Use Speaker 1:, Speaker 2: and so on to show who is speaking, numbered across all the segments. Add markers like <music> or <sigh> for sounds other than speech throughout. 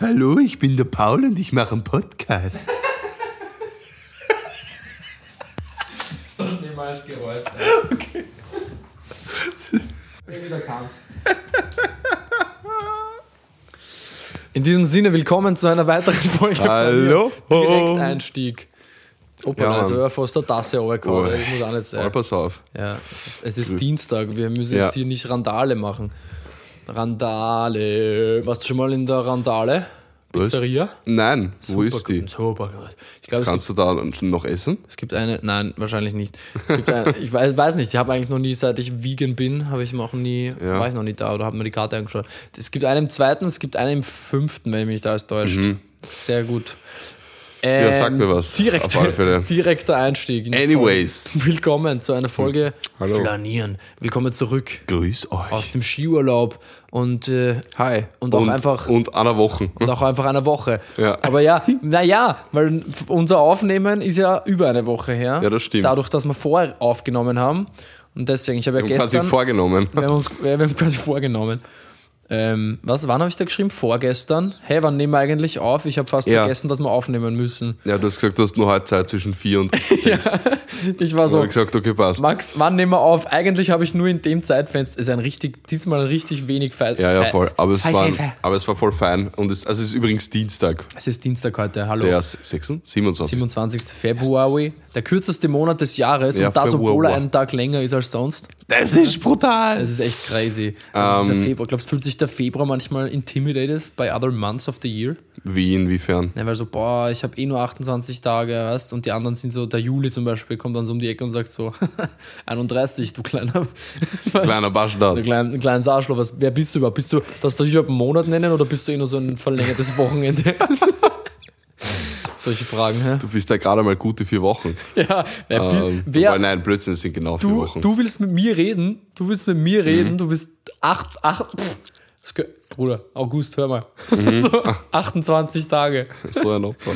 Speaker 1: Hallo, ich bin der Paul und ich mache einen Podcast.
Speaker 2: Das nehmen wir als Geräusch. Okay. wieder kannst. In diesem Sinne, willkommen zu einer weiteren Folge
Speaker 1: Hallo.
Speaker 2: von mir. Direkteinstieg. Opa,
Speaker 1: Ja,
Speaker 2: also ja, fast der Tasse runtergehauen.
Speaker 1: Oh.
Speaker 2: Ich muss auch nicht
Speaker 1: Mal
Speaker 2: sein.
Speaker 1: pass auf.
Speaker 2: Ja, es ist, es ist Dienstag. Wir müssen
Speaker 1: Ja.
Speaker 2: jetzt hier nicht Randale machen. Randale. Warst du schon mal in der Randale? Pizzeria?
Speaker 1: Nein, wo
Speaker 2: Super
Speaker 1: ist die?
Speaker 2: Super. Ich glaube, es gibt
Speaker 1: Kannst du da noch essen?
Speaker 2: Es gibt eine, nein, wahrscheinlich nicht. <laughs> Eine, ich weiß, weiß nicht, ich habe eigentlich noch nie, seit ich vegan bin, habe ich noch nie,
Speaker 1: Ja.
Speaker 2: war ich noch nie da oder habe mir die Karte angeschaut. Es gibt einen im zweiten, es gibt einen im fünften, wenn mich nicht alles täuscht. Sehr gut. Ähm.
Speaker 1: Ja, sag mir was,
Speaker 2: Direkt,
Speaker 1: auf alle Fälle. <laughs>
Speaker 2: Direkter Einstieg.
Speaker 1: Anyways.
Speaker 2: Folge. Willkommen zu einer Folge
Speaker 1: Hallo.
Speaker 2: Flanieren. Willkommen zurück
Speaker 1: Grüß euch.
Speaker 2: aus dem Skiurlaub und, äh,
Speaker 1: Hi.
Speaker 2: Und auch einfach-
Speaker 1: Und einer Woche.
Speaker 2: und auch einfach einer Woche.
Speaker 1: Ja.
Speaker 2: Aber ja, naja, weil unser Aufnehmen ist ja über eine Woche her.
Speaker 1: Ja, das stimmt.
Speaker 2: Dadurch, dass wir vorher aufgenommen haben. Und deswegen, ich habe ja
Speaker 1: Wir haben quasi
Speaker 2: gestern.
Speaker 1: vorgenommen.
Speaker 2: wir haben uns wir haben quasi vorgenommen. Ähm, was, wann habe ich da geschrieben? Vorgestern. Hey, wann nehmen wir eigentlich auf? Ich habe fast
Speaker 1: Ja.
Speaker 2: vergessen, dass wir aufnehmen müssen.
Speaker 1: Ja, du hast gesagt, du hast nur heute Zeit zwischen vier und <laughs> sechs.
Speaker 2: Ja, ich war
Speaker 1: Ich
Speaker 2: so,
Speaker 1: habe gesagt, okay, passt.
Speaker 2: Max, wann nehmen wir auf? Eigentlich habe ich nur in dem Zeitfenster, ist ein richtig, diesmal richtig wenig Fe
Speaker 1: Ja, ja, voll. Aber es, war, aber es war voll fein. Und es, also es ist übrigens Dienstag,
Speaker 2: Es ist Dienstag heute, hallo.
Speaker 1: der 6, 27.
Speaker 2: 27. Februar, der kürzeste Monat des Jahres
Speaker 1: Ja,
Speaker 2: und das,
Speaker 1: Februar.
Speaker 2: obwohl er einen Tag länger ist als sonst.
Speaker 1: Das ist brutal.
Speaker 2: Das ist echt crazy. Also
Speaker 1: Ähm,
Speaker 2: dieser Februar, glaubst du, fühlt sich der Februar manchmal intimidated by other months of the year?
Speaker 1: Wie, inwiefern?
Speaker 2: Ja, weil so, boah, ich habe eh nur 28 Tage, weißt und die anderen sind so, der Juli zum Beispiel kommt dann so um die Ecke und sagt so, <laughs> 31, du kleiner, <laughs> was?
Speaker 1: Kleiner Bastard.
Speaker 2: Du klein, ein kleines Arschloch, was, wer bist du überhaupt? Bist du, darfst du dich überhaupt einen Monat nennen oder bist du eh nur so ein verlängertes Wochenende? <laughs> Solche Fragen, hä?
Speaker 1: Du bist ja gerade mal gute vier Wochen. <laughs>
Speaker 2: Ja, wer,
Speaker 1: Ähm,
Speaker 2: wer,
Speaker 1: wobei, nein, Blödsinn, es sind genau vier
Speaker 2: Du,
Speaker 1: Wochen.
Speaker 2: du willst mit mir reden, du willst mit mir reden,
Speaker 1: Mhm.
Speaker 2: du bist acht, acht, pff, Bruder, August, hör mal.
Speaker 1: Mhm. <laughs>
Speaker 2: so, 28 Tage.
Speaker 1: so ein Opfer.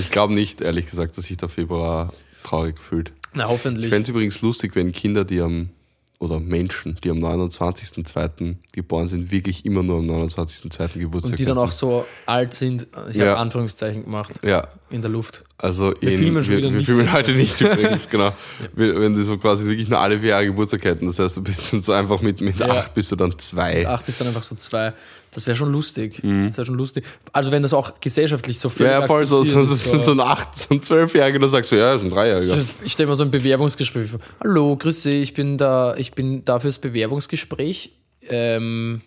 Speaker 1: Ich glaube nicht, ehrlich gesagt, dass sich der Februar traurig fühlt.
Speaker 2: Na,
Speaker 1: Ich
Speaker 2: hoffentlich.
Speaker 1: fände es übrigens lustig, wenn Kinder, die am, oder Menschen, die am 29.02. geboren sind, wirklich immer nur am 29.02. Geburtstag
Speaker 2: Und die dann
Speaker 1: hätten.
Speaker 2: auch so alt sind, ich
Speaker 1: Ja.
Speaker 2: habe Anführungszeichen gemacht,
Speaker 1: Ja,
Speaker 2: in der Luft.
Speaker 1: Also
Speaker 2: Wir
Speaker 1: in-
Speaker 2: filmen schon
Speaker 1: wir,
Speaker 2: wieder
Speaker 1: wir
Speaker 2: nicht.
Speaker 1: filmen heute nicht übrigens, genau. <laughs> Wir- Wenn die so quasi wirklich nur alle vier Jahre Geburtstag hätten, das heißt, du bist dann so einfach mit, mit
Speaker 2: Ja.
Speaker 1: acht bist du dann zwei.
Speaker 2: Acht bis dann einfach so zwei. Das wäre schon lustig. Das wäre schon lustig. Also wenn das auch gesellschaftlich so viel
Speaker 1: Mhm. Ja, ja, voll so, so, so, so, ein acht, so ein Zwölfjähriger, dann sagst du, ja, ist ein Dreijähriger.
Speaker 2: Ich stelle mir so ein Bewerbungsgespräch vor. Hallo, grüß Sie, ich bin da, ich bin da fürs Bewerbungsgespräch. Ähm,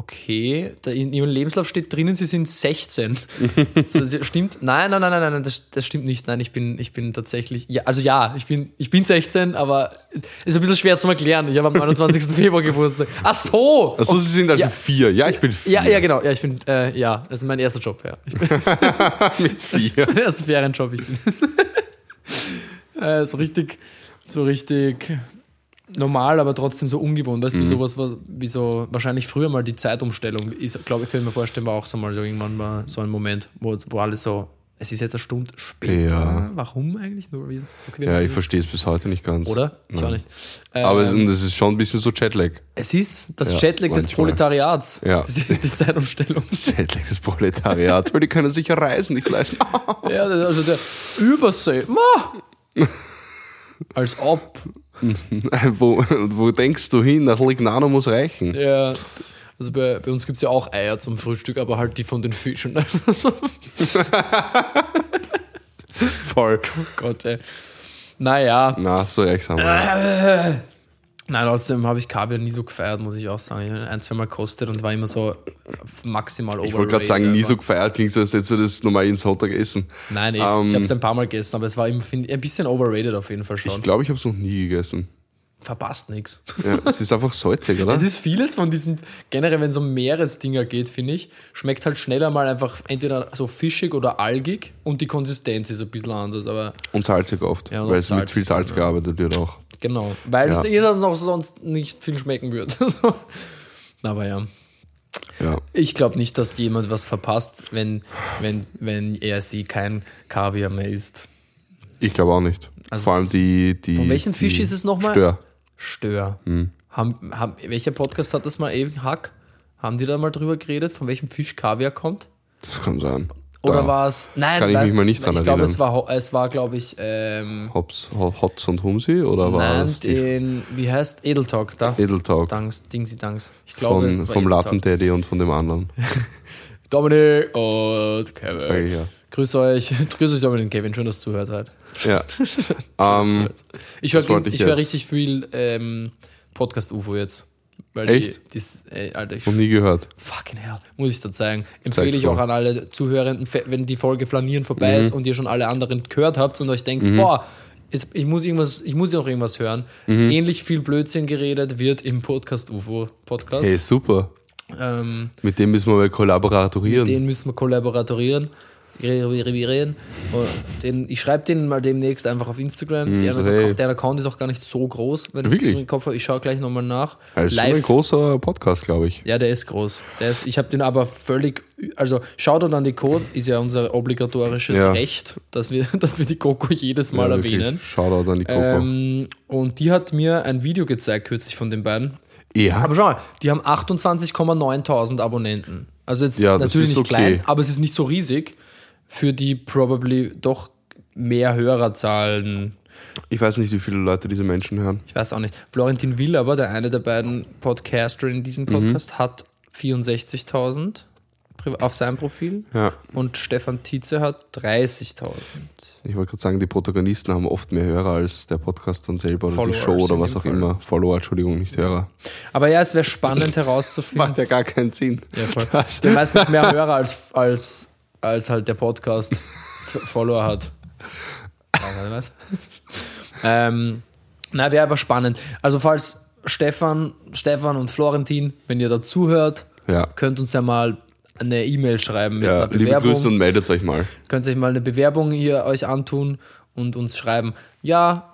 Speaker 2: okay, da in Ihrem Lebenslauf steht drinnen, Sie sind 16. das <laughs> stimmt? Nein, nein, nein, nein, nein, das, das stimmt nicht. Nein, ich bin, ich bin tatsächlich, ja, also ja, ich bin, ich bin 16, aber es ist ein bisschen schwer zu erklären. Ich habe am 29. <laughs> Februar Geburtstag. Ach so!
Speaker 1: Achso, sie sind also
Speaker 2: Ja.
Speaker 1: vier. Ja, ich bin vier.
Speaker 2: Ja, ja, genau. Ja, ich bin, äh, ja, das ist mein erster Job, ja. <laughs>
Speaker 1: Mit vier.
Speaker 2: mein erster Ferienjob. Ich bin. äh, so richtig, so richtig normal, aber trotzdem so ungewohnt. Weißt du, wie sowas, was- wie so wahrscheinlich früher mal die Zeitumstellung ist, glaube ich, könnte mir vorstellen, war auch so mal so irgendwann mal so ein Moment, wo, wo alles so, es ist jetzt eine Stunde später.
Speaker 1: Ja.
Speaker 2: Warum eigentlich nur? Okay,
Speaker 1: Ja, ich verstehe es bis heute nicht ganz.
Speaker 2: Oder? Ich auch
Speaker 1: Nein.
Speaker 2: nicht.
Speaker 1: Aber es,
Speaker 2: Ähm,
Speaker 1: es ist schon ein bisschen so Jetlag.
Speaker 2: es ist das
Speaker 1: Ja,
Speaker 2: Jetlag des. Proletariats.
Speaker 1: Ja.
Speaker 2: Die, die Zeitumstellung. <laughs>
Speaker 1: Jetlag des Proletariats, weil die können sich ja Reisen nicht leisten. <laughs>
Speaker 2: Ja, also der Übersee. Ma! <laughs> Als ob. <laughs>
Speaker 1: wo, wo denkst du hin? Nach Lignano muss reichen.
Speaker 2: Ja, also bei, bei uns gibt es ja auch Eier zum Frühstück, aber halt die von den Fischen. <laughs>
Speaker 1: Voll.
Speaker 2: Gott, ey. Naja.
Speaker 1: Na, so recht haben wir.
Speaker 2: Nein, außerdem habe ich Kaviar nie so gefeiert, muss ich auch sagen. Ich habe ein, zwei Mal gekostet und war immer so maximal overrated.
Speaker 1: Ich wollte gerade sagen, nie so gefeiert klingt, so als hättest du das normal jeden Sonntag essen.
Speaker 2: Nein, nee,
Speaker 1: Ähm,
Speaker 2: ich habe es ein paar Mal gegessen, aber es war immer, find, ein bisschen overrated auf jeden Fall schon.
Speaker 1: Ich glaube, ich habe es noch nie gegessen.
Speaker 2: Verpasst nichts.
Speaker 1: Ja, es ist einfach salzig, <laughs> oder?
Speaker 2: Es ist vieles von diesen, generell, wenn es um Meeresdinger geht, finde ich, schmeckt halt schneller mal einfach entweder so fischig oder algig und die Konsistenz ist ein bisschen anders, aber
Speaker 1: Und salzig oft,
Speaker 2: Ja,
Speaker 1: weil es mit viel Salz gearbeitet wird auch.
Speaker 2: Genau, weil es
Speaker 1: Ja.
Speaker 2: dir sonst auch sonst nicht viel schmecken wird. <laughs> aber ja.
Speaker 1: Ja.
Speaker 2: Ich glaube nicht, dass jemand was verpasst, wenn, wenn, wenn er sie kein Kaviar mehr isst.
Speaker 1: Ich glaube auch nicht.
Speaker 2: Also
Speaker 1: Vor allem die, die.
Speaker 2: Von welchem
Speaker 1: die
Speaker 2: Fisch ist es nochmal?
Speaker 1: Stör.
Speaker 2: Stör.
Speaker 1: Hm.
Speaker 2: Haben, haben, welcher Podcast hat das mal eben? Hack? Haben die da mal drüber geredet, von welchem Fisch Kaviar kommt?
Speaker 1: Das kann sein.
Speaker 2: Oder war es. Nein,
Speaker 1: Kann ich mich mal nicht dran
Speaker 2: Ich glaube,
Speaker 1: erinnern.
Speaker 2: es war, es war glaube ich, ähm,
Speaker 1: Hops, Ho- Hotz und Humsi oder war es
Speaker 2: den, wie heißt Edeltalk da?
Speaker 1: Edeltalk
Speaker 2: Danks, Dingsy Danks. Ich glaube,
Speaker 1: von, vom
Speaker 2: Edeltalk.
Speaker 1: Latten-Daddy und von dem anderen? <laughs>
Speaker 2: Dominik und Kevin.
Speaker 1: Sag ich ja.
Speaker 2: Grüß euch, <laughs> grüß euch Dominik und Kevin, schön, dass ihr zuhört halt.
Speaker 1: Ja. <laughs> ähm,
Speaker 2: Ich höre ich
Speaker 1: ich
Speaker 2: hör richtig viel ähm, Podcast-UFO jetzt. Weil
Speaker 1: Echt?
Speaker 2: Die, das, ey, Alter, ich
Speaker 1: noch nie gehört.
Speaker 2: Fucking hell, muss ich da zeigen. Empfehle ich
Speaker 1: vor.
Speaker 2: auch an alle Zuhörenden, wenn die Folge Flanieren vorbei
Speaker 1: Mhm.
Speaker 2: ist und ihr schon alle anderen gehört habt und euch denkt, boah, jetzt, ich muss irgendwas, ich muss ja auch irgendwas hören.
Speaker 1: Mhm.
Speaker 2: Ähnlich viel Blödsinn geredet wird im Podcast UFO Podcast.
Speaker 1: Hey, super.
Speaker 2: Ähm,
Speaker 1: Mit dem müssen wir mal kollaboratorieren.
Speaker 2: den müssen wir kollaboratorieren. Den, ich schreibe den mal demnächst einfach auf Instagram. der,
Speaker 1: so,
Speaker 2: Account,
Speaker 1: hey.
Speaker 2: der Account ist auch gar nicht so groß, wenn ich
Speaker 1: Wirklich?
Speaker 2: das im Kopf habe. Ich schaue gleich nochmal nach.
Speaker 1: Das ist schon ein großer Podcast, glaube ich.
Speaker 2: Ja, der ist groß. Der ist, ich habe den aber völlig, also Shoutout an die Code, ist ja unser obligatorisches
Speaker 1: Ja.
Speaker 2: Recht, dass wir, <laughs> dass wir die Coco jedes Mal
Speaker 1: ja,
Speaker 2: erwähnen.
Speaker 1: Shoutout an die Coco.
Speaker 2: Ähm, und die hat mir ein Video gezeigt kürzlich von den beiden.
Speaker 1: ja,
Speaker 2: Aber schau mal, die haben 28,9.000 Abonnenten. Also jetzt
Speaker 1: Ja,
Speaker 2: natürlich nicht
Speaker 1: okay.
Speaker 2: klein, aber es ist nicht so riesig für die probably doch mehr Hörerzahlen.
Speaker 1: ich weiß nicht, wie viele Leute diese Menschen hören.
Speaker 2: Ich weiß auch nicht. Florentin Will aber, der eine der beiden Podcaster in diesem
Speaker 1: Mhm.
Speaker 2: Podcast, hat 64.000 pri- auf seinem Profil
Speaker 1: Ja,
Speaker 2: und Stefan Tietze hat 30.000.
Speaker 1: ich wollte gerade sagen, die Protagonisten haben oft mehr Hörer als der Podcast dann selber oder die
Speaker 2: Followers
Speaker 1: Show oder was auch
Speaker 2: Fall.
Speaker 1: immer. Follower, Entschuldigung, nicht Hörer.
Speaker 2: Aber ja, es wäre spannend herauszufinden. <laughs>
Speaker 1: ja gar keinen Sinn.
Speaker 2: Ja, voll. Die haben meistens mehr Hörer als, als, als halt der Podcast <laughs> Follower hat. Ähm, na, wäre aber spannend. Also falls Stefan, Stefan und Florentin, wenn ihr da zuhört,
Speaker 1: Ja,
Speaker 2: könnt uns ja mal eine E-Mail schreiben mit
Speaker 1: ja
Speaker 2: einer
Speaker 1: liebe
Speaker 2: Bewerbung.
Speaker 1: Grüße und meldet euch mal.
Speaker 2: könnt euch mal eine Bewerbung hier euch antun und uns schreiben, ja,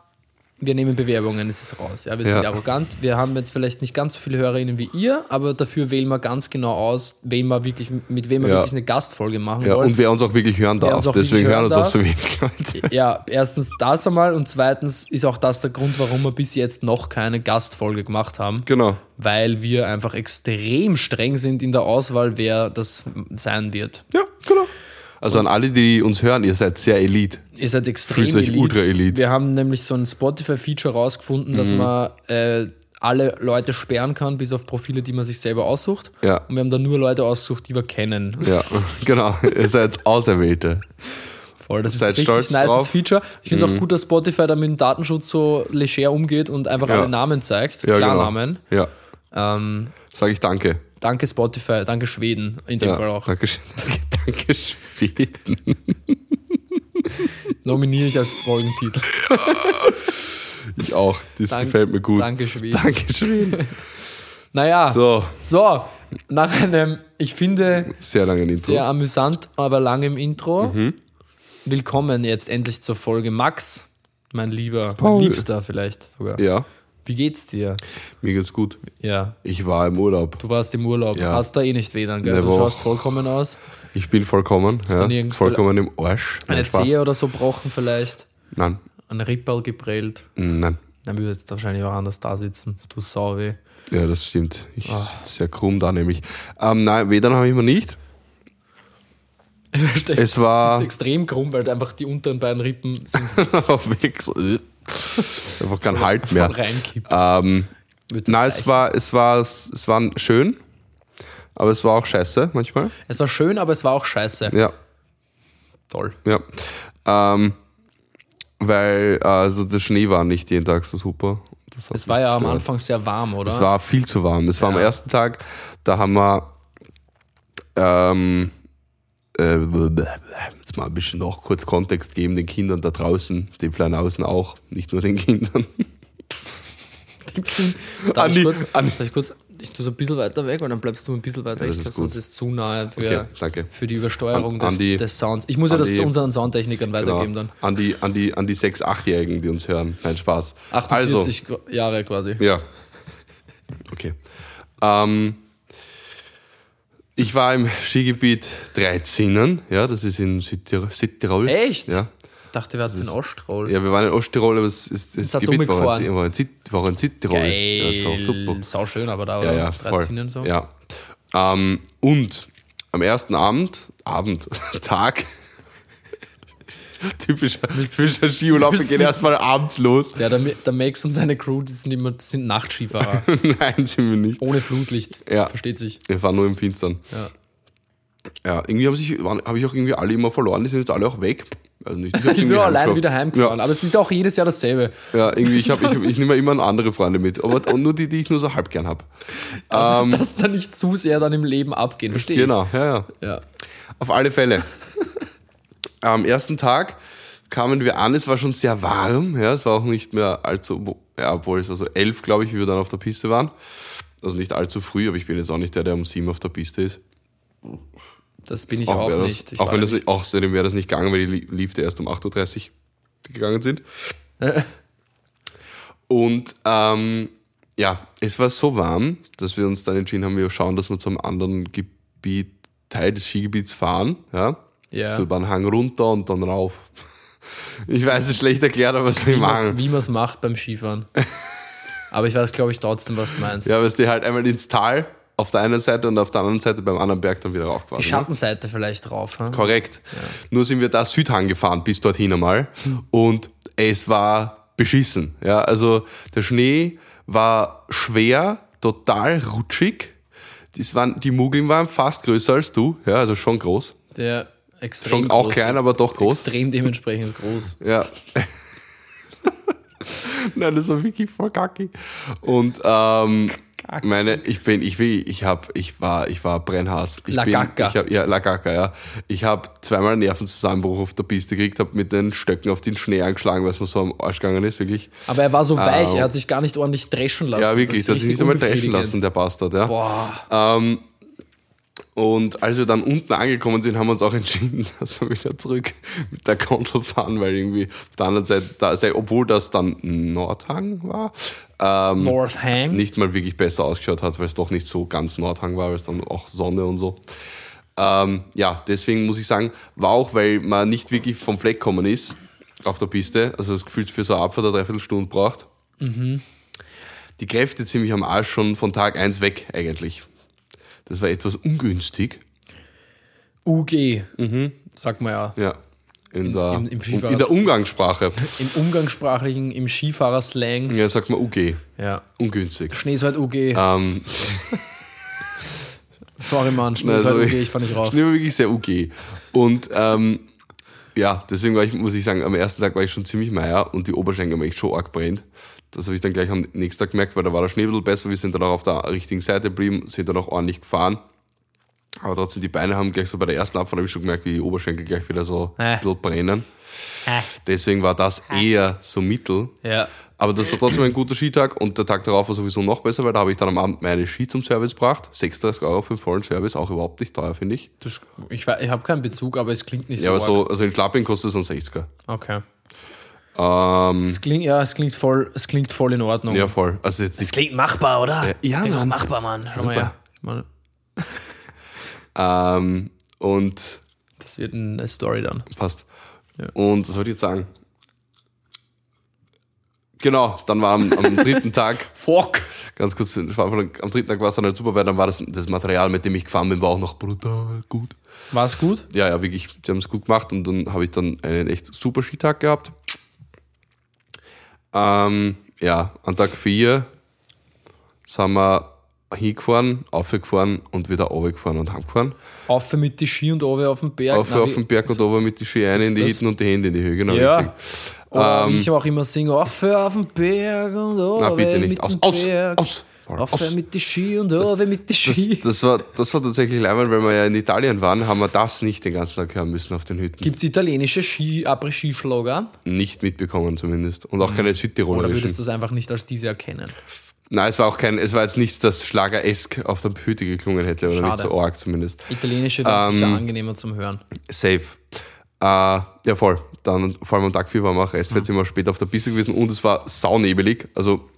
Speaker 2: wir nehmen Bewerbungen, es ist raus. Ja, wir sind
Speaker 1: Ja.
Speaker 2: arrogant. Wir haben jetzt vielleicht nicht ganz so viele HörerInnen wie ihr, aber dafür wählen wir ganz genau aus, wen wir wirklich, mit wem wir
Speaker 1: Ja.
Speaker 2: wirklich eine Gastfolge machen
Speaker 1: Ja,
Speaker 2: wollen.
Speaker 1: und wer uns auch wirklich hören darf. Deswegen hören uns auch so wenig Leute.
Speaker 2: ja, erstens das einmal und zweitens ist auch das der Grund, warum wir bis jetzt noch keine Gastfolge gemacht haben,
Speaker 1: Genau.
Speaker 2: weil wir einfach extrem streng sind in der Auswahl, wer das sein wird.
Speaker 1: Ja, genau. Also an alle, die uns hören, ihr seid sehr Elite.
Speaker 2: Ihr seid extrem
Speaker 1: Fühlt euch ultra elite.
Speaker 2: Wir haben nämlich so ein Spotify-Feature rausgefunden, dass
Speaker 1: Mhm.
Speaker 2: man äh, alle Leute sperren kann, bis auf Profile, die man sich selber aussucht.
Speaker 1: Ja.
Speaker 2: Und wir haben da nur Leute ausgesucht, die wir kennen.
Speaker 1: Ja, <laughs> genau. Ihr seid Auserwählte.
Speaker 2: Voll, das ist
Speaker 1: Seid
Speaker 2: ein richtig
Speaker 1: stolz
Speaker 2: nice
Speaker 1: drauf. Mhm.
Speaker 2: Feature. Ich finde es auch gut, dass Spotify da mit dem Datenschutz so leger umgeht und einfach
Speaker 1: Ja.
Speaker 2: alle Namen zeigt.
Speaker 1: Ja,
Speaker 2: Klarnamen.
Speaker 1: Genau. Ja,
Speaker 2: Ähm,
Speaker 1: sage ich danke.
Speaker 2: Danke Spotify, danke Schweden in dem
Speaker 1: Ja,
Speaker 2: Fall auch.
Speaker 1: danke, <laughs> danke, Schweden. <laughs>
Speaker 2: Nominiere ich als Folgentitel.
Speaker 1: Ich auch. Das
Speaker 2: Dank-
Speaker 1: gefällt mir gut.
Speaker 2: Danke Schweden.
Speaker 1: Danke Schweden. <laughs>
Speaker 2: Naja,
Speaker 1: So,
Speaker 2: so, nach einem, ich finde,
Speaker 1: sehr lange Intro.
Speaker 2: Sehr amüsant, aber langem Intro.
Speaker 1: Mhm.
Speaker 2: Willkommen jetzt endlich zur Folge. Max, mein Lieber, mein
Speaker 1: Paul.
Speaker 2: Liebster vielleicht sogar.
Speaker 1: Ja,
Speaker 2: Wie geht's dir?
Speaker 1: mir geht's gut.
Speaker 2: Ja,
Speaker 1: Ich war im Urlaub.
Speaker 2: du warst im Urlaub.
Speaker 1: Ja.
Speaker 2: Hast da eh nicht weh dann, gell?
Speaker 1: Ne
Speaker 2: Du schaust vollkommen aus.
Speaker 1: Ich bin vollkommen. Ja,
Speaker 2: dann
Speaker 1: vollkommen im Arsch.
Speaker 2: Eine
Speaker 1: Spaß.
Speaker 2: Zehe oder so brochen vielleicht.
Speaker 1: Nein,
Speaker 2: Ein Rippel geprellt.
Speaker 1: nein.
Speaker 2: Dann würde jetzt wahrscheinlich auch anders da sitzen. Tut sau weh.
Speaker 1: Ja, das stimmt. Ich
Speaker 2: Ah.
Speaker 1: sitze sehr krumm da nämlich. Ähm, nein, Wedern habe ich mir nicht. <laughs> Es war-
Speaker 2: extrem krumm, weil einfach die unteren beiden Rippen sind <laughs>
Speaker 1: Einfach kein Halt mehr. Ähm, nein, es war, es war, es war schön, aber es war auch scheiße manchmal.
Speaker 2: es war schön, aber es war auch scheiße.
Speaker 1: Ja,
Speaker 2: Toll.
Speaker 1: ja. Ähm, weil also der Schnee war nicht jeden Tag so super.
Speaker 2: Es war ja am. Anfang sehr warm, oder?
Speaker 1: Es war viel zu warm. Es war am ersten Tag, da haben wir ähm, äh, jetzt mal ein bisschen noch kurz Kontext geben den Kindern da draußen, den Flanausen auch, nicht nur den Kindern. <laughs>
Speaker 2: Darf ich
Speaker 1: Andi,
Speaker 2: kurz,
Speaker 1: Andi.
Speaker 2: darf ich kurz, ich tue so ein bisschen weiter weg, weil dann bleibst du ein bisschen weiter
Speaker 1: Ja,
Speaker 2: weg,
Speaker 1: das ist
Speaker 2: sonst ist es zu nahe für,
Speaker 1: Okay,
Speaker 2: für die Übersteuerung
Speaker 1: An-
Speaker 2: des,
Speaker 1: Andi.
Speaker 2: des Sounds. Ich muss ja das
Speaker 1: Andi.
Speaker 2: unseren Soundtechnikern weitergeben
Speaker 1: Genau.
Speaker 2: dann.
Speaker 1: An die, an die, an die 6-, 8-Jährigen, die uns hören. Nein, Spaß.
Speaker 2: 48 Jahre quasi.
Speaker 1: Also, ja. Okay. Ähm, ich war im Skigebiet Dreizinnen, ja, das ist in Südtirol. Südtirol.
Speaker 2: Echt?
Speaker 1: Ja.
Speaker 2: Ich dachte, wir hatten in Osttirol.
Speaker 1: Ja, wir waren in Osttirol, aber es ist, das
Speaker 2: hat's
Speaker 1: Gebiet war in, war, in, Süd- war in Südtirol.
Speaker 2: Geil.
Speaker 1: Ja, super.
Speaker 2: Sau schön, aber da
Speaker 1: Ja,
Speaker 2: oder?
Speaker 1: ja,
Speaker 2: 13
Speaker 1: voll.
Speaker 2: und so.
Speaker 1: Ja. Ähm, und am ersten Abend, Abend, <laughs> Tag, <laughs> typischer, typischer Skiurlaub, wir gehen erstmal abends los.
Speaker 2: Ja, der, der Max und seine Crew, die sind, immer, sind Nachtskifahrer. <laughs>
Speaker 1: Nein, sind wir nicht.
Speaker 2: ohne Flutlicht.
Speaker 1: Ja.
Speaker 2: Versteht sich.
Speaker 1: Wir fahren nur im Finstern.
Speaker 2: Ja.
Speaker 1: Ja, irgendwie haben sich, habe ich auch irgendwie alle immer verloren, die sind jetzt alle auch weg. Also nicht, ich <laughs>
Speaker 2: Ich bin auch alleine wieder heimgefahren.
Speaker 1: Ja.
Speaker 2: Aber es ist auch jedes Jahr dasselbe.
Speaker 1: Ja, irgendwie, ich, hab, ich, ich nehme immer andere Freunde mit, aber und nur die, die ich nur so halb gern habe.
Speaker 2: Also, dass da nicht zu sehr dann im Leben abgehen. Verstehe
Speaker 1: Genau, ja, ja.
Speaker 2: ich. Ja.
Speaker 1: Auf alle Fälle. Am ersten Tag kamen wir an, es war schon sehr warm, ja, es war auch nicht mehr allzu, ja, obwohl es also elf, glaube ich, wie wir dann auf der Piste waren. Also nicht allzu früh, aber ich bin jetzt auch nicht der, der um sieben auf der Piste ist.
Speaker 2: Das bin ich auch,
Speaker 1: das,
Speaker 2: nicht. Ich
Speaker 1: auch wenn das
Speaker 2: nicht-
Speaker 1: außerdem wäre das nicht gegangen, weil die Li- Lifte erst um 8.30 Uhr gegangen sind. <laughs> Und ähm, ja, es war so warm, dass wir uns dann entschieden haben, wir schauen, dass wir zum anderen Gebiet, Teil des Skigebiets fahren. Ja?
Speaker 2: Ja.
Speaker 1: So über einen Hang runter und dann rauf. Ich weiß es schlecht erklärt, aber was
Speaker 2: man's-
Speaker 1: machen?
Speaker 2: wie man es macht beim Skifahren. <laughs> Aber ich weiß, glaube ich, trotzdem, was du meinst.
Speaker 1: Ja, weißt du, halt einmal ins Tal auf der einen Seite und auf der anderen Seite beim anderen Berg dann wieder raufgefahren.
Speaker 2: Die
Speaker 1: ne?
Speaker 2: Schattenseite vielleicht drauf. hm?
Speaker 1: Korrekt. Nur sind wir da Südhang gefahren bis dorthin einmal und es war beschissen. Ja, also der Schnee war schwer, total rutschig. Das waren, die Mugeln waren fast größer als du, ja, also schon groß.
Speaker 2: Der extrem
Speaker 1: Schon auch
Speaker 2: groß,
Speaker 1: klein, aber doch groß.
Speaker 2: Extrem dementsprechend groß. <laughs>
Speaker 1: Ja. Nein, das war wirklich voll kacki. Und ähm, meine, ich bin, ich will, ich hab, ich war, ich war Brennhaas. Ich
Speaker 2: La
Speaker 1: bin,
Speaker 2: Gacca.
Speaker 1: Ich hab, ja, La Gacca, ja. Ich habe zweimal einen Nervenzusammenbruch auf der Piste gekriegt, habe mit den Stöcken auf den Schnee angeschlagen, weil es mir so am Arsch gegangen ist, wirklich.
Speaker 2: Aber er war so weich,
Speaker 1: Ähm,
Speaker 2: er hat sich gar nicht ordentlich dreschen lassen.
Speaker 1: Ja, wirklich, das hat sich nicht einmal dreschen lassen, der Bastard, ja.
Speaker 2: Boah.
Speaker 1: Ähm, und als wir dann unten angekommen sind, haben wir uns auch entschieden, <laughs> dass wir wieder zurück mit der Gondel fahren, weil irgendwie auf der anderen Seite, da, obwohl das dann Nordhang war, ähm,
Speaker 2: North Hang.
Speaker 1: nicht mal wirklich besser ausgeschaut hat, weil es doch nicht so ganz Nordhang war, weil es dann auch Sonne und so. Ähm, ja, deswegen muss ich sagen, war auch, weil man nicht wirklich vom Fleck gekommen ist auf der Piste, also das Gefühl für so eine Abfahrt eine Dreiviertelstunde braucht. Die Kräfte ziemlich am Arsch schon von Tag 1 weg eigentlich. Das war etwas ungünstig.
Speaker 2: UG, sagt man ja.
Speaker 1: Ja. In, der,
Speaker 2: im- im
Speaker 1: in der Umgangssprache. <laughs>
Speaker 2: Im umgangssprachlichen, im Skifahrer-Slang.
Speaker 1: Ja, sagt man UG.
Speaker 2: Ja.
Speaker 1: Ungünstig.
Speaker 2: Schnee ist halt UG.
Speaker 1: Ähm, <laughs>
Speaker 2: Sorry, Mann, Schnee
Speaker 1: Nein,
Speaker 2: ist halt
Speaker 1: sorry.
Speaker 2: UG, ich fahr nicht rauf.
Speaker 1: Schnee war wirklich sehr UG. Und ähm, ja, deswegen war ich, muss ich sagen, am ersten Tag war ich schon ziemlich meier und die Oberschenkel haben echt schon arg brennt. Das habe ich dann gleich am nächsten Tag gemerkt, weil da war der Schnee ein bisschen besser. Wir sind dann auch auf der richtigen Seite geblieben, sind dann auch ordentlich gefahren. Aber trotzdem, die Beine haben gleich so bei der ersten Abfahrt, habe ich schon gemerkt, wie die Oberschenkel gleich wieder so
Speaker 2: Äh.
Speaker 1: ein bisschen brennen.
Speaker 2: Äh.
Speaker 1: Deswegen war das eher so mittel.
Speaker 2: Ja.
Speaker 1: Aber das war trotzdem ein guter Skitag und der Tag darauf war sowieso noch besser, weil da habe ich dann am Abend meine Ski zum Service gebracht. 36 Euro für den vollen Service, auch überhaupt nicht teuer, finde ich.
Speaker 2: Das, ich ich habe keinen Bezug, aber es klingt nicht
Speaker 1: Ja, aber
Speaker 2: so.
Speaker 1: so, also in Schlapping kostet es ein 60er.
Speaker 2: arg. Okay.
Speaker 1: Ähm,
Speaker 2: Es klingt, ja, es klingt voll, es klingt voll in Ordnung.
Speaker 1: ja, voll. Also jetzt
Speaker 2: Es klingt machbar, oder?
Speaker 1: ja,
Speaker 2: klingt doch
Speaker 1: Mann.
Speaker 2: machbar, Mann. Schau mal her. Mann, <laughs>
Speaker 1: ähm, und
Speaker 2: Das wird eine Story dann.
Speaker 1: passt.
Speaker 2: Ja.
Speaker 1: Und was wollte ich jetzt sagen? Genau, dann war am, am <laughs> dritten Tag,
Speaker 2: Fuck.
Speaker 1: ganz kurz, am dritten Tag war es dann halt super, weil dann war das, das Material, mit dem ich gefahren bin, war auch noch brutal gut.
Speaker 2: War es gut?
Speaker 1: Ja, ja, wirklich, die haben es gut gemacht und dann habe ich dann einen echt super Skitag gehabt. Ähm, ja, an Tag 4 sind wir hingefahren, aufgefahren und wieder runtergefahren und heimgefahren.
Speaker 2: Auf mit die Ski und oben auf den Berg.
Speaker 1: Auf,
Speaker 2: Nein,
Speaker 1: auf den Berg und oben mit die Ski ein in die? Hitten und die Hände in die Höhe, genau
Speaker 2: Ja.
Speaker 1: richtig.
Speaker 2: Oder wie
Speaker 1: Ähm,
Speaker 2: ich auch immer singe, auf auf den Berg und oben
Speaker 1: Na, bitte nicht. Aus, aus, aus.
Speaker 2: Auf mit die Ski und oben mit die
Speaker 1: Das,
Speaker 2: Ski.
Speaker 1: das, war, das war tatsächlich leibend, weil wir ja in Italien waren, haben wir das nicht den ganzen Tag hören müssen auf den Hütten.
Speaker 2: Gibt es italienische Ski, Après-Ski-Schlager?
Speaker 1: Nicht mitbekommen zumindest. Und auch keine
Speaker 2: Oder
Speaker 1: südtirolischen.
Speaker 2: würdest du das einfach nicht als diese erkennen?
Speaker 1: Nein, es war auch kein, es war jetzt nichts, das Schlager-esk auf der Hütte geklungen hätte, oder nicht
Speaker 2: Schade.
Speaker 1: so arg zumindest.
Speaker 2: Italienische sicher
Speaker 1: Ähm,
Speaker 2: angenehmer zum Hören.
Speaker 1: Safe. Äh, ja, voll. Dann, vor allem am Tag 4 waren wir auch Restfahrt, sind wir später auf der Piste gewesen und es war saunebelig. Also,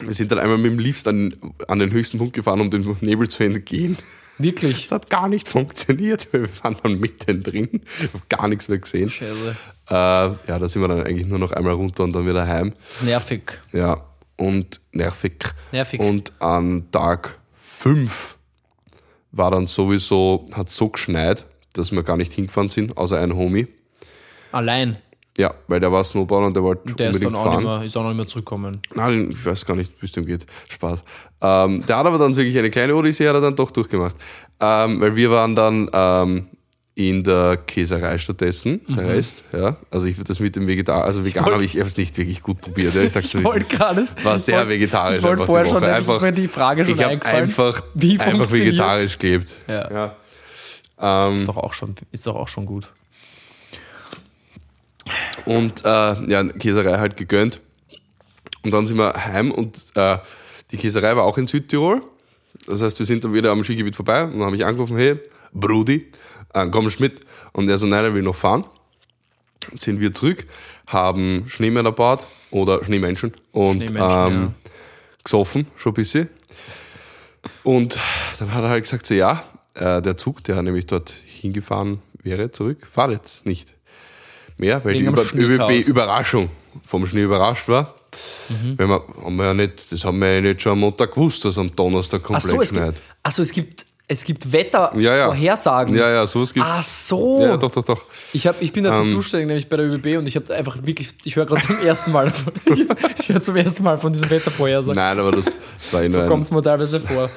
Speaker 1: wir sind dann einmal mit dem Lift an, an den höchsten Punkt gefahren, um dem Nebel zu entgehen.
Speaker 2: Wirklich?
Speaker 1: Das hat gar nicht funktioniert, wir waren dann mittendrin, gar nichts mehr gesehen.
Speaker 2: Scheiße.
Speaker 1: Äh, ja, da sind wir dann eigentlich nur noch einmal runter und dann wieder heim.
Speaker 2: Das ist nervig.
Speaker 1: Ja, und nervig.
Speaker 2: Nervig.
Speaker 1: Und an Tag 5 war dann sowieso, hat so geschneit, dass wir gar nicht hingefahren sind, außer ein Homie.
Speaker 2: Allein.
Speaker 1: Ja, weil der war Snowboarder und der wollte
Speaker 2: Der ist
Speaker 1: unbedingt
Speaker 2: dann auch
Speaker 1: fahren.
Speaker 2: nicht, mehr, ist auch nicht mehr zurückgekommen.
Speaker 1: Nein, ich weiß gar nicht, wie es dem geht. Spaß. Ähm, der hat aber dann wirklich eine kleine Odyssee, hat er dann doch durchgemacht. Ähm, weil wir waren dann ähm, in der Käserei stattdessen, der Rest. Ja. Also ich das mit dem Vegetar, also vegan
Speaker 2: wollt-
Speaker 1: habe ich es nicht wirklich gut probiert. Ja. Ich sag's es ist.
Speaker 2: gerade.
Speaker 1: war sehr vegetarisch.
Speaker 2: Ich wollte vorher schon,
Speaker 1: einfach,
Speaker 2: ist mir die Frage schon
Speaker 1: ich
Speaker 2: eingefallen.
Speaker 1: einfach,
Speaker 2: Wie
Speaker 1: einfach vegetarisch gelebt.
Speaker 2: Ja.
Speaker 1: Ja. Ähm,
Speaker 2: Ist doch auch schon, ist doch auch schon gut.
Speaker 1: Und äh, ja, Käserei halt gegönnt. Und dann sind wir heim und äh, die Käserei war auch in Südtirol. Das heißt, wir sind dann wieder am Skigebiet vorbei und dann habe ich angerufen, hey, Brudi, äh, kommst mit? Und er so, nein, er will noch fahren. Sind wir zurück, haben Schneemänner gebaut oder Schneemenschen und
Speaker 2: Schneemenschen,
Speaker 1: ähm, gesoffen, schon ein bisschen. Und dann hat er halt gesagt, so ja, äh, der Zug, der nämlich dort hingefahren wäre, zurück, fahrt jetzt nicht mehr, weil die
Speaker 2: Wegen am
Speaker 1: Über
Speaker 2: Schneechaos.
Speaker 1: ÖBB Überraschung vom Schnee überrascht war.
Speaker 2: Mhm.
Speaker 1: Wenn wir, haben wir ja nicht, das haben wir ja nicht schon am Montag gewusst, dass am Donnerstag komplett
Speaker 2: so, es
Speaker 1: schneit.
Speaker 2: gibt, ach so, es gibt, es gibt Wettervorhersagen.
Speaker 1: Ja, ja, sowas gibt's.
Speaker 2: Ach so.
Speaker 1: Ja, doch, doch, doch.
Speaker 2: Ich, hab, ich bin dafür
Speaker 1: Ähm.
Speaker 2: zuständig, nämlich bei der ÖBB und ich habe einfach wirklich, ich höre gerade zum ersten Mal davon. Ich, ich höre zum ersten Mal von <laughs> diesem Wettervorhersagen.
Speaker 1: Nein, aber das, das war eh
Speaker 2: so kommt es mir teilweise vor.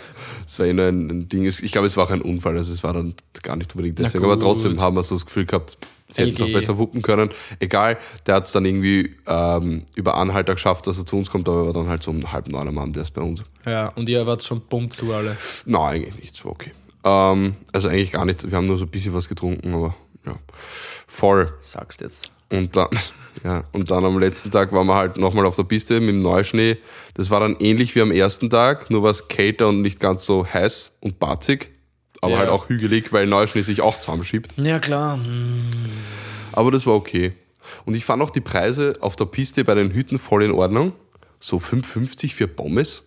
Speaker 1: das war eh nur ein, ein Ding. Ich glaube, es war auch ein Unfall, also es war dann gar nicht unbedingt deswegen. Aber trotzdem haben wir so das Gefühl gehabt, sie hätten es auch besser wuppen können. Egal, der hat es dann irgendwie ähm, über Anhalter geschafft, dass er zu uns kommt, aber er war dann halt so um halb neun am Abend erst bei uns.
Speaker 2: Ja, und ihr wart schon bumm zu alle.
Speaker 1: Nein, eigentlich nicht, so okay. Ähm, also eigentlich gar nicht. Wir haben nur so ein bisschen was getrunken, aber ja. Voll.
Speaker 2: Sagst jetzt.
Speaker 1: Und dann, <laughs> ja, und dann am letzten Tag waren wir halt nochmal auf der Piste mit dem Neuschnee. Das war dann ähnlich wie am ersten Tag, nur war es kälter und nicht ganz so heiß und batzig. Aber
Speaker 2: Ja.
Speaker 1: halt auch hügelig, weil Neuschnee sich auch zusammenschiebt.
Speaker 2: Ja, klar.
Speaker 1: Aber das war okay. Und ich fand auch die Preise auf der Piste bei den Hütten voll in Ordnung. So 5,50 für Pommes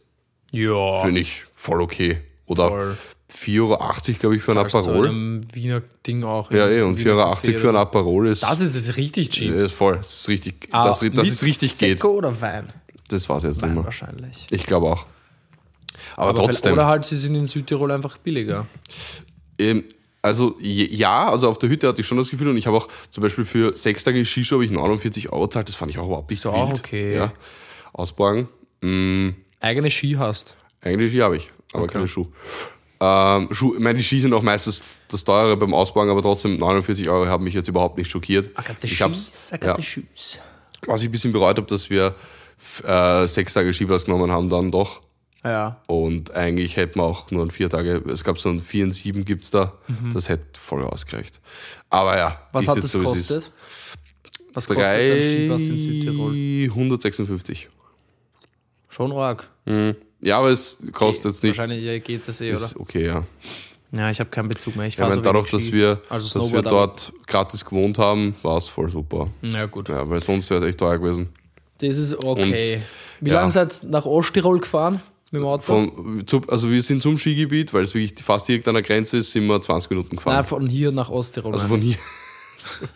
Speaker 2: Ja.
Speaker 1: finde ich voll okay. Oder
Speaker 2: Voll.
Speaker 1: 4,80 Euro, glaube ich, für ein Aperol.
Speaker 2: einem Wiener Ding auch.
Speaker 1: Ja, eh, und
Speaker 2: Wiener
Speaker 1: 4,80
Speaker 2: Café
Speaker 1: Euro für ein Aperol ist,
Speaker 2: so. Das ist es richtig cheap.
Speaker 1: ist voll. Das ist richtig,
Speaker 2: Ah,
Speaker 1: dass
Speaker 2: mit
Speaker 1: es richtig geht.
Speaker 2: Oder Wein?
Speaker 1: Das war es jetzt
Speaker 2: Wein
Speaker 1: nicht mehr.
Speaker 2: wahrscheinlich.
Speaker 1: Ich glaube auch. Aber,
Speaker 2: Aber
Speaker 1: trotzdem.
Speaker 2: Oder halt, sie sind in Südtirol einfach billiger.
Speaker 1: Ähm, also ja, also auf der Hütte hatte ich schon das Gefühl und ich habe auch zum Beispiel für sechs Tage Skischuh habe ich 49 Euro gezahlt. Das fand ich auch überhaupt nicht
Speaker 2: auch
Speaker 1: wild.
Speaker 2: okay.
Speaker 1: Ja. Ausborgen. Mm,
Speaker 2: Eigene Ski hast.
Speaker 1: eigentlich Ski habe ich, aber keine Schuhe. Ähm, Schuh, ich meine, die Ski sind auch meistens das teure beim Ausborgen, aber trotzdem 49 Euro haben mich jetzt überhaupt nicht schockiert. Ich hab's, ja, was ich ein bisschen bereut habe, dass wir äh, sechs Tage Skipass genommen haben, dann doch.
Speaker 2: Ja.
Speaker 1: Und eigentlich hätten wir auch nur vier Tage, es gab so ein 4 in 7 gibt's da, das hätte voll ausgereicht. Aber ja,
Speaker 2: Mhm. Was
Speaker 1: ist
Speaker 2: hat
Speaker 1: jetzt
Speaker 2: das
Speaker 1: so, es
Speaker 2: gekostet? Was kostet ein Skipass in Südtirol?
Speaker 1: 156.
Speaker 2: Schon arg.
Speaker 1: Ja, aber es kostet jetzt nicht.
Speaker 2: Wahrscheinlich geht das eh, oder?
Speaker 1: Ist okay, ja.
Speaker 2: Ja, ich habe keinen Bezug mehr. Ich
Speaker 1: Ich meine,
Speaker 2: so
Speaker 1: dadurch, dass wir,
Speaker 2: also
Speaker 1: dass wir
Speaker 2: Snowboard, aber-
Speaker 1: dort gratis gewohnt haben, war es voll super.
Speaker 2: Na gut.
Speaker 1: Ja, weil sonst wäre es echt teuer gewesen.
Speaker 2: Das ist okay. Wie
Speaker 1: ja.
Speaker 2: lange seid ihr nach Osttirol gefahren mit dem Auto?
Speaker 1: Von, also wir sind zum Skigebiet, weil es wirklich fast direkt an der Grenze ist, sind wir 20 Minuten gefahren.
Speaker 2: Nein, von hier nach Osttirol.
Speaker 1: also von hier <laughs>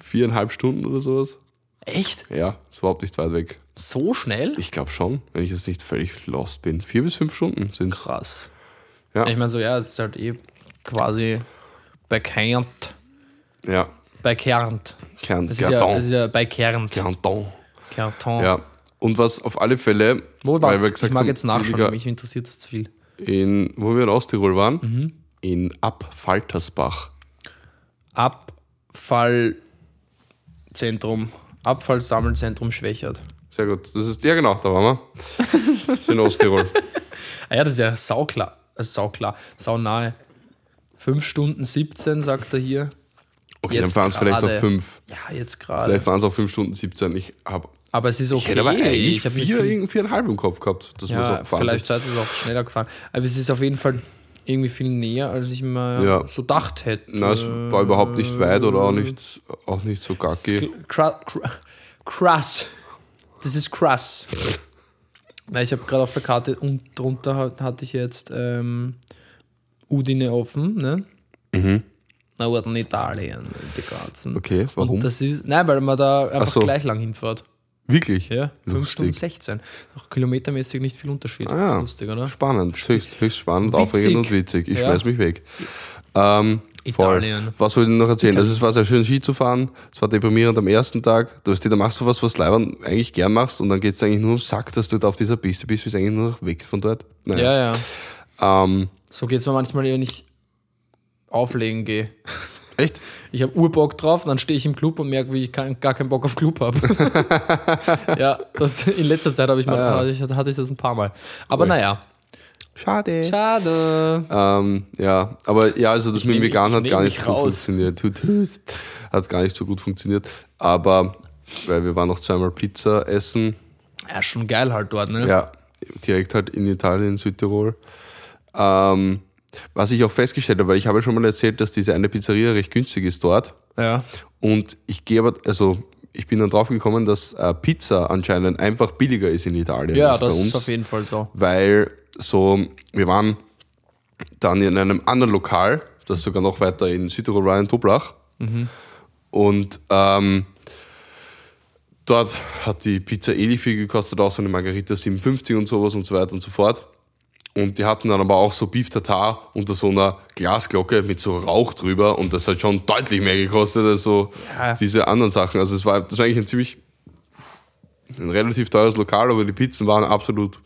Speaker 1: viereinhalb Stunden oder sowas.
Speaker 2: Echt?
Speaker 1: Ja, ist überhaupt nicht weit weg.
Speaker 2: So schnell?
Speaker 1: Ich glaube schon, wenn ich jetzt nicht völlig lost bin. Vier bis fünf Stunden sind es.
Speaker 2: Krass.
Speaker 1: Ja.
Speaker 2: Ich meine so, ja, es ist halt eh quasi bei Kernt.
Speaker 1: Ja,
Speaker 2: Bei Kernt.
Speaker 1: Kern,
Speaker 2: Es ist, ja, es ist ja bei Kernt.
Speaker 1: Kärnten.
Speaker 2: Kärnten.
Speaker 1: Ja. Und was auf alle Fälle,
Speaker 2: Wo
Speaker 1: weil
Speaker 2: Ich mag
Speaker 1: haben,
Speaker 2: jetzt nachschauen, mich interessiert das zu viel.
Speaker 1: in, wo wir in Osttirol waren,
Speaker 2: Mhm.
Speaker 1: in Abfaltersbach.
Speaker 2: Abfallzentrum. Abfallsammelzentrum Schwächert.
Speaker 1: Sehr gut. Das ist, ja genau, da waren wir. <laughs> In Osttirol.
Speaker 2: Ah ja, das ist ja sauklar. Also sauklar. Saunahe. 5 Stunden 17, sagt er hier.
Speaker 1: Okay,
Speaker 2: Jetzt
Speaker 1: dann fahren es vielleicht auch fünf.
Speaker 2: Ja, jetzt gerade.
Speaker 1: Vielleicht fahren es auch fünf Stunden 17. Ich, hab,
Speaker 2: Aber es ist okay.
Speaker 1: ich hätte aber eigentlich
Speaker 2: ich
Speaker 1: vier,
Speaker 2: viel-
Speaker 1: viereinhalb im Kopf gehabt, dass wir so
Speaker 2: Ja,
Speaker 1: gefahren
Speaker 2: vielleicht seid ihr auch schneller gefahren. Aber es ist auf jeden Fall irgendwie viel näher, als ich mir
Speaker 1: Ja.
Speaker 2: so gedacht hätte.
Speaker 1: Nein, es war überhaupt nicht weit oder auch nicht, auch nicht so gacki.
Speaker 2: Kra- kra- Krass. Das ist krass. Weil ich habe gerade auf der Karte und drunter hat- hatte ich jetzt ähm, Udine offen, ne?
Speaker 1: Mhm.
Speaker 2: Norden Italien, die ganzen.
Speaker 1: Okay, warum?
Speaker 2: Und das ist, nein, weil man da einfach
Speaker 1: so.
Speaker 2: gleich lang hinfährt.
Speaker 1: Wirklich?
Speaker 2: Ja, 5
Speaker 1: Lustig.
Speaker 2: Stunden 16. Auch kilometermäßig nicht viel Unterschied.
Speaker 1: Ah,
Speaker 2: Das
Speaker 1: ja.
Speaker 2: ist lustig, oder?
Speaker 1: Spannend, höchst, höchst spannend,
Speaker 2: Witzig.
Speaker 1: aufregend und witzig. Ich
Speaker 2: Ja.
Speaker 1: schmeiß mich weg. Ähm, voll.
Speaker 2: Italien.
Speaker 1: Was wollte ich noch erzählen? Also es war sehr schön Ski zu fahren. Es war deprimierend am ersten Tag. Du weißt, da machst du was, was Leibern eigentlich gern machst und dann geht es eigentlich nur um Sack, dass du da auf dieser Piste bist, bist eigentlich nur noch weg von dort.
Speaker 2: Ja, ja.
Speaker 1: Ähm,
Speaker 2: So geht es mir manchmal, wenn ich auflegen gehe.
Speaker 1: Echt?
Speaker 2: Ich habe Urbock drauf, dann stehe ich im Club und merke, wie ich kein, gar keinen Bock auf Club habe. <laughs> ja, das, in letzter Zeit habe ich mal,
Speaker 1: Ah, ja.
Speaker 2: hatte, ich, hatte ich das ein paar Mal. Aber naja,
Speaker 1: Schade.
Speaker 2: schade.
Speaker 1: Ähm, ja, aber ja, also das mit dem Vegan
Speaker 2: ich
Speaker 1: hat gar nicht so gut funktioniert. Tut. Hat gar nicht so gut funktioniert. Aber, weil wir waren noch zweimal Pizza essen.
Speaker 2: Ja, schon geil halt dort, ne?
Speaker 1: Ja, direkt halt in Italien, in Südtirol. Ähm, was ich auch festgestellt habe, weil ich habe schon mal erzählt, dass diese eine Pizzeria recht günstig ist dort.
Speaker 2: Ja.
Speaker 1: Und ich gehe aber, also ich bin dann drauf gekommen, dass äh, Pizza anscheinend einfach billiger ist in Italien
Speaker 2: Ja,
Speaker 1: als bei
Speaker 2: das
Speaker 1: uns.
Speaker 2: ist auf jeden Fall so.
Speaker 1: weil so, wir waren dann in einem anderen Lokal, das sogar noch weiter in Südtirol war, in Toblach. Und ähm, dort hat die Pizza eh nicht viel gekostet, auch so eine Margarita 57 und sowas und so weiter und so fort. Und die hatten dann aber auch so Beef Tartar unter so einer Glasglocke mit so Rauch drüber und das hat schon deutlich mehr gekostet als so
Speaker 2: Ja.
Speaker 1: diese anderen Sachen. Also es war, das war eigentlich ein ziemlich ein relativ teures Lokal, aber die Pizzen waren absolut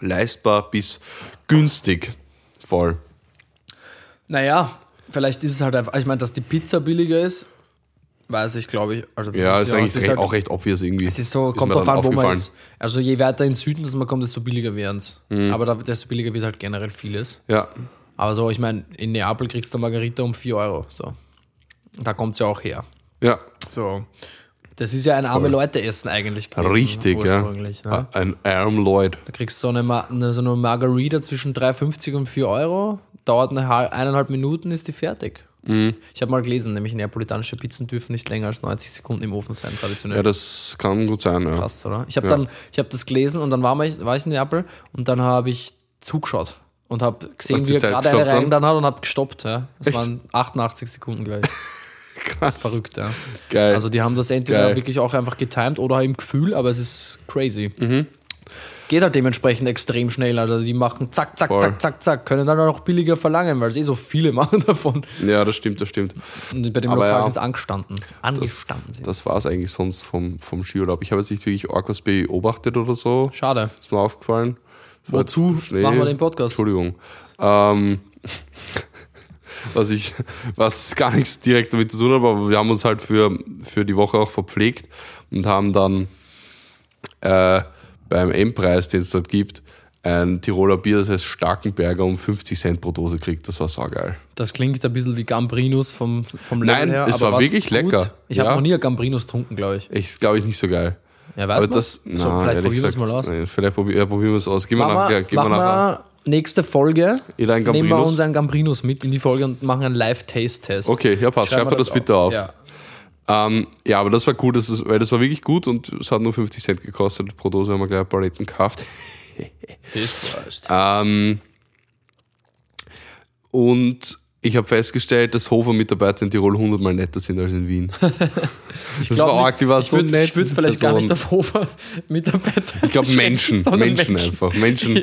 Speaker 1: leistbar bis günstig. Voll.
Speaker 2: Naja, vielleicht ist es halt einfach, ich meine, dass die Pizza billiger ist, weiß ich, glaube ich. Also,
Speaker 1: Ja, ist eigentlich recht,
Speaker 2: halt,
Speaker 1: auch recht obvious irgendwie.
Speaker 2: Es ist so,
Speaker 1: Ist
Speaker 2: kommt drauf an, wo man ist. Also je weiter in den Süden dass man kommt, desto billiger werden es.
Speaker 1: Mhm.
Speaker 2: Aber da, desto billiger wird halt generell vieles.
Speaker 1: Ja,
Speaker 2: Aber so, ich meine, in Neapel kriegst du Margarita um 4 Euro. So. Da kommt es ja auch her.
Speaker 1: ja,
Speaker 2: So. Das ist ja ein arme Leute-Essen eigentlich. gewesen,
Speaker 1: richtig, ja.
Speaker 2: Ne?
Speaker 1: Ein arm Lloyd.
Speaker 2: Da kriegst du so eine, Ma eine, so eine Margarita zwischen 3,50 und 4 Euro. Dauert eine hal- eineinhalb Minuten, ist die fertig.
Speaker 1: Mhm.
Speaker 2: Ich habe mal gelesen, nämlich neapolitanische Pizzen dürfen nicht länger als 90 Sekunden im Ofen sein, traditionell.
Speaker 1: Ja, das kann gut sein, ja.
Speaker 2: Krass, oder? Ich habe
Speaker 1: Ja.
Speaker 2: dann, ich habe das gelesen und dann war, ich, war ich in Neapel und dann habe ich zugeschaut und habe gesehen, wie er gerade eine reingetan hat und habe gestoppt. Ja. Das
Speaker 1: Echt?
Speaker 2: waren 88 Sekunden gleich. <laughs> Das ist verrückt, ja.
Speaker 1: Geil.
Speaker 2: Also die haben das entweder
Speaker 1: Geil.
Speaker 2: wirklich auch einfach getimed oder im Gefühl, aber es ist crazy.
Speaker 1: Mhm.
Speaker 2: Geht halt dementsprechend extrem schnell. Also die machen zack, zack,
Speaker 1: Voll.
Speaker 2: zack, zack, zack, können dann auch billiger verlangen, weil es eh so viele <laughs> machen davon.
Speaker 1: ja, das stimmt, das stimmt.
Speaker 2: Und bei dem
Speaker 1: Aber
Speaker 2: Lokal
Speaker 1: ja.
Speaker 2: sind es angestanden. Angestanden sind.
Speaker 1: Das war es eigentlich sonst vom, vom Skiurlaub. Ich habe jetzt nicht wirklich arg was beobachtet oder so.
Speaker 2: Schade.
Speaker 1: Ist mir aufgefallen. War
Speaker 2: Wozu
Speaker 1: Schnee.
Speaker 2: machen wir den Podcast?
Speaker 1: Entschuldigung. Ähm, <laughs> was ich, was gar nichts direkt damit zu tun hat, aber wir haben uns halt für, für die Woche auch verpflegt und haben dann äh, beim M-Preis, den es dort gibt, ein Tiroler Bier, das heißt Starkenberger, um 50 Cent pro Dose kriegt. Das war saugeil.
Speaker 2: Das klingt ein bisschen wie Gambrinus vom, vom Level
Speaker 1: Nein,
Speaker 2: her.
Speaker 1: es
Speaker 2: aber
Speaker 1: war wirklich lecker.
Speaker 2: Ich habe
Speaker 1: Ja.
Speaker 2: noch nie ein Gambrinus getrunken, glaube ich.
Speaker 1: Ich glaube ich nicht so geil.
Speaker 2: Ja, weiß
Speaker 1: aber das,
Speaker 2: so,
Speaker 1: na,
Speaker 2: vielleicht
Speaker 1: ehrlich
Speaker 2: probieren wir es mal aus.
Speaker 1: Nein, vielleicht probieren, ja, probieren wir es aus. Gehen wir Gehen wir
Speaker 2: machen
Speaker 1: nachher.
Speaker 2: nächste Folge. Nehmen wir uns einen Gambrinus mit in die Folge und machen einen Live-Taste-Test.
Speaker 1: Okay, ja, passt. Schreib mir das bitte auf.
Speaker 2: Ja.
Speaker 1: Ähm, ja, aber das war cool, das ist, weil das war wirklich gut und es hat nur 50 Cent gekostet. Pro Dose haben wir gleich Paletten gekauft. <laughs> ähm, und ich habe festgestellt, dass Hofer-Mitarbeiter in Tirol 100 Mal netter sind als in Wien. <laughs> das
Speaker 2: glaub
Speaker 1: war
Speaker 2: nicht-
Speaker 1: arg, die war
Speaker 2: ich
Speaker 1: so
Speaker 2: würd-
Speaker 1: nett.
Speaker 2: Ich würde es vielleicht gar
Speaker 1: Person.
Speaker 2: nicht auf Hofer-Mitarbeiter.
Speaker 1: Ich glaube <laughs> Menschen,
Speaker 2: sondern
Speaker 1: Menschen, einfach. Menschen.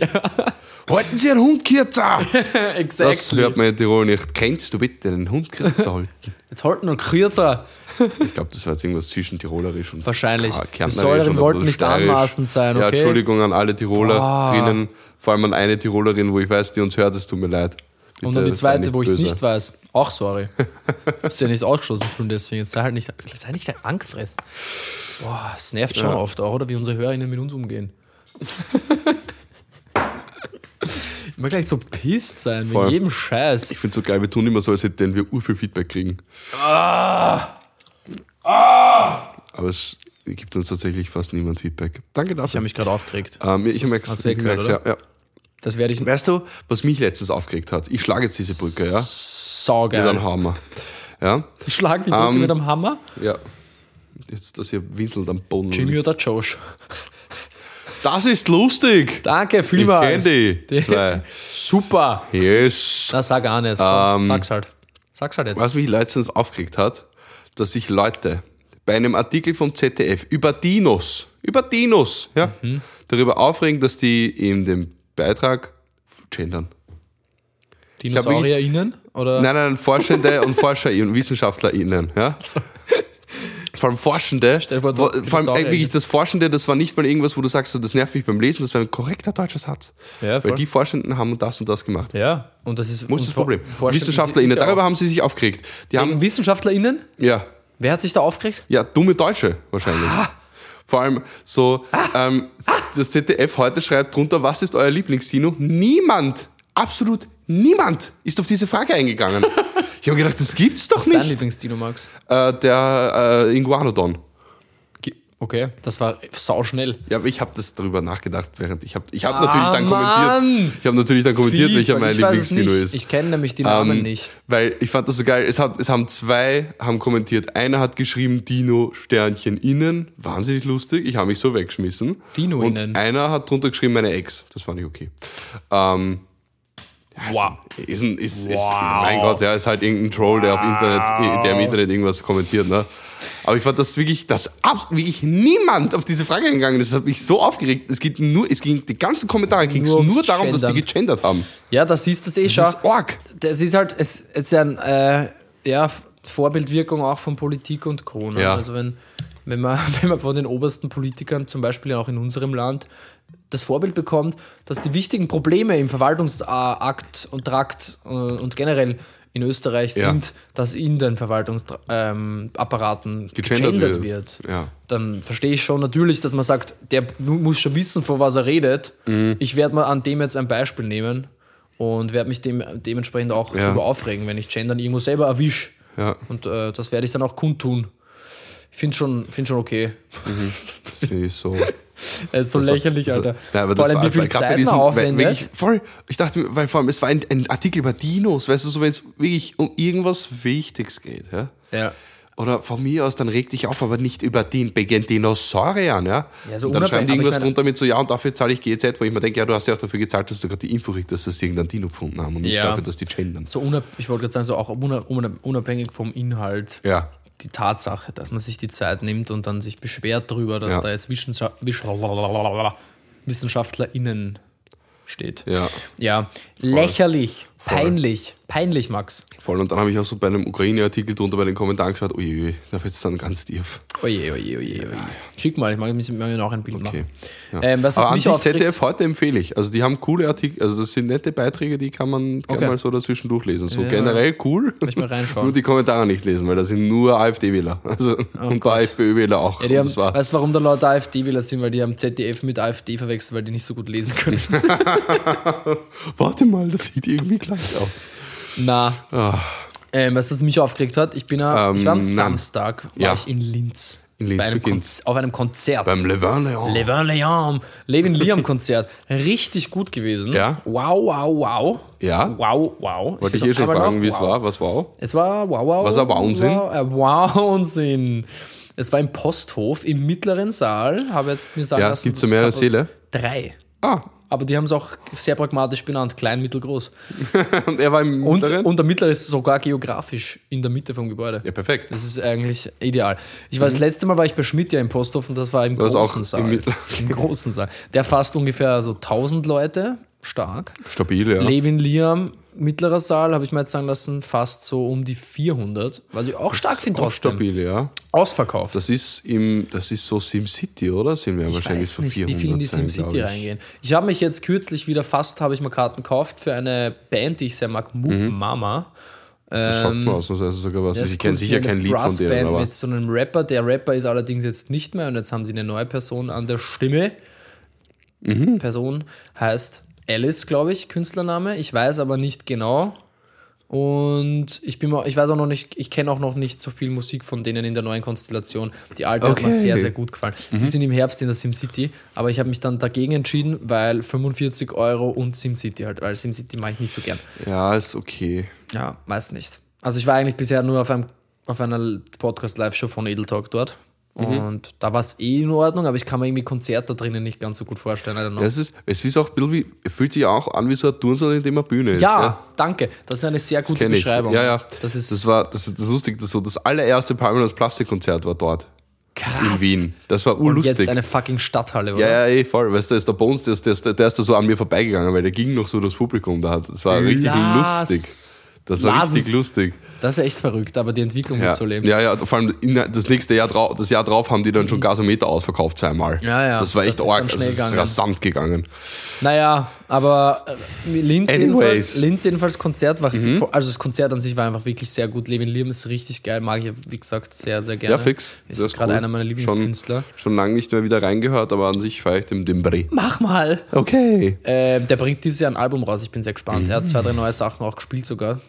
Speaker 1: Halten Sie einen Hund kürzer! <laughs>
Speaker 2: exactly.
Speaker 1: Das hört man in Tirol nicht. Kennst du bitte einen Hund kürzer halten? <laughs>
Speaker 2: Jetzt halten noch kürzer.
Speaker 1: Ich glaube, das war jetzt irgendwas zwischen Tirolerisch und
Speaker 2: Wahrscheinlich. Die
Speaker 1: oder
Speaker 2: wollten nicht
Speaker 1: Steirisch.
Speaker 2: anmaßend sein,
Speaker 1: Ja,
Speaker 2: okay?
Speaker 1: Entschuldigung an alle Tiroler
Speaker 2: Boah.
Speaker 1: drinnen, vor allem an eine Tirolerin, wo ich weiß, die uns hört, es tut mir leid. Bitte
Speaker 2: Und dann die zweite, wo ich es nicht weiß. Auch sorry. <laughs> Ist ja nicht ausgeschlossen von deswegen. Jetzt sei halt nicht, sei nicht angefressen. Boah, es nervt schon
Speaker 1: Ja.
Speaker 2: oft auch, oder? Wie unsere HörerInnen mit uns umgehen. <laughs> Immer gleich so pisst sein,
Speaker 1: Voll.
Speaker 2: wegen jedem Scheiß.
Speaker 1: Ich finde es so geil, wir tun immer so, als hätten wir ur viel Feedback kriegen.
Speaker 2: Ah.
Speaker 1: Aber es gibt uns tatsächlich fast niemand Feedback. Danke
Speaker 2: Ich habe
Speaker 1: dafür.
Speaker 2: mich gerade aufgeregt.
Speaker 1: Ähm, ich habe
Speaker 2: Hast du eh gehört,
Speaker 1: ja, ja.
Speaker 2: Das werde ich
Speaker 1: Weißt du, was mich letztens aufgeregt hat? Ich schlage jetzt diese Brücke, ja? Mit
Speaker 2: saugeil.
Speaker 1: einem Hammer. Ja?
Speaker 2: Ich schlag die Brücke
Speaker 1: Ähm,
Speaker 2: mit einem Hammer.
Speaker 1: Ja. Jetzt, dass ihr winselt am Boden.
Speaker 2: Jimmy
Speaker 1: liegt.
Speaker 2: oder Josh.
Speaker 1: Das ist lustig!
Speaker 2: Danke, vielmals.
Speaker 1: kenn die zwei.
Speaker 2: Super.
Speaker 1: Yes!
Speaker 2: Na, sag auch nicht. Komm,
Speaker 1: Ähm,
Speaker 2: sag's halt. Sag's halt jetzt.
Speaker 1: Was mich letztens aufgeregt hat, dass sich Leute bei einem Artikel vom ZDF über Dinos, über Dinos, ja,
Speaker 2: Mhm.
Speaker 1: darüber aufregen, dass die in dem Beitrag gendern.
Speaker 2: DinosaurierInnen? Oder?
Speaker 1: Nein, nein, Forschende und <laughs> Forscher und WissenschaftlerInnen, ja. Vor allem Forschende,
Speaker 2: vor,
Speaker 1: wo, vor allem wirklich das Forschende, das war nicht mal irgendwas, wo du sagst, so, das nervt mich beim Lesen, das war ein korrekter deutscher Satz.
Speaker 2: Ja, voll.
Speaker 1: Weil die Forschenden haben das und das gemacht.
Speaker 2: ja, und das ist und
Speaker 1: das
Speaker 2: For-
Speaker 1: Problem?
Speaker 2: Forschende
Speaker 1: WissenschaftlerInnen,
Speaker 2: ja
Speaker 1: darüber haben sie sich aufgeregt. Die haben,
Speaker 2: WissenschaftlerInnen?
Speaker 1: ja,
Speaker 2: Wer hat sich da aufgeregt?
Speaker 1: ja, dumme Deutsche wahrscheinlich.
Speaker 2: Ah.
Speaker 1: Vor allem so, ähm, das ZDF heute schreibt drunter, was ist euer Lieblingsdino? Niemand, absolut niemand ist auf diese Frage eingegangen. <laughs> ich habe gedacht, das gibt's doch
Speaker 2: Was ist dein
Speaker 1: nicht.
Speaker 2: Lieblingsdino, Max?
Speaker 1: Äh, der äh, Iguanodon.
Speaker 2: Ge- Okay, das war sauschnell.
Speaker 1: Ja, aber ich habe das darüber nachgedacht, während ich habe ich hab
Speaker 2: Ah,
Speaker 1: natürlich dann
Speaker 2: Mann!
Speaker 1: kommentiert. Ich habe natürlich dann kommentiert,
Speaker 2: Fies,
Speaker 1: welcher mein Lieblingsdino
Speaker 2: nicht.
Speaker 1: ist.
Speaker 2: Ich kenne nämlich die Namen
Speaker 1: Ähm,
Speaker 2: nicht.
Speaker 1: Weil ich fand das so geil. Es, hat, es haben zwei haben kommentiert. Einer hat geschrieben Dino Sternchen innen. Wahnsinnig lustig. Ich habe mich so weggeschmissen.
Speaker 2: Dino
Speaker 1: Und
Speaker 2: innen.
Speaker 1: einer hat drunter geschrieben, meine Ex. Das fand ich okay. Ähm,
Speaker 2: Wow.
Speaker 1: Ist ein, ist, ist,
Speaker 2: Wow.
Speaker 1: mein Gott, ja, ist halt irgendein Troll, der auf Internet, der im Internet irgendwas kommentiert, ne? Aber ich fand das wirklich, dass wirklich niemand auf diese Frage eingegangen ist. Das hat mich so aufgeregt. Es geht nur, es ging, die ganzen Kommentare ging
Speaker 2: Nur
Speaker 1: nur, darum, dass die
Speaker 2: Gendern.
Speaker 1: gegendert haben.
Speaker 2: Ja, das siehst du eh
Speaker 1: Das
Speaker 2: schon.
Speaker 1: ist arg.
Speaker 2: Das ist halt, es, es ist ein, äh, ja, Vorbildwirkung auch von Politik und Co. Ne?
Speaker 1: Ja.
Speaker 2: Also wenn, wenn, man, <laughs> wenn man von den obersten Politikern, zum Beispiel auch in unserem Land, das Vorbild bekommt, dass die wichtigen Probleme im Verwaltungsakt und Trakt äh, und generell in Österreich
Speaker 1: Ja.
Speaker 2: sind, dass in den Verwaltungsapparaten
Speaker 1: Gegendert
Speaker 2: gegendert
Speaker 1: wird.
Speaker 2: wird.
Speaker 1: Ja.
Speaker 2: Dann verstehe ich schon natürlich, dass man sagt, der muss schon wissen, von was er redet.
Speaker 1: Mhm.
Speaker 2: Ich werde mal an dem jetzt ein Beispiel nehmen und werde mich dem, dementsprechend auch
Speaker 1: Ja.
Speaker 2: darüber aufregen, wenn ich Gendern irgendwo selber erwische.
Speaker 1: Ja,
Speaker 2: Und äh, das werde ich dann auch kundtun. Ich finde schon, find schon okay.
Speaker 1: das finde ich so. <laughs>
Speaker 2: Es ist so lächerlich,
Speaker 1: Also,
Speaker 2: Alter.
Speaker 1: Nein, aber
Speaker 2: vor allem,
Speaker 1: war
Speaker 2: wie viel Zeit
Speaker 1: diesem-
Speaker 2: man
Speaker 1: weil
Speaker 2: aufwendet.
Speaker 1: Wirklich, voll. Ich dachte, mir, weil vor allem, es war ein, ein Artikel über Dinos, weißt du, so wenn es wirklich um irgendwas Wichtiges geht, ja?
Speaker 2: ja.
Speaker 1: Oder von mir aus, dann reg dich auf, aber nicht über den wegen Dinosauriern, ja?
Speaker 2: Ja, so
Speaker 1: und dann schreiben die
Speaker 2: ich
Speaker 1: irgendwas
Speaker 2: meine-
Speaker 1: drunter mit so, ja, und dafür zahle ich GEZ, wo ich mir denke, ja, du hast ja auch dafür gezahlt, dass du gerade die Info kriegst, dass sie irgendein Dino gefunden haben und nicht
Speaker 2: Ja.
Speaker 1: dafür, dass die gendern.
Speaker 2: So unab ich wollte gerade sagen, so auch una- una- unabhängig vom Inhalt.
Speaker 1: Ja.
Speaker 2: Die Tatsache, dass man sich die Zeit nimmt und dann sich beschwert darüber, dass
Speaker 1: Ja.
Speaker 2: da jetzt Wissenscha Wisch WissenschaftlerInnen steht.
Speaker 1: Ja,
Speaker 2: Ja, lächerlich, peinlich, peinlich, Max.
Speaker 1: voll. Und dann habe ich auch so bei einem Ukraine-Artikel drunter bei den Kommentaren geschaut, uiui, da wird es dann ganz tief.
Speaker 2: Oje, oje, oje, oje. Schick mal, ich mag mir noch ein Bild
Speaker 1: Okay.
Speaker 2: machen.
Speaker 1: Ja.
Speaker 2: Ähm, was
Speaker 1: Aber an sich ZDF heute empfehle ich. Also die haben coole Artikel, also das sind nette Beiträge, die kann man
Speaker 2: Okay.
Speaker 1: mal so dazwischen durchlesen. So
Speaker 2: Ja.
Speaker 1: generell cool.
Speaker 2: ich mal reinschauen.
Speaker 1: nur die Kommentare nicht lesen, weil da sind nur AfD-Wähler. Also und ein paar
Speaker 2: Oh.
Speaker 1: FPÖ-Wähler auch.
Speaker 2: Ja, die haben,
Speaker 1: das war's.
Speaker 2: weißt du, warum da Leute AfD-Wähler sind? Weil die haben ZDF mit AfD verwechselt, weil die nicht so gut lesen können. <laughs>
Speaker 1: Warte mal, das sieht irgendwie gleich aus.
Speaker 2: Na. Ähm, weißt du, was mich aufgeregt hat? Ich bin ja, ich war am.
Speaker 1: Ähm, nein.
Speaker 2: Samstag war
Speaker 1: Ja.
Speaker 2: ich in Linz.
Speaker 1: In Linz
Speaker 2: einem. Konz- auf einem Konzert.
Speaker 1: Beim Le Vin Leon.
Speaker 2: Levin Liam. Levin Liam Konzert. Richtig gut gewesen.
Speaker 1: Ja.
Speaker 2: Wow, wow, wow.
Speaker 1: Ja.
Speaker 2: Wow, wow.
Speaker 1: Wollte ich
Speaker 2: sag
Speaker 1: eh schon fragen, wie es
Speaker 2: wow.
Speaker 1: war. Was war?
Speaker 2: Es war wow, wow.
Speaker 1: Was war Wahnsinn?
Speaker 2: Wow, äh, Wahnsinn. Es war im Posthof im mittleren Saal. Habe jetzt mir sagen
Speaker 1: Ja,
Speaker 2: lassen.
Speaker 1: gibt es so mehrere Säle?
Speaker 2: Drei.
Speaker 1: Ah,
Speaker 2: Aber die haben es auch sehr pragmatisch benannt. Klein, mittel, groß. <laughs>
Speaker 1: und er war im
Speaker 2: Und,
Speaker 1: mittleren?
Speaker 2: und der mittlere ist sogar geografisch in der Mitte vom Gebäude.
Speaker 1: ja, perfekt.
Speaker 2: Das ist eigentlich ideal. Ich war das letzte Mal war ich bei Schmidt ja im Posthof und das war im
Speaker 1: Das
Speaker 2: großen
Speaker 1: auch im
Speaker 2: Saal.
Speaker 1: Mittel- <laughs>
Speaker 2: Im großen Saal. Der fasst ungefähr so 1000 Leute stark.
Speaker 1: Stabil, ja.
Speaker 2: Levin Liam, mittlerer Saal, habe ich mir jetzt sagen lassen, fast so um die 400. Was ich auch stark finde trotzdem.
Speaker 1: stabil, ja.
Speaker 2: Ausverkauft.
Speaker 1: Das ist im, das ist so SimCity, oder? Sind wir
Speaker 2: ich
Speaker 1: wahrscheinlich
Speaker 2: weiß
Speaker 1: so
Speaker 2: nicht,
Speaker 1: 400
Speaker 2: wie viel in die SimCity reingehen. Ich habe mich jetzt kürzlich wieder fast, habe ich mir Karten gekauft für eine Band, die ich sehr mag, Moop Mama.
Speaker 1: Das sagt man ausnahmsweise sogar was.
Speaker 2: Das
Speaker 1: Also
Speaker 2: ist
Speaker 1: ich kenne sicher kein Lied von denen, aber
Speaker 2: mit so einem Rapper. Der Rapper ist allerdings jetzt nicht mehr und jetzt haben sie eine neue Person an der Stimme.
Speaker 1: Mhm.
Speaker 2: Person heißt Alice, glaube ich, Künstlername. Ich weiß aber nicht genau. Und ich bin mal, ich weiß auch noch nicht, ich kenne auch noch nicht so viel Musik von denen in der neuen Konstellation. Die alte hat mir
Speaker 1: Okay. Mhm.
Speaker 2: sehr, sehr gut gefallen. Die sind im Herbst in der SimCity, aber ich habe mich dann dagegen entschieden, weil 45 Euro und SimCity halt, weil SimCity mache ich nicht so gern.
Speaker 1: ja, ist okay.
Speaker 2: Ja, weiß nicht. Also ich war eigentlich bisher nur auf, einem, auf einer Podcast-Live-Show von Edel Talk dort. Und da war es eh in Ordnung, aber ich kann mir irgendwie Konzert da drinnen nicht ganz so gut vorstellen.
Speaker 1: Ja, es ist, es ist auch ein bisschen wie, fühlt sich auch an wie so ein Turnsal, in dem eine Bühne ist.
Speaker 2: ja,
Speaker 1: gell?
Speaker 2: danke. Das ist eine sehr gute
Speaker 1: ich.
Speaker 2: Beschreibung.
Speaker 1: Ja, ja.
Speaker 2: Das ist
Speaker 1: das war das, ist das lustig, das, so das allererste Palmen aus Plastikkonzert war dort.
Speaker 2: Krass.
Speaker 1: in Wien. Das war
Speaker 2: Und
Speaker 1: urlustig.
Speaker 2: jetzt eine fucking Stadthalle, oder?
Speaker 1: Ja, ja, eh, voll. Weißt du, da ist der Bones, der, ist- der, der ist da so an mir vorbeigegangen, weil der ging noch so durchs Publikum da. Das war richtig
Speaker 2: Lass-
Speaker 1: lustig. Das war
Speaker 2: lass
Speaker 1: richtig lustig.
Speaker 2: Das ist echt verrückt, aber die Entwicklung
Speaker 1: Ja.
Speaker 2: mitzuleben.
Speaker 1: ja, ja, vor allem das nächste Jahr drauf, das Jahr drauf haben die dann schon Gasometer ausverkauft zweimal.
Speaker 2: Mhm. Ja, ja,
Speaker 1: Das war echt
Speaker 2: das
Speaker 1: arg. Das ist
Speaker 2: gegangen.
Speaker 1: rasant gegangen.
Speaker 2: Naja, aber äh, Linz.
Speaker 1: Mhm.
Speaker 2: jedenfalls, Linz jedenfalls Konzert war, also das Konzert an sich war einfach wirklich sehr gut. Levin Liam ist richtig geil, mag ich, wie gesagt, sehr, sehr gerne.
Speaker 1: Ja, fix.
Speaker 2: Ist,
Speaker 1: ist
Speaker 2: gerade
Speaker 1: cool.
Speaker 2: einer meiner Lieblingskünstler.
Speaker 1: Schon, schon lange nicht mehr wieder reingehört, aber an sich feiere ich den Dimbre.
Speaker 2: Mach mal!
Speaker 1: Okay.
Speaker 2: Ähm, der bringt dieses Jahr ein Album raus, ich bin sehr gespannt. Er hat zwei, drei
Speaker 1: Mhm.
Speaker 2: neue Sachen auch gespielt sogar.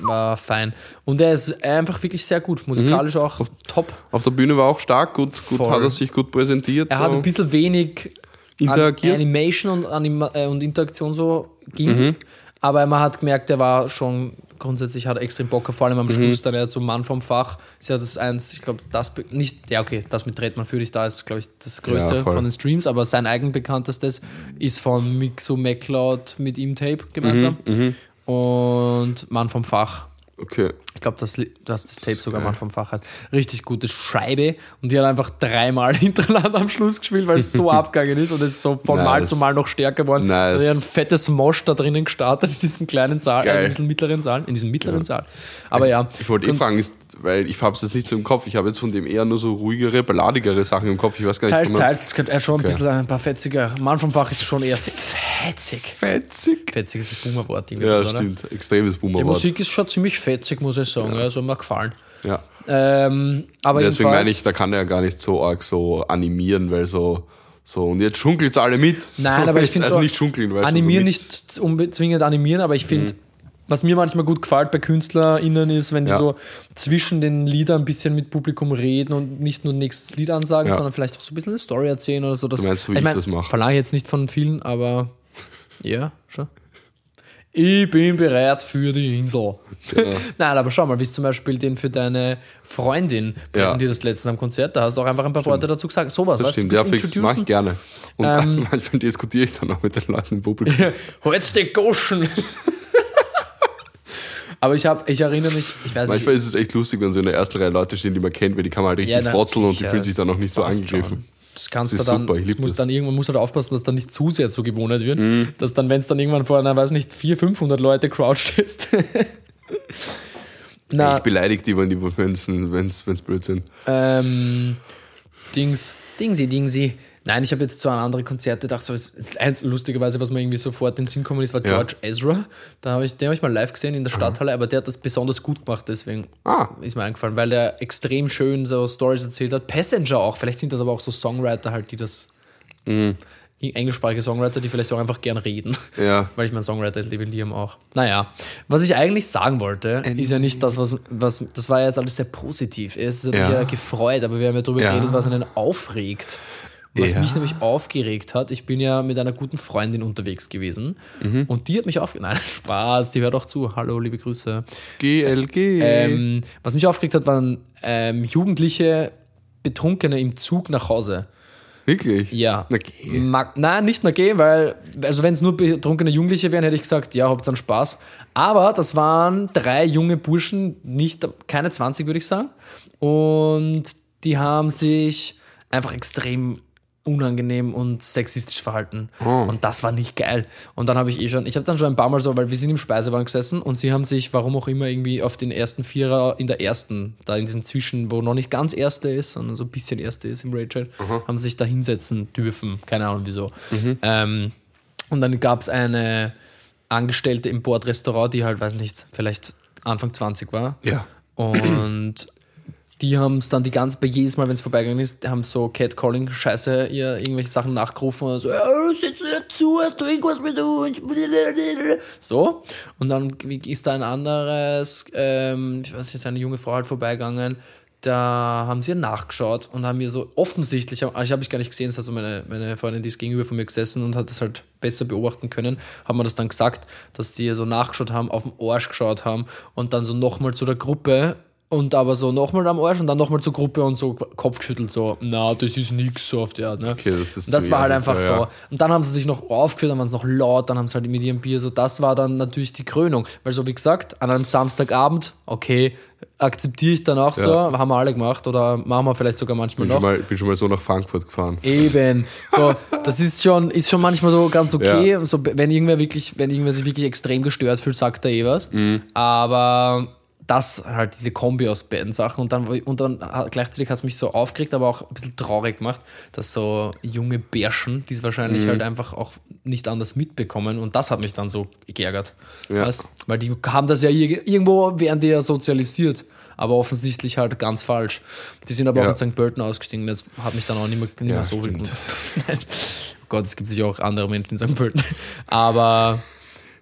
Speaker 2: War fein. Und er ist einfach wirklich sehr gut. Musikalisch auch top.
Speaker 1: Auf der Bühne war auch stark, gut, gut
Speaker 2: Voll.
Speaker 1: hat er sich gut präsentiert.
Speaker 2: Er hat
Speaker 1: so.
Speaker 2: ein bisschen wenig
Speaker 1: Interagiert.
Speaker 2: An Animation und, Anima äh, und Interaktion so ging.
Speaker 1: Mhm.
Speaker 2: Aber man hat gemerkt, er war schon grundsätzlich hat er extrem Bock, vor allem am
Speaker 1: Mhm.
Speaker 2: Schluss dann er zum Mann vom Fach. Ist ja das eins, ich glaube, das nicht, ja okay, das mit Redman für dich da ist, glaube ich, das größte
Speaker 1: Ja,
Speaker 2: von den Streams, aber sein eigenbekanntestes ist von Mixo MacLeod mit ihm Tape gemeinsam.
Speaker 1: Mhm,
Speaker 2: Und Mann vom Fach.
Speaker 1: Okay.
Speaker 2: Ich glaube, dass, dass das Tape sogar Mann vom Fach heißt. Richtig gute Scheibe. Und die hat einfach dreimal <laughs> hintereinander am Schluss gespielt, weil es so <laughs> abgegangen ist und es ist so von
Speaker 1: Nice.
Speaker 2: Mal zu Mal noch stärker geworden.
Speaker 1: Nice.
Speaker 2: Also ein fettes Mosch da drinnen gestartet in diesem kleinen Saal, äh,
Speaker 1: Geil.
Speaker 2: in diesem mittleren Saal, in diesem mittleren Saal. Aber ja.
Speaker 1: Ich wollte eh fragen, ist, weil ich habe es jetzt nicht so im Kopf. Ich habe jetzt von dem eher nur so ruhigere, balladigere Sachen im Kopf. Ich weiß gar nicht.
Speaker 2: Teils, teils, er schon ein bisschen ein paar fetziger. Mann vom Fach ist schon eher <laughs> fetzig.
Speaker 1: Fetzig.
Speaker 2: Fetzig ist ein Boomer-Wort. irgendwie,
Speaker 1: Ja,
Speaker 2: oder?
Speaker 1: stimmt. Extremes
Speaker 2: Die
Speaker 1: Boomerwort.
Speaker 2: Musik ist schon ziemlich fetzig, muss ich sagen. Also mir gefallen.
Speaker 1: Ja.
Speaker 2: Ähm, aber
Speaker 1: Deswegen meine ich, da kann er ja gar nicht so arg so animieren, weil so, so und jetzt schunkelt alle mit.
Speaker 2: Nein, aber ich finde
Speaker 1: also
Speaker 2: so,
Speaker 1: nicht schunkeln, weil
Speaker 2: animieren
Speaker 1: so
Speaker 2: nicht unbedingt animieren, aber ich finde, was mir manchmal gut gefällt bei KünstlerInnen ist, wenn die
Speaker 1: Ja.
Speaker 2: so zwischen den Liedern ein bisschen mit Publikum reden und nicht nur nächstes Lied ansagen,
Speaker 1: Ja.
Speaker 2: sondern vielleicht auch so ein bisschen eine Story erzählen oder so. Das,
Speaker 1: Du meinst, so wie ich das mache.
Speaker 2: Verlange ich jetzt nicht von vielen, aber ja, schon. Ich bin bereit für die Insel. <laughs> Nein, aber schau mal, wie es zum Beispiel den für deine Freundin präsentiert hast letztens am Konzert, da hast du auch einfach ein paar Worte dazu gesagt. Sowas,
Speaker 1: Das
Speaker 2: weißt du,
Speaker 1: stimmt, ja, fix, mach ich gerne. Und
Speaker 2: Ähm, <laughs>
Speaker 1: manchmal diskutiere ich dann auch mit den Leuten im Publikum.
Speaker 2: Halt die Goschen! <laughs> Aber ich habe, ich erinnere mich, ich weiß
Speaker 1: Manchmal
Speaker 2: nicht.
Speaker 1: ist es echt lustig, wenn so in der ersten Reihe Leute stehen, die man kennt, weil die kann man halt richtig
Speaker 2: na,
Speaker 1: frotzeln und die fühlen sich dann
Speaker 2: das
Speaker 1: nicht so angegriffen.
Speaker 2: Das kannst
Speaker 1: Das
Speaker 2: du dann,
Speaker 1: super, ich
Speaker 2: muss
Speaker 1: das.
Speaker 2: dann irgendwann muss halt aufpassen, dass dann nicht zu sehr so gewohnt wird,
Speaker 1: Mhm.
Speaker 2: dass dann, wenn es dann irgendwann vor einer, weiß nicht, 400, 500 Leute crouched ist. <laughs> Na,
Speaker 1: Ich beleidige die, wenn die wenn's, wenn's, wenn's blöd sind.
Speaker 2: ähm, Dings, Dingsi, Dingsi. Nein, ich habe jetzt zu an andere Konzerte gedacht, so eins lustigerweise, was mir irgendwie sofort in den Sinn gekommen ist, war
Speaker 1: Ja.
Speaker 2: George Ezra. Da habe ich, den habe ich mal live gesehen in der Stadthalle, aber der hat das besonders gut gemacht, deswegen
Speaker 1: Ah.
Speaker 2: ist mir eingefallen, weil er extrem schön so Stories erzählt hat. Passenger auch, vielleicht sind das aber auch so Songwriter halt, die das
Speaker 1: Mhm.
Speaker 2: englischsprachige Songwriter, die vielleicht auch einfach gern reden.
Speaker 1: Ja. <laughs>
Speaker 2: Weil ich mein Songwriter liebe Liam auch. Naja, was ich eigentlich sagen wollte, ist ja nicht das, was, was das war ja jetzt alles sehr positiv. Er ist
Speaker 1: Ja.
Speaker 2: ja gefreut, aber wir haben ja darüber
Speaker 1: Ja.
Speaker 2: geredet, was einen aufregt. Was
Speaker 1: Ja.
Speaker 2: mich nämlich aufgeregt hat, ich bin ja mit einer guten Freundin unterwegs gewesen
Speaker 1: Mhm.
Speaker 2: und die hat mich aufgeregt. <laughs> Nein, Spaß, die hört auch zu. Hallo, liebe Grüße.
Speaker 1: GLG.
Speaker 2: Ähm, was mich aufgeregt hat, waren ähm, jugendliche Betrunkene im Zug nach Hause.
Speaker 1: Wirklich?
Speaker 2: Ja.
Speaker 1: Na, geh.
Speaker 2: Mag, nein, nicht nur gehen, weil, also wenn es nur betrunkene Jugendliche wären, hätte ich gesagt, ja, habt dann Spaß. Aber das waren drei junge Burschen, nicht, keine 20, würde ich sagen. Und die haben sich einfach extrem unangenehm und sexistisch verhalten. Und das war nicht geil. Und dann habe ich eh schon, ich habe dann schon ein paar Mal so, weil wir sind im Speisewagen gesessen und sie haben sich, warum auch immer, irgendwie auf den ersten Vierer in der ersten, da in diesem Zwischen, wo noch nicht ganz erste ist, sondern so ein bisschen erste ist im Raychat, haben sich da hinsetzen dürfen. Keine Ahnung wieso. Ähm, und dann gab es eine Angestellte im Bordrestaurant, die halt, weiß nicht, vielleicht Anfang 20 war.
Speaker 1: Ja.
Speaker 2: Und die haben es dann die ganze, bei jedes Mal, wenn es vorbeigegangen ist, haben so Catcalling-Scheiße ihr irgendwelche Sachen nachgerufen und so, setz dir zu, trink was mit uns. So. Und dann ist da ein anderes, ähm, ich weiß jetzt, eine junge Frau halt vorbeigegangen, da haben sie nachgeschaut und haben mir so offensichtlich, also ich habe ich gar nicht gesehen, es hat so meine, meine Freundin, die ist gegenüber von mir gesessen und hat das halt besser beobachten können, haben mir das dann gesagt, dass die so nachgeschaut haben, auf den Arsch geschaut haben und dann so nochmal zu der Gruppe und aber so nochmal am Arsch und dann nochmal zur Gruppe und so Kopf geschüttelt, so, na, das ist nix, so auf die Art. Ne?
Speaker 1: Okay, das ist
Speaker 2: und das war halt einfach
Speaker 1: ja.
Speaker 2: so. Und dann haben sie sich noch aufgeführt, dann waren es noch laut, dann haben sie halt mit ihrem Bier so, das war dann natürlich die Krönung. Weil so wie gesagt, an einem Samstagabend, okay, akzeptiere ich dann auch so,
Speaker 1: Ja.
Speaker 2: haben wir alle gemacht oder machen wir vielleicht sogar manchmal
Speaker 1: Bin schon,
Speaker 2: noch.
Speaker 1: mal, bin schon mal so nach Frankfurt gefahren.
Speaker 2: Eben. So, das ist schon, ist schon manchmal so ganz okay. So, wenn irgendwer wirklich, wenn irgendwer sich wirklich extrem gestört fühlt, sagt er eh was.
Speaker 1: Mhm.
Speaker 2: Aber das halt diese Kombi aus beiden Sachen und dann, und dann gleichzeitig hat es mich so aufgeregt, aber auch ein bisschen traurig gemacht, dass so junge Bärschen, die es wahrscheinlich
Speaker 1: Mhm.
Speaker 2: halt einfach auch nicht anders mitbekommen und das hat mich dann so geärgert.
Speaker 1: Ja.
Speaker 2: Weißt? Weil die haben das ja ir- irgendwo, werden die ja sozialisiert, aber offensichtlich halt ganz falsch. Die sind aber
Speaker 1: Ja.
Speaker 2: auch in St. Pölten ausgestiegen, das hat mich dann auch nicht mehr, nicht mehr
Speaker 1: Ja,
Speaker 2: so viel
Speaker 1: stimmt. <laughs>
Speaker 2: Nein. Oh Gott, es gibt sicher auch andere Menschen in St. Pölten. Aber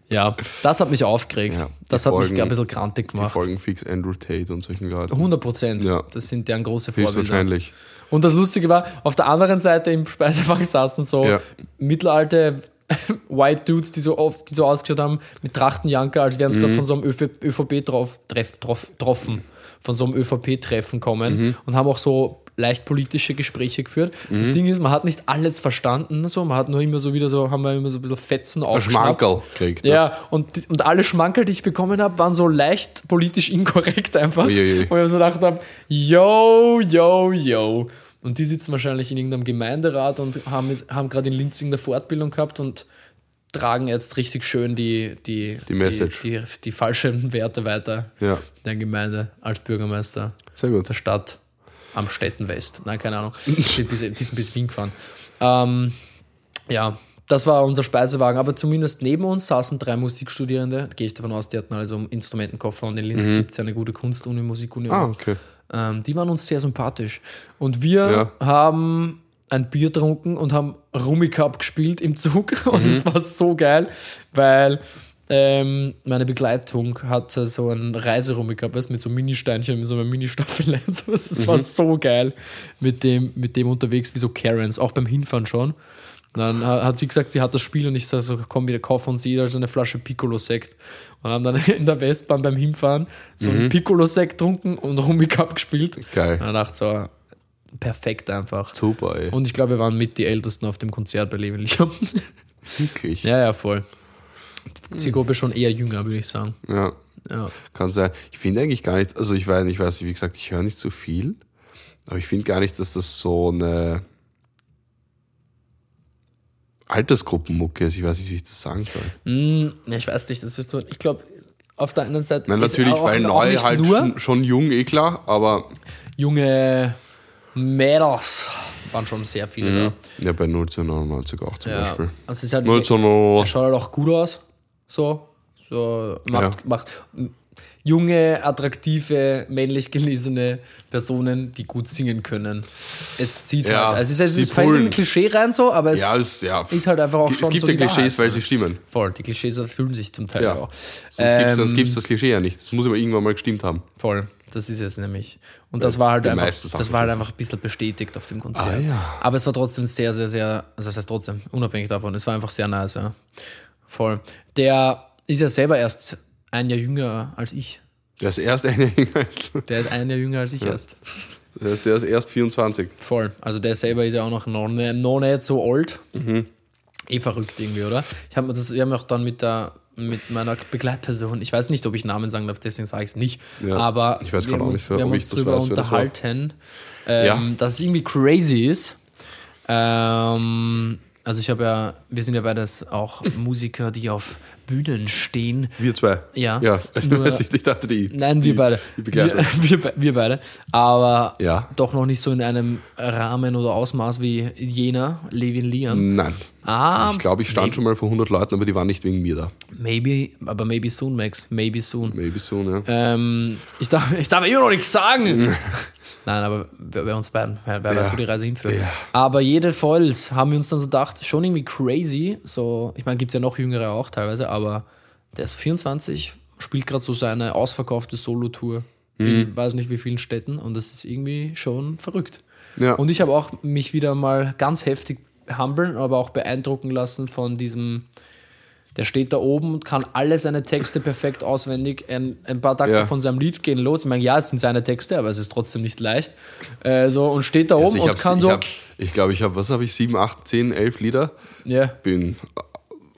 Speaker 2: ja, das hat mich aufgeregt.
Speaker 1: Ja, die
Speaker 2: das hat mich
Speaker 1: Folgen-
Speaker 2: ein bisschen grantig
Speaker 1: Die
Speaker 2: gemacht.
Speaker 1: folgen fix Andrew Tate und solchen Leuten.
Speaker 2: 100 Prozent.
Speaker 1: Ja.
Speaker 2: Das sind deren große Vorbilder.
Speaker 1: Höchstwahrscheinlich.
Speaker 2: Und das Lustige war, auf der anderen Seite im Speisefach saßen so
Speaker 1: Ja.
Speaker 2: mittelalte <laughs> White Dudes, die so oft, die so ausgeschaut haben, mit Trachtenjanker, als wären sie
Speaker 1: Mhm.
Speaker 2: gerade von so einem ÖV, ÖVP drauf, treff, troff, troffen, von so einem ÖVP-Treffen kommen
Speaker 1: Mhm.
Speaker 2: und haben auch so leicht politische Gespräche geführt. Das
Speaker 1: Mhm.
Speaker 2: Ding ist, man hat nicht alles verstanden, so, man hat nur immer so wieder so, haben wir immer so ein bisschen Fetzen aufgeschnappt.
Speaker 1: Schmankerl kriegt.
Speaker 2: Ja, und, und alle Schmankerl, die ich bekommen habe, waren so leicht politisch inkorrekt einfach.
Speaker 1: Uiuiui.
Speaker 2: Wo ich so gedacht habe, yo, yo, yo. Und die sitzen wahrscheinlich in irgendeinem Gemeinderat und haben, haben gerade in Linz irgendeine Fortbildung gehabt und tragen jetzt richtig schön die, die,
Speaker 1: Die Message.
Speaker 2: die, die, die falschen Werte weiter
Speaker 1: Ja.
Speaker 2: der Gemeinde als Bürgermeister
Speaker 1: Sehr gut.
Speaker 2: der Stadt am Städten West. Nein, keine Ahnung. <laughs> Die sind bis, die sind bis Wien gefahren. Ähm, ja, das war unser Speisewagen. Aber zumindest neben uns saßen drei Musikstudierende. Da gehe ich davon aus, die hatten also Instrumentenkoffer und in Linz gibt es ja eine gute Kunstuni, Musikuni.
Speaker 1: Ah, okay.
Speaker 2: Ähm, die waren uns sehr sympathisch. Und wir
Speaker 1: Ja.
Speaker 2: haben ein Bier getrunken und haben Rummikub gespielt im Zug. <laughs> Und es war so geil, weil ähm, meine Begleitung hatte so ein Reiserummikub weißt, mit so Ministeinchen, mit so einer Mini-Staffel. <laughs> Also, Es war so geil mit dem, mit dem unterwegs, wie so Karens, auch beim Hinfahren schon. Dann ha- hat sie gesagt, sie hat das Spiel und ich sage so, komm, wir kaufen uns jeder so eine Flasche Piccolo-Sekt. Und haben dann <laughs> in der Westbahn beim Hinfahren so einen Piccolo-Sekt getrunken und Rummikub gespielt.
Speaker 1: Geil.
Speaker 2: Und dann dachte ich so, perfekt einfach.
Speaker 1: Super, ey.
Speaker 2: Und ich glaube, wir waren mit die Ältesten auf dem Konzert bei Leben. <laughs>
Speaker 1: Wirklich.
Speaker 2: ja, ja, voll. Die Zielgruppe schon eher jünger, würde ich sagen.
Speaker 1: Ja.
Speaker 2: Ja.
Speaker 1: Kann sein. Ich finde eigentlich gar nicht, also ich weiß, ich weiß, wie gesagt, ich höre nicht so viel, aber ich finde gar nicht, dass das so eine Altersgruppenmucke ist. Ich weiß nicht, wie ich das sagen soll.
Speaker 2: Hm, ja, ich weiß nicht, das ist so, ich glaube, auf der einen Seite.
Speaker 1: Nein, natürlich,
Speaker 2: auch-
Speaker 1: weil neu halt schon, schon jung, eh klar, aber
Speaker 2: junge Mädels waren schon sehr viele
Speaker 1: ja, bei 099 auch zum
Speaker 2: da. Ja.
Speaker 1: Beispiel.
Speaker 2: Also es ist halt,
Speaker 1: 099.
Speaker 2: er schaut halt auch gut aus. So. So macht,
Speaker 1: Ja.
Speaker 2: macht junge, attraktive, männlich gelesene Personen, die gut singen können. Es zieht
Speaker 1: Ja,
Speaker 2: halt. Also es ist, es ist ein. Klischee rein so, aber es
Speaker 1: Ja, es, ja.
Speaker 2: ist halt einfach auch
Speaker 1: es
Speaker 2: schon
Speaker 1: gibt
Speaker 2: so
Speaker 1: ja
Speaker 2: die
Speaker 1: Klischees,
Speaker 2: Wahrheit,
Speaker 1: weil sie stimmen.
Speaker 2: Voll, die Klischees erfüllen sich zum Teil
Speaker 1: Ja.
Speaker 2: auch.
Speaker 1: Sonst gibt es
Speaker 2: Ähm,
Speaker 1: das Klischee ja nicht. Das muss immer irgendwann mal gestimmt haben.
Speaker 2: Voll, das ist es nämlich. Und das war halt einfach, das war halt einfach ein bisschen bestätigt auf dem Konzert.
Speaker 1: Ah.
Speaker 2: Aber es war trotzdem sehr, sehr, sehr, also das heißt trotzdem, unabhängig davon, es war einfach sehr nice, ja. Voll. Der ist ja selber erst ein Jahr jünger als ich.
Speaker 1: Der ist erst eine jünger als du.
Speaker 2: Der ist ein Jahr jünger als ich erst.
Speaker 1: Der ist, der ist erst 24.
Speaker 2: Voll. Also der selber ist ja auch noch, noch, nicht, noch nicht so alt.
Speaker 1: Mhm.
Speaker 2: Eh verrückt irgendwie, oder? Ich habe mir das, wir haben auch dann mit der mit meiner Begleitperson, ich weiß nicht, ob ich Namen sagen darf, deswegen sage ich es nicht,
Speaker 1: Ja,
Speaker 2: aber
Speaker 1: ich weiß
Speaker 2: wir haben uns,
Speaker 1: nicht,
Speaker 2: wir haben
Speaker 1: ich
Speaker 2: uns
Speaker 1: das
Speaker 2: drüber
Speaker 1: weiß, wer das
Speaker 2: unterhalten, ähm,
Speaker 1: Ja.
Speaker 2: dass es irgendwie crazy ist. Ähm, also ich habe ja, wir sind ja beides auch <laughs> Musiker, die auf Bühnen stehen.
Speaker 1: Wir zwei.
Speaker 2: Ja.
Speaker 1: Ja,
Speaker 2: Nur- <laughs>
Speaker 1: ich dachte die.
Speaker 2: Nein,
Speaker 1: die,
Speaker 2: wir beide.
Speaker 1: Die.
Speaker 2: Wir, <laughs> wir, wir beide. Aber
Speaker 1: Ja.
Speaker 2: doch noch nicht so in einem Rahmen oder Ausmaß wie jener, Levin Liam.
Speaker 1: Nein.
Speaker 2: Ah,
Speaker 1: Ich glaube, ich stand
Speaker 2: maybe,
Speaker 1: schon mal vor 100 Leuten, aber die waren nicht wegen mir da.
Speaker 2: Maybe, aber maybe soon, Max. Maybe soon.
Speaker 1: Maybe soon, ja.
Speaker 2: Ähm, ich, darf, ich darf immer noch nichts sagen. Nein, aber bei uns beiden, wer, weiß, wo die Reise hinführt.
Speaker 1: Ja.
Speaker 2: Aber jede Foils haben wir uns dann so gedacht, schon irgendwie crazy. So, ich meine, gibt es ja noch jüngere auch teilweise, aber der ist 24, spielt gerade so seine ausverkaufte Solo-Tour in weiß nicht wie vielen Städten und das ist irgendwie schon verrückt.
Speaker 1: Ja.
Speaker 2: Und ich habe auch mich wieder mal ganz heftig humbeln, aber auch beeindrucken lassen von diesem Der steht da oben und kann alle seine Texte perfekt auswendig ein, ein paar Takte
Speaker 1: Ja.
Speaker 2: von seinem Lied gehen los. Ich meine, ja, es sind seine Texte, aber es ist trotzdem nicht leicht. Äh, so, und steht da oben
Speaker 1: Also ich
Speaker 2: und kann
Speaker 1: ich
Speaker 2: so.
Speaker 1: habe, ich glaube, ich habe, was habe ich, sieben, acht, zehn, elf Lieder.
Speaker 2: ja.
Speaker 1: Bin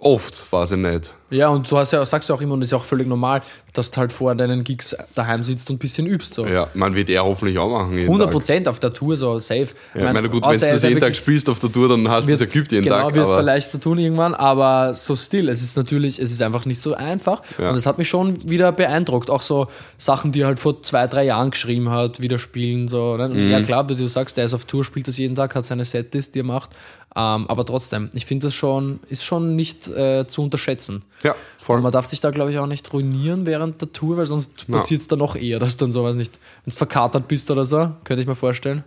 Speaker 1: oft, war sie nicht.
Speaker 2: Ja, und du hast ja, sagst ja auch immer, und das ist ja auch völlig normal, dass du halt vor deinen Gigs daheim sitzt und ein bisschen übst. So.
Speaker 1: Ja, man wird er hoffentlich auch machen. Jeden
Speaker 2: 100
Speaker 1: Tag.
Speaker 2: Prozent auf der Tour, so safe.
Speaker 1: Ja, ich meine, gut, wenn du das jeden Tag spielst auf der Tour, dann hast du es ergibt jeden
Speaker 2: genau,
Speaker 1: Tag.
Speaker 2: wirst du leichter tun irgendwann, aber so still. Es ist natürlich, es ist einfach nicht so einfach.
Speaker 1: Ja.
Speaker 2: Und es hat mich schon wieder beeindruckt. Auch so Sachen, die er halt vor zwei, drei Jahren geschrieben hat, wieder spielen. So, ne?
Speaker 1: Mhm.
Speaker 2: Ja, klar, wie du sagst, der ist auf Tour, spielt das jeden Tag, hat seine Setlist, die er macht. Ähm, aber trotzdem, ich finde das schon, ist schon nicht äh, zu unterschätzen.
Speaker 1: ja, voll.
Speaker 2: Und man darf sich da, glaube ich, auch nicht ruinieren während der Tour, weil sonst
Speaker 1: Ja.
Speaker 2: passiert es dann noch eher, dass du dann sowas nicht, wenn du verkatert bist oder so, könnte ich mir vorstellen.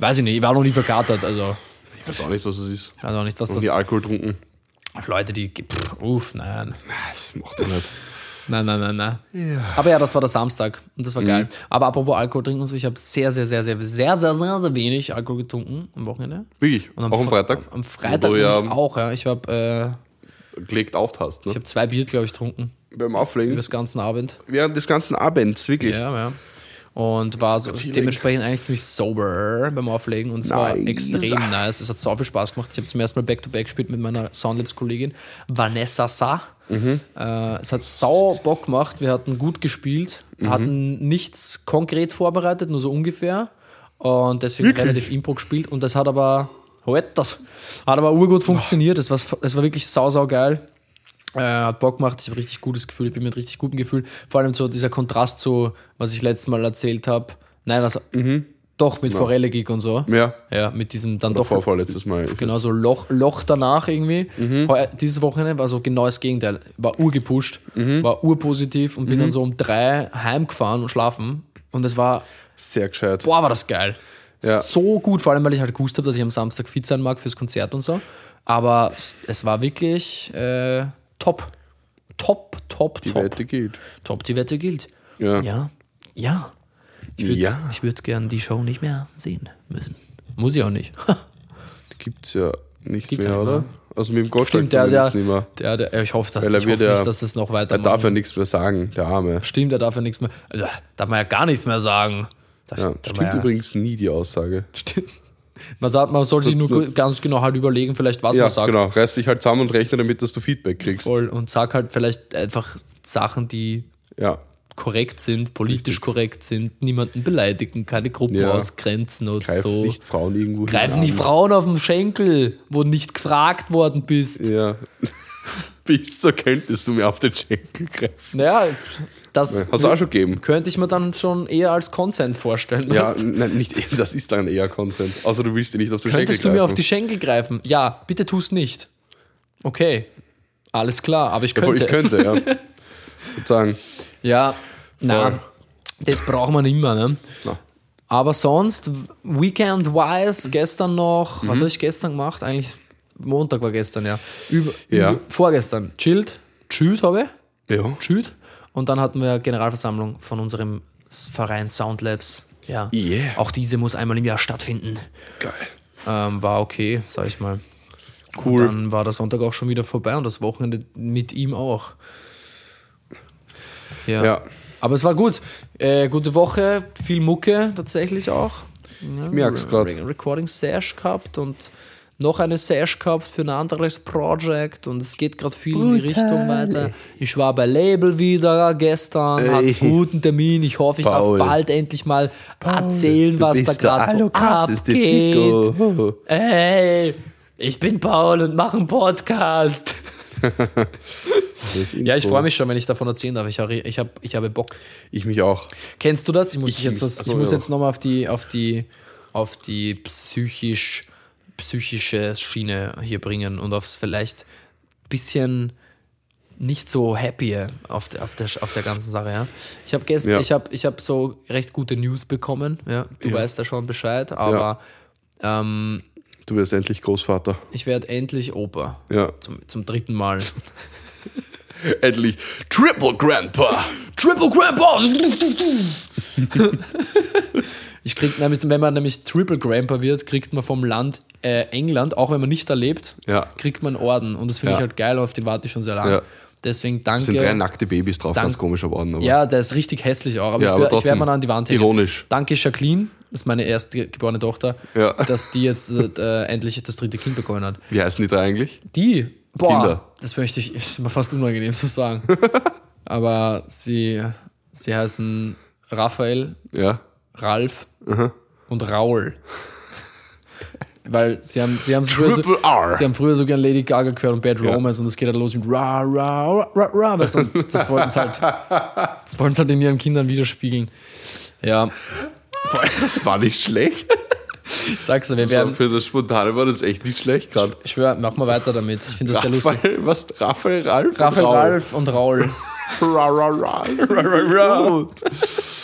Speaker 2: Weiß ich nicht, ich war noch nie verkatert, also
Speaker 1: Ich weiß auch nicht, was es ist.
Speaker 2: ich weiß auch nicht, was das
Speaker 1: nie Alkohol getrunken.
Speaker 2: Leute, die, pff, uff, nein,
Speaker 1: Das macht man nicht.
Speaker 2: Nein, nein, nein, nein. Aber ja, das war der Samstag und das war geil. Aber apropos Alkohol trinken und so, ich habe sehr, sehr, sehr, sehr, sehr, sehr, sehr, sehr wenig Alkohol getrunken am Wochenende.
Speaker 1: Wirklich?
Speaker 2: Und
Speaker 1: auch am
Speaker 2: Fre-
Speaker 1: Freitag?
Speaker 2: Am Freitag
Speaker 1: Wo du ja
Speaker 2: auch, ja. Ich habe äh,
Speaker 1: gelegt auf hast, ne?
Speaker 2: ich hab zwei Bier, glaube ich, getrunken.
Speaker 1: Beim Auflegen.
Speaker 2: Das ganzen Abend.
Speaker 1: Während des ganzen Abends, wirklich.
Speaker 2: Ja, ja. Und war so dementsprechend eigentlich ziemlich sober beim Auflegen und es war
Speaker 1: Nice.
Speaker 2: extrem nice. Es hat so viel Spaß gemacht. Ich habe zum ersten Mal Back-to-Back gespielt mit meiner Soundlabs-Kollegin Vanessa Sa.
Speaker 1: Mhm.
Speaker 2: Äh, es hat sau Bock gemacht. Wir hatten gut gespielt,
Speaker 1: Mhm.
Speaker 2: hatten nichts konkret vorbereitet, nur so ungefähr. Und deswegen relativ Impro gespielt. Und das hat aber, halt das, hat aber urgut funktioniert. Es war, es war wirklich sau, sau geil. Äh, hat Bock gemacht, ich habe richtig gutes Gefühl, ich bin mit richtig gutem Gefühl. Vor allem so dieser Kontrast zu, was ich letztes Mal erzählt habe. Nein, also doch mit Forelle Gig und so.
Speaker 1: Ja.
Speaker 2: Ja, mit diesem dann
Speaker 1: Oder
Speaker 2: doch
Speaker 1: Vorfall letztes Mal.
Speaker 2: genau so Loch, Loch danach irgendwie. Heu- Dieses Wochenende war so genau das Gegenteil. War urgepusht, war urpositiv und bin dann so um drei heimgefahren und schlafen. Und es war,
Speaker 1: Sehr gescheit.
Speaker 2: boah, war das geil.
Speaker 1: Ja.
Speaker 2: So gut, vor allem, weil ich halt gewusst habe, dass ich am Samstag fit sein mag fürs Konzert und so. Aber es, es war wirklich äh, top. Top, top,
Speaker 1: Die
Speaker 2: top.
Speaker 1: Wette gilt.
Speaker 2: Top, die Wette gilt.
Speaker 1: Ja.
Speaker 2: Ja, ja. Ich würde
Speaker 1: Ja.
Speaker 2: ich würd gern die Show nicht mehr sehen müssen. Muss ich auch nicht.
Speaker 1: Die gibt's ja nicht
Speaker 2: Gibt's
Speaker 1: mehr,
Speaker 2: ja nicht
Speaker 1: oder?
Speaker 2: mehr.
Speaker 1: Also mit dem Gottschalk
Speaker 2: Stimmt, der, der,
Speaker 1: nicht mehr.
Speaker 2: der, der, ich hoffe, dass,
Speaker 1: Weil er
Speaker 2: ich hoffe
Speaker 1: ja-
Speaker 2: nicht, dass es noch weiter
Speaker 1: Er darf ja nichts mehr sagen, der Arme.
Speaker 2: Stimmt, er darf ja nichts mehr. Also, darf man ja gar nichts mehr sagen. Darf,
Speaker 1: Ja, stimmt
Speaker 2: ja,
Speaker 1: übrigens nie die Aussage.
Speaker 2: Stimmt. Man, sagt, man soll sich nur ganz genau halt überlegen, vielleicht was
Speaker 1: Ja,
Speaker 2: man sagt.
Speaker 1: genau. Reiß dich halt zusammen und rechne damit, dass du Feedback kriegst.
Speaker 2: Voll. Und sag halt vielleicht einfach Sachen, die
Speaker 1: Ja.
Speaker 2: korrekt sind, politisch korrekt sind, niemanden beleidigen, keine Gruppen
Speaker 1: Ja.
Speaker 2: ausgrenzen oder
Speaker 1: Greif
Speaker 2: so.
Speaker 1: nicht Frauen irgendwo
Speaker 2: die
Speaker 1: an.
Speaker 2: Frauen auf den Schenkel, wo du nicht gefragt worden bist.
Speaker 1: Ja. <laughs> Bis so könntest du mir auf den Schenkel greifen.
Speaker 2: Naja, das
Speaker 1: Hast du auch schon gegeben.
Speaker 2: könnte ich mir dann schon eher als Consent vorstellen.
Speaker 1: Ja,
Speaker 2: du?
Speaker 1: nein, nicht, <laughs> das ist dann eher Content. Außer du willst dir nicht auf den
Speaker 2: Könntest du
Speaker 1: Schenkel
Speaker 2: mir auf
Speaker 1: greifen.
Speaker 2: die Schenkel greifen? Ja, bitte tust nicht. Okay, alles klar, aber ich
Speaker 1: Ja,
Speaker 2: könnte.
Speaker 1: ich könnte, ja. <laughs> Ich würde sagen,
Speaker 2: Ja, na,
Speaker 1: Voll.
Speaker 2: das braucht man immer, ne?
Speaker 1: Na.
Speaker 2: Aber sonst, Weekend-wise, gestern noch,
Speaker 1: Mhm.
Speaker 2: was habe ich gestern gemacht? Eigentlich Montag war gestern, ja. Über,
Speaker 1: Ja.
Speaker 2: Über, vorgestern, chillt, chillt habe ich,
Speaker 1: ja.
Speaker 2: chillt. Und dann hatten wir Generalversammlung von unserem Verein Soundlabs. Ja.
Speaker 1: Yeah.
Speaker 2: Auch diese muss einmal im Jahr stattfinden.
Speaker 1: Geil.
Speaker 2: Ähm, war okay, sag ich mal.
Speaker 1: Cool.
Speaker 2: Und dann war der Sonntag auch schon wieder vorbei und das Wochenende mit ihm auch. Ja.
Speaker 1: Ja.
Speaker 2: Aber es war gut. Äh, gute Woche, viel Mucke tatsächlich auch. Ja,
Speaker 1: merk's grad.
Speaker 2: Re Recording Sash gehabt und noch eine Sash gehabt für ein anderes Project und es geht gerade viel in die Richtung weiter. Ich war bei Label wieder gestern,
Speaker 1: Ey.
Speaker 2: hatte guten Termin. Ich hoffe, ich
Speaker 1: Paul.
Speaker 2: darf bald endlich mal erzählen, was da gerade so abgeht. Hey, ich bin Paul und mache einen Podcast. Ja, ich freue mich schon, wenn ich davon erzählen darf. Ich, habe- ich, hab, ich habe Bock.
Speaker 1: Ich mich auch.
Speaker 2: Kennst du das? Ich muss,
Speaker 1: Ich
Speaker 2: jetzt, was, ich muss
Speaker 1: ja.
Speaker 2: jetzt nochmal auf die, auf die, auf die psychisch, psychische Schiene hier bringen und aufs vielleicht bisschen nicht so happy auf der, auf der, auf der ganzen Sache. Ja. Ich habe gestern,
Speaker 1: Ja.
Speaker 2: ich habe ich hab so recht gute News bekommen. Ja. Du
Speaker 1: Ja.
Speaker 2: weißt ja schon Bescheid, aber ähm,
Speaker 1: Du wirst endlich Großvater.
Speaker 2: ich werde endlich Opa.
Speaker 1: Ja.
Speaker 2: Zum, zum dritten Mal. <laughs>
Speaker 1: Endlich Triple Grandpa.
Speaker 2: Triple Grandpa! <laughs> Ich krieg nämlich, wenn man nämlich Triple Grandpa wird, kriegt man vom Land äh, England, auch wenn man nicht da lebt,
Speaker 1: Ja.
Speaker 2: kriegt man einen Orden. Und das finde
Speaker 1: Ja.
Speaker 2: ich halt geil, auf den warte ich schon sehr lange.
Speaker 1: Ja.
Speaker 2: Deswegen
Speaker 1: Es sind drei
Speaker 2: danke.
Speaker 1: nackte Babys drauf,
Speaker 2: Dank-
Speaker 1: ganz komischer worden. Aber
Speaker 2: Ja, der ist richtig hässlich auch, aber
Speaker 1: Ja,
Speaker 2: ich,
Speaker 1: aber
Speaker 2: ich werde mal an die Wand hängen.
Speaker 1: ironisch.
Speaker 2: Danke, Jacqueline, das ist meine erstgeborene Tochter,
Speaker 1: Ja.
Speaker 2: dass die jetzt äh, endlich das dritte Kind bekommen hat.
Speaker 1: Wie heißen die drei eigentlich?
Speaker 2: Die, boah,
Speaker 1: Kinder.
Speaker 2: das möchte ich, ist mir fast unangenehm zu sagen. <laughs> aber sie, sie heißen Raphael,
Speaker 1: Ja.
Speaker 2: Ralf und Raul. <laughs> Weil sie haben, sie haben früher so, sie haben früher so gern Lady Gaga gehört und Bad
Speaker 1: Ja.
Speaker 2: Romance und es geht halt los mit Ra, Ra, Ra, Ra, weißt du, das wollten sie halt, <laughs> das wollten sie halt in ihren Kindern widerspiegeln. Ja,
Speaker 1: Das war nicht schlecht.
Speaker 2: ich sag's dir, wir
Speaker 1: So,
Speaker 2: werden,
Speaker 1: für das Spontane war das echt nicht schlecht gerade.
Speaker 2: ich schwör, mach mal weiter damit. Ich finde das sehr lustig.
Speaker 1: Raphael, was? Raphael, Ralf?
Speaker 2: Raphael,
Speaker 1: und Raul.
Speaker 2: Ralf und Raul. <laughs>
Speaker 1: Ra, ra, ra.
Speaker 2: ra.
Speaker 1: Gut.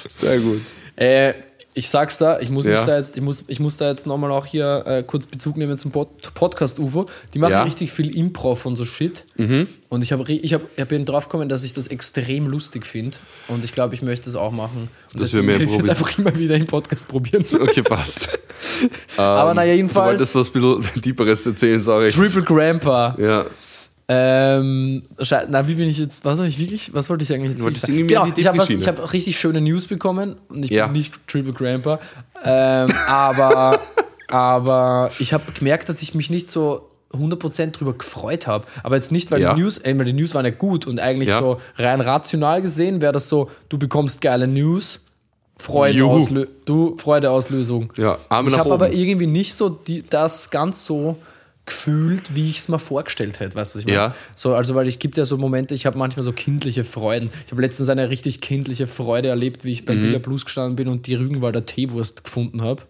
Speaker 1: Sehr gut.
Speaker 2: Äh, ich sag's da, ich muss
Speaker 1: Ja.
Speaker 2: da jetzt, ich muss, ich muss da jetzt nochmal auch hier äh, kurz Bezug nehmen zum Pod Podcast UFO. Die machen
Speaker 1: Ja.
Speaker 2: richtig viel Improv und so Shit. Und ich habe ich hab, ich bin drauf gekommen, dass ich das extrem lustig finde. Und ich glaube, ich möchte das auch machen. Und
Speaker 1: Das wir mehr
Speaker 2: ich jetzt einfach immer wieder im Podcast probieren. <laughs>
Speaker 1: Okay, passt.
Speaker 2: Aber naja,
Speaker 1: Du
Speaker 2: jedenfalls.
Speaker 1: wolltest was ein bisschen <laughs> Deeperes erzählen, sorry.
Speaker 2: Triple Grandpa.
Speaker 1: Ja.
Speaker 2: Ähm, na, wie bin ich jetzt, was habe ich wirklich, was wollte ich eigentlich jetzt
Speaker 1: wolltest irgendwie
Speaker 2: Genau, ich habe habe richtig schöne News bekommen und ich
Speaker 1: Ja.
Speaker 2: bin nicht Triple Grandpa, ähm, aber, <laughs> aber ich habe gemerkt, dass ich mich nicht so 100% drüber gefreut habe. Aber jetzt nicht, weil
Speaker 1: Ja.
Speaker 2: die News, äh, weil die News waren ja gut und eigentlich
Speaker 1: Ja.
Speaker 2: so rein rational gesehen wäre das so, du bekommst geile News, Freude, du, Freudeauslösung.
Speaker 1: Ja, Arme
Speaker 2: Ich habe aber irgendwie nicht so die, das ganz so gefühlt, wie ich es mir vorgestellt hätte. Weißt du, was ich meine?
Speaker 1: Ja.
Speaker 2: So, also, weil ich gibt ja so Momente, ich habe manchmal so kindliche Freuden. Ich habe letztens eine richtig kindliche Freude erlebt, wie ich
Speaker 1: Mhm.
Speaker 2: bei Villa Plus gestanden bin und die Rügenwalder Teewurst gefunden habe.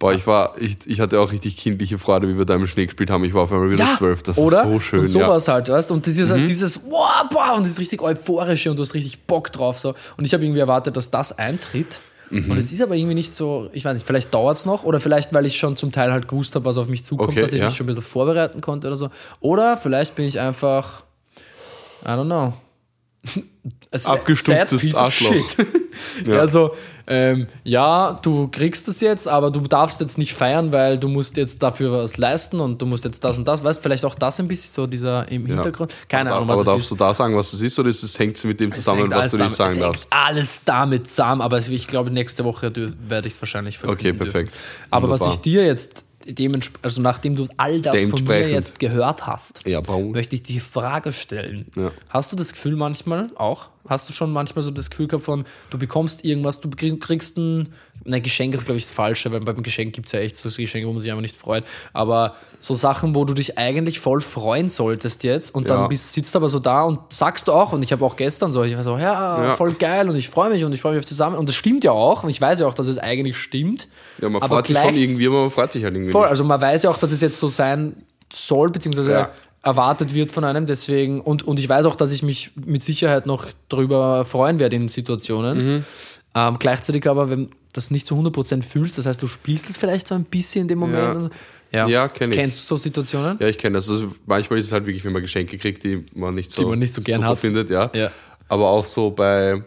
Speaker 1: Boah, ich war, ich, ich hatte auch richtig kindliche Freude, wie wir da im Schnee gespielt haben. Ich war auf einmal wieder zwölf. Das
Speaker 2: oder?
Speaker 1: ist so schön.
Speaker 2: Und
Speaker 1: ja. Mhm.
Speaker 2: sowas halt, weißt du? Und dieses, dieses, wow, boah, und das richtig euphorische und du hast richtig Bock drauf. So. Und ich habe irgendwie erwartet, dass das eintritt.
Speaker 1: Mhm.
Speaker 2: Und es ist aber irgendwie nicht so, ich weiß nicht, vielleicht dauert es noch oder vielleicht, weil ich schon zum Teil halt gewusst habe, was auf mich zukommt,
Speaker 1: Okay,
Speaker 2: dass ich
Speaker 1: ja.
Speaker 2: mich schon ein bisschen vorbereiten konnte oder so. Oder vielleicht bin ich einfach, I don't know. A sa-
Speaker 1: Abgestumpftes
Speaker 2: sad piece of
Speaker 1: Arschloch. <laughs> Ja.
Speaker 2: Also, ähm, ja, du kriegst es jetzt, aber du darfst jetzt nicht feiern, weil du musst jetzt dafür was leisten und du musst jetzt das und das, weißt vielleicht auch das ein bisschen so dieser im
Speaker 1: Ja.
Speaker 2: Hintergrund. Keine
Speaker 1: aber,
Speaker 2: Ahnung, was
Speaker 1: aber darfst
Speaker 2: ist.
Speaker 1: du da sagen, was es ist, oder ist es, hängt es mit dem zusammen, was du nicht
Speaker 2: damit-
Speaker 1: sagen darfst?
Speaker 2: alles damit zusammen, aber ich glaube, nächste Woche werde ich es wahrscheinlich
Speaker 1: Okay,
Speaker 2: verkünden dürfen.
Speaker 1: perfekt.
Speaker 2: Aber was
Speaker 1: Wunderbar.
Speaker 2: ich dir jetzt, also nachdem du all das von mir jetzt gehört hast,
Speaker 1: Ja,
Speaker 2: möchte ich die Frage stellen.
Speaker 1: Ja.
Speaker 2: Hast du das Gefühl manchmal auch? Hast du schon manchmal so das Gefühl gehabt von, du bekommst irgendwas, du krieg- kriegst ein, ne, Geschenk ist glaube ich das Falsche, weil beim Geschenk gibt es ja echt so Geschenke, wo man sich einfach nicht freut. Aber so Sachen, wo du dich eigentlich voll freuen solltest jetzt und dann
Speaker 1: Ja.
Speaker 2: bist, sitzt du aber so da und sagst du auch, und ich habe auch gestern so, ich war so, ja,
Speaker 1: Ja.
Speaker 2: voll geil und ich freue mich und ich freue mich auf zusammen. Und das stimmt ja auch und ich weiß ja auch, dass es eigentlich stimmt.
Speaker 1: Ja, man freut sich schon irgendwie, aber man freut sich halt irgendwie
Speaker 2: Voll,
Speaker 1: nicht.
Speaker 2: also man weiß ja auch, dass es jetzt so sein soll, beziehungsweise
Speaker 1: Ja.
Speaker 2: erwartet wird von einem. Deswegen, und, und ich weiß auch, dass ich mich mit Sicherheit noch darüber freuen werde in Situationen.
Speaker 1: Mhm.
Speaker 2: Ähm, gleichzeitig aber, wenn du das nicht zu 100% fühlst, das heißt, du spielst es vielleicht so ein bisschen in dem Moment.
Speaker 1: Ja.
Speaker 2: ja.
Speaker 1: Ja, kenn ich.
Speaker 2: Kennst du so Situationen?
Speaker 1: Ja, ich kenne das. Also manchmal ist es halt wirklich, wenn man Geschenke kriegt, die man nicht so,
Speaker 2: Die man nicht so gern hat.
Speaker 1: findet, ja.
Speaker 2: Ja.
Speaker 1: Aber auch so bei,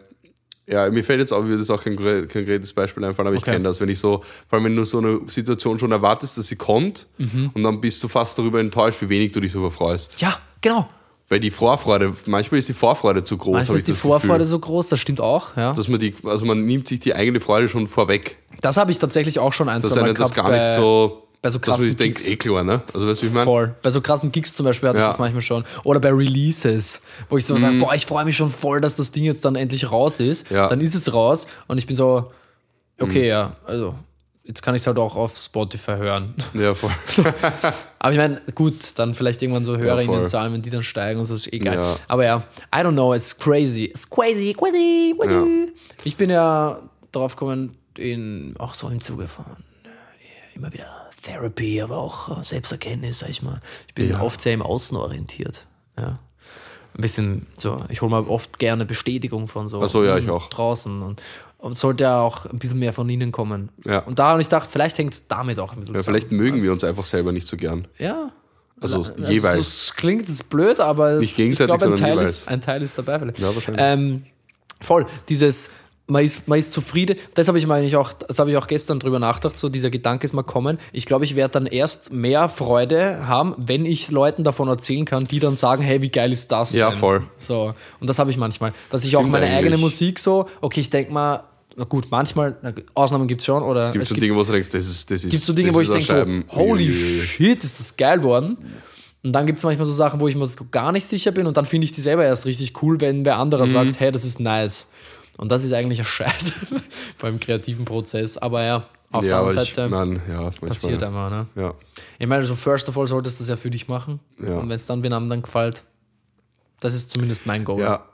Speaker 1: ja, mir fällt jetzt auch, würde das auch kein konkre- konkretes Beispiel einfallen, aber ich
Speaker 2: Okay.
Speaker 1: kenne das, wenn ich so, vor allem wenn du so eine Situation schon erwartest, dass sie kommt
Speaker 2: Mhm.
Speaker 1: und dann bist du fast darüber enttäuscht, wie wenig du dich darüber freust.
Speaker 2: Ja, genau.
Speaker 1: Weil die Vorfreude, manchmal ist die Vorfreude zu groß,
Speaker 2: Manchmal
Speaker 1: ich
Speaker 2: ist die Vorfreude
Speaker 1: Gefühl.
Speaker 2: so groß, das stimmt auch. Ja.
Speaker 1: Dass man die, also man nimmt sich die eigene Freude schon vorweg.
Speaker 2: Das habe ich tatsächlich auch schon ein,
Speaker 1: Dass
Speaker 2: zwei Mal
Speaker 1: einem das
Speaker 2: gehabt
Speaker 1: gar nicht
Speaker 2: bei-
Speaker 1: so,
Speaker 2: bei so
Speaker 1: dass man
Speaker 2: krassen
Speaker 1: sich denkt,
Speaker 2: Gigs.
Speaker 1: eh klar, ne? Also weißt du, wie ich meine?
Speaker 2: Voll. Bei so krassen Gigs zum Beispiel hatte ich
Speaker 1: Ja.
Speaker 2: das manchmal schon. Oder bei Releases, wo ich so sage, boah, ich freue mich schon voll, dass das Ding jetzt dann endlich raus ist.
Speaker 1: Ja.
Speaker 2: Dann ist es raus und ich bin so, okay, ja, also jetzt kann ich es halt auch auf Spotify hören.
Speaker 1: Ja, voll. <laughs>
Speaker 2: Aber ich meine, gut, dann vielleicht irgendwann so
Speaker 1: voll.
Speaker 2: HörerInnenzahlen, wenn die dann steigen und so, ist egal.
Speaker 1: Ja.
Speaker 2: Aber ja, I don't know, it's crazy. It's crazy, crazy, crazy.
Speaker 1: Ja.
Speaker 2: Ich bin ja drauf gekommen, in, auch so im Zuge von äh, immer wieder Therapy, aber auch äh, Selbsterkenntnis, sag ich mal. Ich bin
Speaker 1: Ja.
Speaker 2: oft sehr im Außen orientiert. Ja. Ein bisschen so, ich hole mir oft gerne Bestätigung von so,
Speaker 1: so, ja, ich
Speaker 2: mm,
Speaker 1: auch.
Speaker 2: draußen und, und sollte ja auch ein bisschen mehr von ihnen kommen.
Speaker 1: Ja.
Speaker 2: Und da habe ich gedacht, vielleicht hängt es damit auch ein bisschen
Speaker 1: Ja,
Speaker 2: zusammen.
Speaker 1: vielleicht mögen wir
Speaker 2: Weißt
Speaker 1: uns einfach selber nicht so gern.
Speaker 2: ja.
Speaker 1: Also
Speaker 2: Also
Speaker 1: jeweils.
Speaker 2: Es klingt es blöd, aber
Speaker 1: Nicht gegenseitig,
Speaker 2: ich glaube, ein Teil ist, ein Teil ist dabei vielleicht.
Speaker 1: Ja, wahrscheinlich.
Speaker 2: Ähm, voll. Dieses, man ist, man ist zufrieden. Das habe ich mir eigentlich auch, das habe ich auch gestern drüber nachgedacht, so dieser Gedanke ist mal kommen. Ich glaube, ich werde dann erst mehr Freude haben, wenn ich Leuten davon erzählen kann, die dann sagen, hey, wie geil ist das?
Speaker 1: Ja,
Speaker 2: denn?
Speaker 1: voll.
Speaker 2: So. Und das habe ich manchmal. Dass ich auch
Speaker 1: Stimmt
Speaker 2: meine eigene
Speaker 1: eigentlich.
Speaker 2: Musik so, okay, ich denke mal, na gut, manchmal, na, Ausnahmen gibt es schon, oder
Speaker 1: Es gibt so Dinge, wo du denkst, das ist. Das ist
Speaker 2: gibt so Dinge, wo ich denke so, holy shit, ist das geil worden. Und dann gibt es manchmal so Sachen, wo ich mir gar nicht sicher bin und dann finde ich die selber erst richtig cool, wenn wer anderer
Speaker 1: Mhm.
Speaker 2: sagt, hey, das ist nice. Und das ist eigentlich ein Scheiß <laughs> beim kreativen Prozess. Aber ja, auf der
Speaker 1: Ja, aber
Speaker 2: anderen
Speaker 1: ich,
Speaker 2: Seite
Speaker 1: nein, ja,
Speaker 2: passiert einmal. Ne?
Speaker 1: Ja.
Speaker 2: Ich meine, so first of all solltest du das ja für dich machen.
Speaker 1: Ja.
Speaker 2: Und wenn es dann wen anderen gefällt, das ist zumindest mein Goal.
Speaker 1: Ja,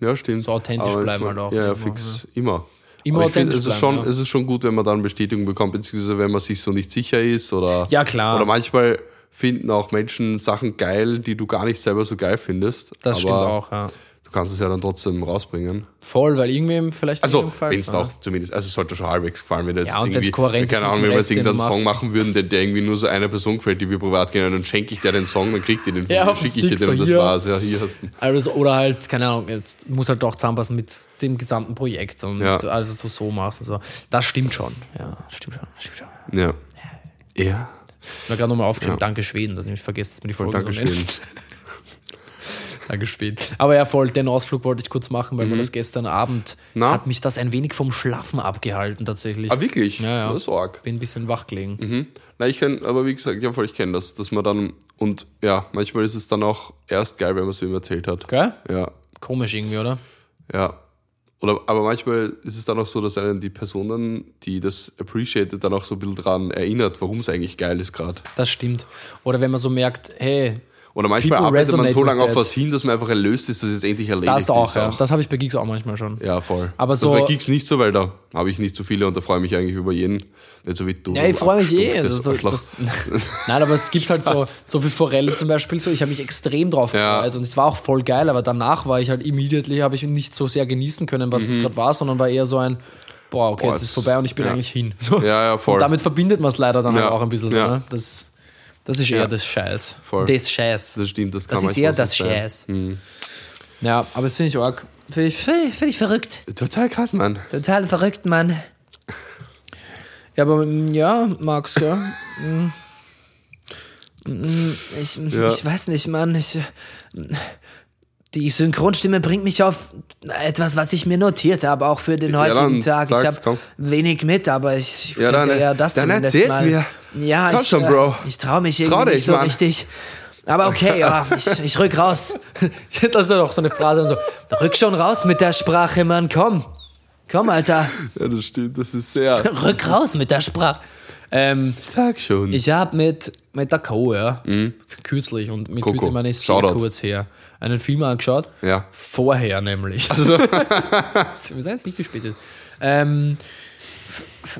Speaker 1: ja, stimmt.
Speaker 2: So authentisch
Speaker 1: Aber ich
Speaker 2: bleiben halt auch
Speaker 1: Ja, ja, fix, immer.
Speaker 2: Immer
Speaker 1: Aber ich find,
Speaker 2: authentisch
Speaker 1: es ist
Speaker 2: bleiben,
Speaker 1: schon. Es ist schon gut, wenn man dann Bestätigung bekommt, beziehungsweise wenn man sich so nicht sicher ist oder.
Speaker 2: Ja, klar.
Speaker 1: Oder manchmal finden auch Menschen Sachen geil, die du gar nicht selber so geil findest.
Speaker 2: das stimmt auch, ja.
Speaker 1: Du kannst es ja dann trotzdem rausbringen.
Speaker 2: Voll, weil irgendwem vielleicht
Speaker 1: Also, wenn es auch zumindest, also es sollte schon halbwegs gefallen, wenn jetzt
Speaker 2: Ja,
Speaker 1: irgendwie,
Speaker 2: ist
Speaker 1: keine Ahnung, wenn wir jetzt irgendeinen Song machen würden, der, der irgendwie nur so einer Person gefällt, die wir privat kennen, dann schenke ich dir den Song, dann kriegt ihr den,
Speaker 2: Ja, auf
Speaker 1: schicke ich dir den und
Speaker 2: so
Speaker 1: das
Speaker 2: hier.
Speaker 1: war's. Ja, hier hast du.
Speaker 2: Also, oder halt, keine Ahnung, jetzt muss halt auch zusammenpassen mit dem gesamten Projekt und
Speaker 1: Ja.
Speaker 2: alles, was du so machst und so. Das stimmt schon. Ja, stimmt schon. Stimmt schon.
Speaker 1: Ja. Ja.
Speaker 2: Ich habe gerade nochmal aufgeschrieben, danke Schweden, dass ich nicht vergesse, dass mir die Folge so
Speaker 1: Dankeschön.
Speaker 2: nennt. Danke <laughs> Schweden. Aber ja, voll, den Ausflug wollte ich kurz machen, weil mir das gestern Abend
Speaker 1: Mhm. Na?
Speaker 2: hat mich das ein wenig vom Schlafen abgehalten tatsächlich.
Speaker 1: Ah, wirklich?
Speaker 2: Ja, ja.
Speaker 1: Das ist arg.
Speaker 2: Bin ein bisschen wach gelegen.
Speaker 1: Mhm. Na, ich kann, aber wie gesagt, ja, voll, ich kenne das, dass man dann, und ja, manchmal ist es dann auch erst geil, wenn man es wem erzählt hat.
Speaker 2: Gell?
Speaker 1: Ja,
Speaker 2: Komisch irgendwie, oder?
Speaker 1: ja. Oder, aber manchmal ist es dann auch so, dass einen die Personen, die das appreciated, dann auch so ein bisschen dran erinnert, warum es eigentlich geil ist gerade.
Speaker 2: Das stimmt. Oder wenn man so merkt, hey,
Speaker 1: Oder manchmal
Speaker 2: People
Speaker 1: arbeitet man so lange auf was hin, dass man einfach erlöst ist, dass es endlich erledigt
Speaker 2: das auch,
Speaker 1: ist.
Speaker 2: ja. Das habe ich bei Gigs auch manchmal schon.
Speaker 1: Ja, voll.
Speaker 2: Aber
Speaker 1: das
Speaker 2: so-
Speaker 1: bei Gigs nicht so, weil da habe ich nicht so viele und da freue ich mich eigentlich über jeden. Nicht so wie du.
Speaker 2: Ja, ich freue mich eh. Also,
Speaker 1: Arschloch.
Speaker 2: das, <laughs> nein, aber es gibt halt so, <laughs> so wie Forelle zum Beispiel so. Ich habe mich extrem drauf
Speaker 1: Ja.
Speaker 2: gefreut und es war auch voll geil, aber danach war ich halt immediately, habe ich nicht so sehr genießen können, was das gerade war, sondern war eher so ein, boah, okay,
Speaker 1: Mhm. Boah,
Speaker 2: jetzt ist
Speaker 1: es-
Speaker 2: vorbei und ich bin
Speaker 1: ja.
Speaker 2: eigentlich hin. So.
Speaker 1: Ja, ja, <laughs> voll.
Speaker 2: Und damit verbindet man es leider dann halt auch ein bisschen so.
Speaker 1: Ja.
Speaker 2: Ne? Das, das ist eher
Speaker 1: Ja.
Speaker 2: das Scheiß.
Speaker 1: Voll.
Speaker 2: Das Scheiß.
Speaker 1: das stimmt, das kann
Speaker 2: Das ist eher das
Speaker 1: sein.
Speaker 2: Scheiß. Ja, aber das finde ich arg. Finde ich, find ich, find ich verrückt.
Speaker 1: Total krass, Mann.
Speaker 2: Total verrückt, Mann. Ja, aber mm, ja, Max, ja. Mm. Mm, Ich,
Speaker 1: Ja.
Speaker 2: ich weiß nicht, Mann. Ich, die Synchronstimme bringt mich auf etwas, was ich mir notiert habe, auch für den
Speaker 1: Ja,
Speaker 2: heutigen
Speaker 1: dann
Speaker 2: Tag. Ich habe wenig mit, aber ich
Speaker 1: Ja,
Speaker 2: könnte
Speaker 1: dann,
Speaker 2: eher das
Speaker 1: dann
Speaker 2: zumindest
Speaker 1: erzähl's
Speaker 2: mal.
Speaker 1: mir.
Speaker 2: Ja,
Speaker 1: Komm
Speaker 2: ich,
Speaker 1: schon,
Speaker 2: äh,
Speaker 1: Bro.
Speaker 2: Ich traue mich irgendwie
Speaker 1: Trau dich,
Speaker 2: nicht so
Speaker 1: Mann.
Speaker 2: richtig. Aber okay, ja, <laughs> ich, ich rück raus. <laughs> Das ist ja doch so eine Phrase, so, rück schon raus mit der Sprache, Mann, komm. Komm, Alter,
Speaker 1: Ja, das stimmt, das ist sehr. <laughs>
Speaker 2: rück raus mit der Sprache. Ähm,
Speaker 1: Sag schon.
Speaker 2: ich habe mit, mit der Co, ja, kürzlich, und mit
Speaker 1: Mhm. Coco.
Speaker 2: kürzlich meine ich sehr
Speaker 1: Shoutout.
Speaker 2: kurz her, einen Film angeschaut.
Speaker 1: Ja.
Speaker 2: Vorher nämlich. Also. <laughs> Wir sind jetzt nicht gespielt. Ähm,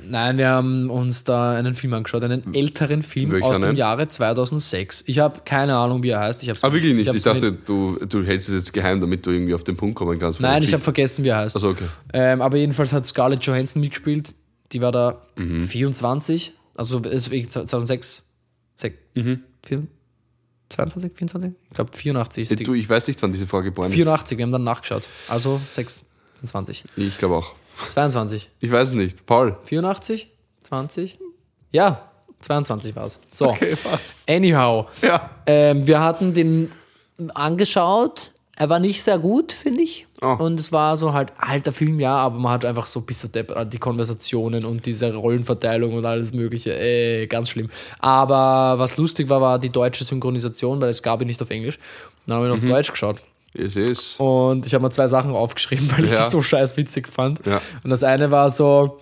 Speaker 2: nein, wir haben uns da einen Film angeschaut, einen älteren Film
Speaker 1: Welcher
Speaker 2: aus dem
Speaker 1: denn?
Speaker 2: Jahre 2006. Ich habe keine Ahnung, wie er heißt. Ich
Speaker 1: Ah, wirklich nicht.
Speaker 2: hab's
Speaker 1: Ich dachte, du, du hältst es jetzt geheim, damit du irgendwie auf den Punkt kommen kannst.
Speaker 2: Nein, ich habe vergessen, wie er heißt.
Speaker 1: Also okay.
Speaker 2: Ähm, aber jedenfalls hat Scarlett Johansson mitgespielt. Die war da
Speaker 1: Mhm.
Speaker 2: 24, also ist 2006. Sek,
Speaker 1: Mhm.
Speaker 2: 4, 22, 24? Ich glaube 84 ist die.
Speaker 1: Du, ich weiß nicht, wann diese Frage geboren
Speaker 2: 84, wir haben dann nachgeschaut. Also 26.
Speaker 1: ist. Ich glaube auch.
Speaker 2: 22.
Speaker 1: Ich weiß es nicht. Paul.
Speaker 2: 84? 20? Ja, 22 war es. So.
Speaker 1: passt.
Speaker 2: Anyhow.
Speaker 1: Ja.
Speaker 2: Ähm, wir hatten den angeschaut. Er war nicht sehr gut, finde ich.
Speaker 1: Oh.
Speaker 2: Und es war so halt alter Film, ja, aber man hat einfach so bis zur Depp, die Konversationen und diese Rollenverteilung und alles Mögliche. Äh, ganz schlimm. Aber was lustig war, war die deutsche Synchronisation, weil es gab ihn nicht auf Englisch. Dann haben wir ihn
Speaker 1: Mhm.
Speaker 2: auf Deutsch geschaut.
Speaker 1: Es ist.
Speaker 2: Und ich habe mir zwei Sachen aufgeschrieben, weil ich
Speaker 1: Ja.
Speaker 2: das so scheiß witzig fand.
Speaker 1: Ja.
Speaker 2: Und das eine war so,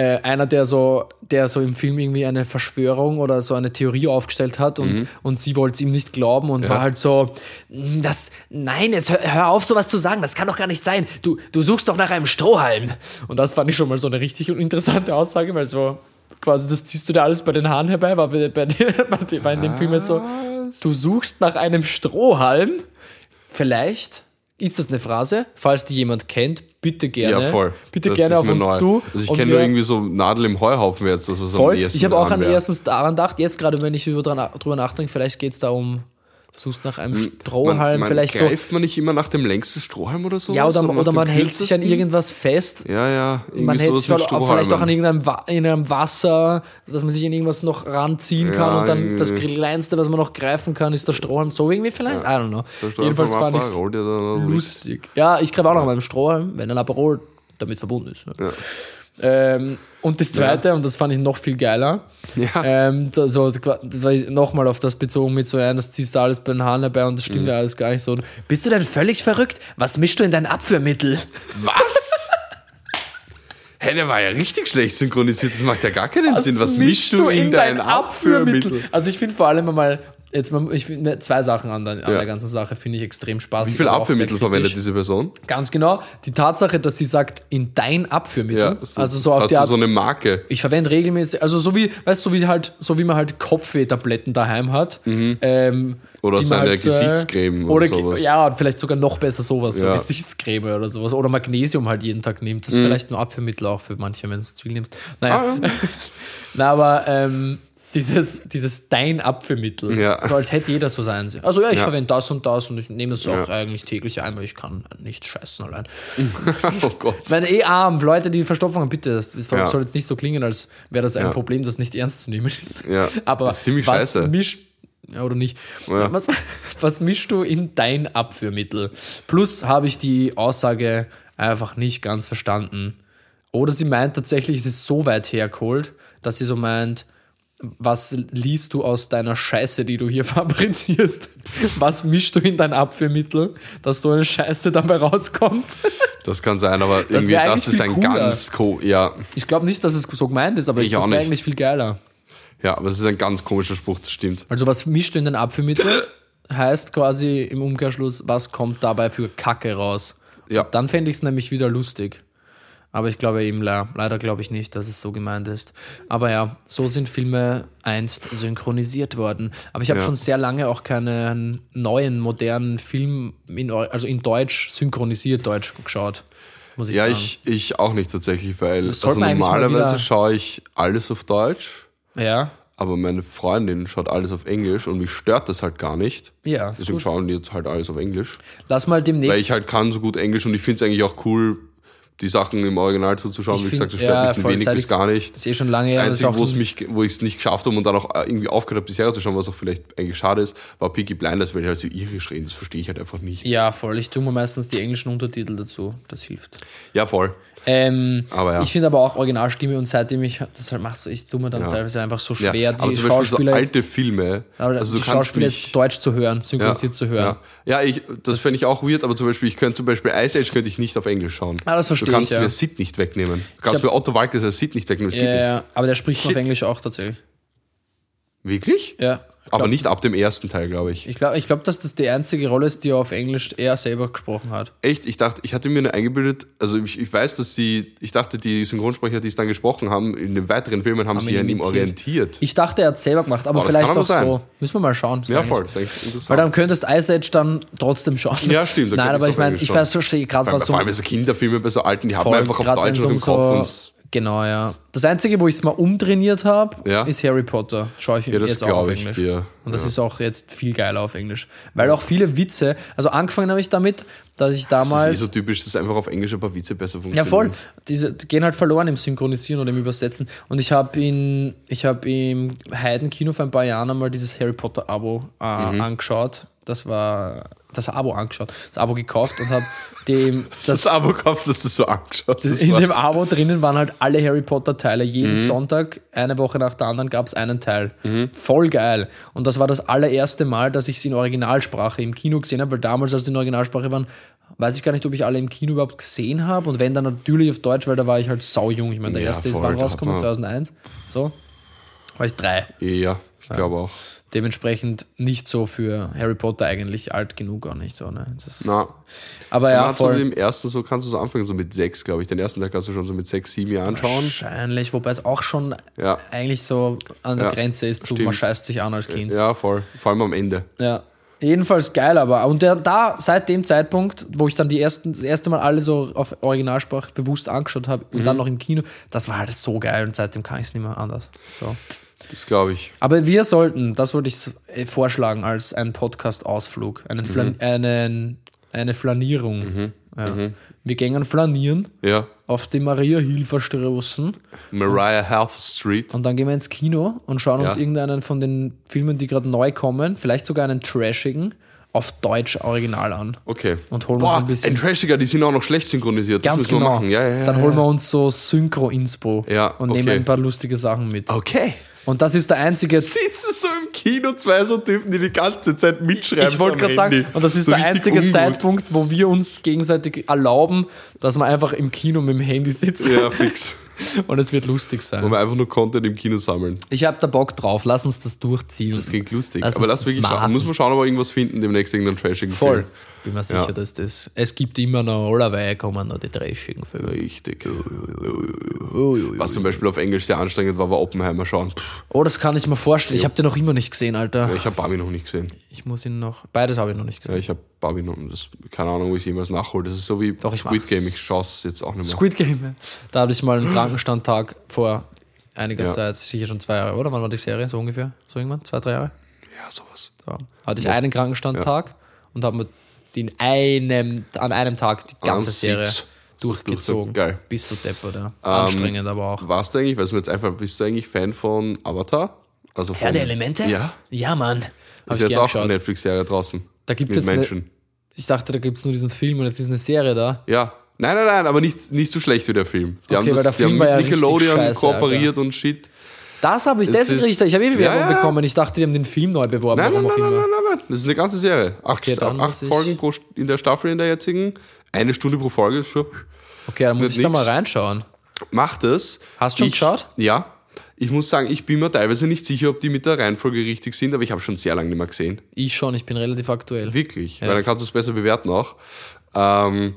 Speaker 2: äh, einer, der so, der so im Film irgendwie eine Verschwörung oder so eine Theorie aufgestellt hat und, und sie wollte es ihm nicht glauben und war halt so, "Mm, das, nein, jetzt hör, hör auf, sowas zu sagen, das kann doch gar nicht sein. Du, du suchst doch nach einem Strohhalm. Und das fand ich schon mal so eine richtig interessante Aussage, weil so quasi, das ziehst du dir alles bei den Haaren herbei, war bei, bei, <laughs> bei, bei, bei in dem Film jetzt so, du suchst nach einem Strohhalm. Vielleicht ist das eine Phrase. Falls die jemand kennt, bitte gerne.
Speaker 1: Ja, voll.
Speaker 2: Bitte
Speaker 1: Das
Speaker 2: gerne auf uns
Speaker 1: neu.
Speaker 2: zu.
Speaker 1: Also ich kenne nur irgendwie so Nadel im Heuhaufen jetzt, das was
Speaker 2: Voll.
Speaker 1: am ehesten
Speaker 2: Ich habe auch an erstens daran gedacht, jetzt gerade wenn ich über dran, drüber nachdenke, vielleicht geht es da um suchst nach einem Strohhalm,
Speaker 1: man, man
Speaker 2: vielleicht so.
Speaker 1: greift man nicht immer nach dem längsten Strohhalm oder so?
Speaker 2: Ja, oder, oder man hält sich an irgendwas fest.
Speaker 1: Ja, ja.
Speaker 2: Man hält sich auch- vielleicht auch an irgendeinem, Wa in einem Wasser, dass man sich in irgendwas noch ranziehen kann
Speaker 1: Ja,
Speaker 2: und dann das kleinste, was man noch greifen kann, ist der Strohhalm. So irgendwie vielleicht? I don't know. Jedenfalls fand ich
Speaker 1: ja
Speaker 2: lustig. Ja, ich greife auch noch mal beim Strohhalm, wenn ein Aperol damit verbunden ist. Ähm, und das zweite, und das fand ich noch viel geiler,
Speaker 1: Ja.
Speaker 2: ähm, da- so, nochmal auf das bezogen mit so, ja, das ziehst du alles bei den Haaren herbei und das
Speaker 1: Mhm.
Speaker 2: stimmt ja alles gar nicht so. Bist du denn völlig verrückt? Was mischst du in dein Abführmittel?
Speaker 1: Was? <laughs> Hä, der war ja richtig schlecht synchronisiert. Das macht ja gar keinen Sinn. Was mischst du in dein Abführmittel?
Speaker 2: Also ich finde vor allem einmal, jetzt mal, ich finde zwei Sachen an der, an
Speaker 1: Ja.
Speaker 2: der ganzen Sache finde ich extrem spaßig.
Speaker 1: Wie viel Abführmittel verwendet diese Person?
Speaker 2: Ganz genau. Die Tatsache, dass sie sagt, in dein Abführmittel,
Speaker 1: das-
Speaker 2: also so auf die Art,
Speaker 1: so eine Marke.
Speaker 2: ich verwende regelmäßig, also so wie, weißt du, so wie halt, so wie man halt Kopfwehtabletten daheim hat. Ähm,
Speaker 1: Oder seine
Speaker 2: halt, äh,
Speaker 1: Gesichtscreme oder
Speaker 2: oder
Speaker 1: sowas.
Speaker 2: Ja, und vielleicht sogar noch besser sowas, so
Speaker 1: Ja.
Speaker 2: Gesichtscreme oder sowas. Oder Magnesium halt jeden Tag nimmt.
Speaker 1: Mhm.
Speaker 2: Das ist vielleicht nur Abführmittel auch für manche, wenn du es zu viel nimmst. Naja.
Speaker 1: Ah, <laughs>
Speaker 2: Na, aber ähm, dieses, dieses dein Abführmittel,
Speaker 1: Ja.
Speaker 2: so als hätte jeder so sein. Also ja, ich
Speaker 1: Ja.
Speaker 2: verwende das und das und ich nehme es auch
Speaker 1: Ja.
Speaker 2: eigentlich täglich ein, weil ich kann nicht scheißen allein. <laughs>
Speaker 1: oh Gott.
Speaker 2: Meine, eh arm, Leute, die Verstopfung haben, bitte, das soll jetzt nicht so klingen, als wäre das ein. Problem, das nicht ernst zu nehmen ist.
Speaker 1: Ja,
Speaker 2: Aber
Speaker 1: das ist ziemlich
Speaker 2: was
Speaker 1: scheiße.
Speaker 2: mischt, ja, oder nicht,
Speaker 1: Ja.
Speaker 2: was, was mischst du in dein Abführmittel? Plus habe ich die Aussage einfach nicht ganz verstanden. Oder sie meint tatsächlich, es ist so weit hergeholt, dass sie so meint, was liest du aus deiner Scheiße, die du hier <laughs> fabrizierst? Was mischst du in dein Abführmittel, dass so eine Scheiße dabei rauskommt? <laughs>
Speaker 1: Das kann sein, aber irgendwie,
Speaker 2: wär
Speaker 1: das ist ein
Speaker 2: cooler.
Speaker 1: ganz co ja,
Speaker 2: Ich glaube nicht, dass es so gemeint ist, aber ich, das wäre eigentlich viel geiler.
Speaker 1: ja, aber es ist ein ganz komischer Spruch, das stimmt.
Speaker 2: Also was mischt du in den Abführmittel? heißt quasi im Umkehrschluss, was kommt dabei für Kacke raus?
Speaker 1: Ja.
Speaker 2: Dann fände ich es nämlich wieder lustig. Aber ich glaube eben, le- leider glaube ich nicht, dass es so gemeint ist. Aber ja, so sind Filme einst synchronisiert worden. Aber ich habe
Speaker 1: Ja.
Speaker 2: schon sehr lange auch keinen neuen, modernen Film, in, also in Deutsch, synchronisiert Deutsch geschaut. Muss ich
Speaker 1: Ja,
Speaker 2: sagen.
Speaker 1: ich, ich auch nicht tatsächlich, weil also normalerweise schaue ich alles auf Deutsch,
Speaker 2: Ja,
Speaker 1: aber meine Freundin schaut alles auf Englisch und mich stört das halt gar nicht.
Speaker 2: ja,
Speaker 1: Deswegen
Speaker 2: gut.
Speaker 1: schauen die jetzt halt alles auf Englisch.
Speaker 2: Lass mal demnächst.
Speaker 1: Weil ich halt kann so gut Englisch und ich finde es eigentlich auch cool, die Sachen im Original zuzuschauen.
Speaker 2: Ich
Speaker 1: Wie
Speaker 2: find-
Speaker 1: gesagt, das stört
Speaker 2: ja,
Speaker 1: mich ein wenig bis gar nicht.
Speaker 2: Das ist eh schon lange her. das ist
Speaker 1: Einzig,
Speaker 2: auch
Speaker 1: wo es
Speaker 2: ein-
Speaker 1: mich, wo ich es nicht geschafft habe und dann auch äh, irgendwie aufgehört habe, die Serie zu schauen, was auch vielleicht eigentlich schade ist, war Peaky Blinders, weil die halt so irisch reden. Das verstehe ich halt einfach nicht.
Speaker 2: Ja, voll. Ich tue mir meistens die englischen Untertitel dazu. Das hilft.
Speaker 1: Ja, voll.
Speaker 2: Ähm,
Speaker 1: Aber ja.
Speaker 2: Ich finde aber auch Originalstimme und seitdem ich das halt mache, so, ich tue mir dann
Speaker 1: Ja.
Speaker 2: teilweise einfach so
Speaker 1: Ja.
Speaker 2: schwer,
Speaker 1: aber
Speaker 2: die
Speaker 1: zum Beispiel so
Speaker 2: Schauspieler,
Speaker 1: alte
Speaker 2: jetzt,
Speaker 1: Filme. also
Speaker 2: die Schauspieler jetzt Deutsch zu hören, synchronisiert zu hören.
Speaker 1: Ja, ja ich, das, fände ich auch weird, aber zum Beispiel, ich könnte zum Beispiel Ice Age könnte ich nicht auf Englisch schauen.
Speaker 2: Ah, das verstehe
Speaker 1: Du kannst
Speaker 2: ich, ja.
Speaker 1: mir Sid nicht wegnehmen. Du kannst mir Otto Walkes Sid nicht wegnehmen. Das
Speaker 2: Ja, ja, aber der spricht auf
Speaker 1: Shit.
Speaker 2: Englisch auch tatsächlich.
Speaker 1: Wirklich?
Speaker 2: Ja. Ich
Speaker 1: aber
Speaker 2: glaub,
Speaker 1: nicht ab dem ersten Teil, glaube ich.
Speaker 2: Ich glaube, ich glaub, dass das die einzige Rolle ist, die er auf Englisch er selber gesprochen hat.
Speaker 1: Echt? Ich dachte, ich hatte mir nur eingebildet, also ich, ich weiß, dass die, ich dachte, die Synchronsprecher, die es dann gesprochen haben, in den weiteren Filmen haben, sich
Speaker 2: ihn
Speaker 1: an ihm orientiert.
Speaker 2: Ich dachte, er hat selber gemacht, aber
Speaker 1: das
Speaker 2: vielleicht
Speaker 1: aber
Speaker 2: auch
Speaker 1: sein.
Speaker 2: so. Müssen wir mal schauen.
Speaker 1: ja, voll, das ist eigentlich interessant.
Speaker 2: Weil dann könntest Ice Age dann trotzdem schauen.
Speaker 1: Ja, stimmt, <laughs>
Speaker 2: Nein, aber ich meine, ich weiß, verstehe gerade
Speaker 1: vor
Speaker 2: was so.
Speaker 1: allem bei so Kinderfilme, bei so alten, die haben
Speaker 2: Voll,
Speaker 1: einfach auf Deutsch noch im
Speaker 2: es
Speaker 1: Kopf. und
Speaker 2: so, Genau, ja. Das Einzige, wo ich es mal umtrainiert habe,
Speaker 1: Ja.
Speaker 2: ist Harry Potter. Schaue ich
Speaker 1: ja, das
Speaker 2: jetzt auch auf Englisch.
Speaker 1: dir.
Speaker 2: Und das ist auch jetzt viel geiler auf Englisch. Weil auch viele Witze, also angefangen habe ich damit, dass ich
Speaker 1: Das ist eh
Speaker 2: damals.
Speaker 1: so typisch, dass einfach auf Englisch ein paar Witze besser
Speaker 2: ja,
Speaker 1: funktionieren.
Speaker 2: voll. Diese die gehen halt verloren im Synchronisieren oder im Übersetzen. Und ich habe in, ich habe im Heiden-Kino vor ein paar Jahren einmal dieses Harry Potter-Abo äh,
Speaker 1: Mhm.
Speaker 2: angeschaut. Das war das Abo angeschaut, das Abo gekauft und habe dem <laughs> das
Speaker 1: Das Abo gekauft, dass du so angeschaut hast.
Speaker 2: in dem? Abo drinnen waren halt alle Harry Potter Teile.
Speaker 1: Mhm.
Speaker 2: Jeden Sonntag, eine Woche nach der anderen, gab es einen Teil. Voll geil. Und das war das allererste Mal, dass ich sie in Originalsprache im Kino gesehen habe, weil damals, als sie in Originalsprache waren, weiß ich gar nicht, ob ich alle im Kino überhaupt gesehen habe. Und wenn, dann natürlich auf Deutsch, weil da war ich halt saujung. Ich meine, der
Speaker 1: Ja,
Speaker 2: erste ist wann rausgekommen?
Speaker 1: man-
Speaker 2: 2001. So. War ich drei.
Speaker 1: Ja, ich glaube auch.
Speaker 2: Dementsprechend nicht so für Harry Potter eigentlich alt genug auch nicht so. Ne? Ist,
Speaker 1: Na,
Speaker 2: aber
Speaker 1: ja,
Speaker 2: voll.
Speaker 1: mit dem ersten so kannst du so anfangen, so mit sechs, glaube ich. Den ersten Teil kannst du schon so mit sechs, sieben Jahren schauen.
Speaker 2: Wahrscheinlich, wobei es auch schon
Speaker 1: Ja.
Speaker 2: eigentlich so an der
Speaker 1: Ja,
Speaker 2: Grenze ist zu,
Speaker 1: stimmt.
Speaker 2: man scheißt sich an als Kind.
Speaker 1: Ja, voll. Vor allem am Ende.
Speaker 2: Ja. Jedenfalls geil, aber. Und der, da, seit dem Zeitpunkt, wo ich dann die ersten, das erste Mal alle so auf Originalsprache bewusst angeschaut habe
Speaker 1: Mhm.
Speaker 2: und dann noch im Kino, das war halt so geil und seitdem kann ich es nicht mehr anders. So.
Speaker 1: Das glaube ich.
Speaker 2: Aber wir sollten, das wollte ich äh, vorschlagen als einen Podcast-Ausflug, einen Flan einen, eine Flanierung. Ja. Wir gehen flanieren
Speaker 1: Ja.
Speaker 2: auf die Maria-Hilfer-Straßen
Speaker 1: Mariah Health Street.
Speaker 2: und dann gehen wir ins Kino und schauen uns
Speaker 1: Ja.
Speaker 2: irgendeinen von den Filmen, die gerade neu kommen, vielleicht sogar einen trashigen, auf Deutsch original an.
Speaker 1: Okay.
Speaker 2: Und holen uns
Speaker 1: Boah,
Speaker 2: ein bisschen-
Speaker 1: Trashiger, die sind auch noch schlecht synchronisiert. Das
Speaker 2: Ganz genau.
Speaker 1: machen. Ja, ja, ja,
Speaker 2: dann holen wir uns so Synchro-Inspo
Speaker 1: Ja,
Speaker 2: und
Speaker 1: okay.
Speaker 2: nehmen ein paar lustige Sachen mit.
Speaker 1: Okay.
Speaker 2: Und das ist der einzige <laughs>
Speaker 1: Sitzen so im Kino zwei so Typen, die die ganze Zeit mitschreiben.
Speaker 2: Ich wollte gerade sagen, und das ist
Speaker 1: So
Speaker 2: der einzige
Speaker 1: ungut.
Speaker 2: Zeitpunkt, wo wir uns gegenseitig erlauben, dass wir einfach im Kino mit dem Handy sitzen
Speaker 1: Ja, fix. <laughs>
Speaker 2: und es wird lustig
Speaker 1: Wo
Speaker 2: sein.
Speaker 1: wir einfach nur Content im Kino sammeln.
Speaker 2: Ich habe da Bock drauf, lass uns das durchziehen.
Speaker 1: Das klingt lustig.
Speaker 2: Lass
Speaker 1: Aber lass wirklich schauen. Muss man schauen, ob wir irgendwas finden demnächst irgendeinen trashigen
Speaker 2: Voll.
Speaker 1: Film.
Speaker 2: Bin mir sicher,
Speaker 1: Ja.
Speaker 2: dass das. Es gibt immer noch, allerweil kommen noch die trashigen Filme.
Speaker 1: Richtig. Was zum Beispiel auf Englisch sehr anstrengend war, war Oppenheimer schauen. Pff,
Speaker 2: Oh, das kann ich mir vorstellen. Ich habe den noch immer nicht gesehen, Alter.
Speaker 1: ich habe Barbie noch nicht gesehen.
Speaker 2: Ich muss ihn noch. Beides habe ich noch nicht
Speaker 1: Ja,
Speaker 2: gesehen.
Speaker 1: ich habe Barbie noch. Das, keine Ahnung, wo ich jemals nachhole. Das ist so wie
Speaker 2: Doch,
Speaker 1: Squid. Game. Ich schaue es jetzt auch nicht mehr.
Speaker 2: Squid Game. ja. Da hatte ich mal einen Krankenstandtag vor einiger
Speaker 1: Ja.
Speaker 2: Zeit, sicher schon zwei Jahre, oder? Wann war die Serie? So ungefähr? So irgendwann? Zwei, drei Jahre?
Speaker 1: Ja, sowas.
Speaker 2: So. Hatte ich einen Krankenstandtag und habe mir in einem, an einem Tag die ganze
Speaker 1: An
Speaker 2: Serie durchgezogen.
Speaker 1: Geil.
Speaker 2: Bis zu Deppert, ja. Anstrengend aber auch.
Speaker 1: Warst du eigentlich, es mir jetzt einfach, bist du eigentlich Fan von Avatar? Also von,
Speaker 2: Herr der Elemente?
Speaker 1: Ja.
Speaker 2: Ja, Mann. Hab
Speaker 1: Ist jetzt auch eine
Speaker 2: geschaut.
Speaker 1: Netflix-Serie draußen.
Speaker 2: Da gibt's
Speaker 1: Mit
Speaker 2: jetzt eine-
Speaker 1: Menschen.
Speaker 2: Ich dachte, da gibt es nur diesen Film und jetzt ist eine Serie da.
Speaker 1: Ja. Nein, nein, nein, aber nicht, nicht so schlecht wie der Film. Die
Speaker 2: Okay,
Speaker 1: haben,
Speaker 2: weil
Speaker 1: das,
Speaker 2: der
Speaker 1: die
Speaker 2: Film
Speaker 1: haben
Speaker 2: war
Speaker 1: mit
Speaker 2: ja
Speaker 1: Nickelodeon
Speaker 2: scheiße,
Speaker 1: kooperiert und shit.
Speaker 2: Das habe ich,
Speaker 1: Es
Speaker 2: deswegen krieg ich da. Habe eh
Speaker 1: Ja,
Speaker 2: Werbung
Speaker 1: ja.
Speaker 2: bekommen. Ich dachte, die haben den Film neu beworben.
Speaker 1: Nein, nein, nein, nein, nein, nein, nein. Das ist eine ganze Serie. Acht,
Speaker 2: Okay,
Speaker 1: acht Folgen pro, in der Staffel, in der jetzigen. Eine Stunde pro Folge ist schon.
Speaker 2: Okay, dann muss ich da
Speaker 1: nix.
Speaker 2: mal reinschauen.
Speaker 1: Macht es.
Speaker 2: Hast du schon
Speaker 1: ich,
Speaker 2: geschaut?
Speaker 1: Ja. Ich muss sagen, ich bin mir teilweise nicht sicher, ob die mit der Reihenfolge richtig sind, aber ich habe schon sehr lange nicht mehr gesehen.
Speaker 2: Ich schon, ich bin relativ aktuell.
Speaker 1: Wirklich. Weil dann kannst du es besser bewerten auch. Ähm,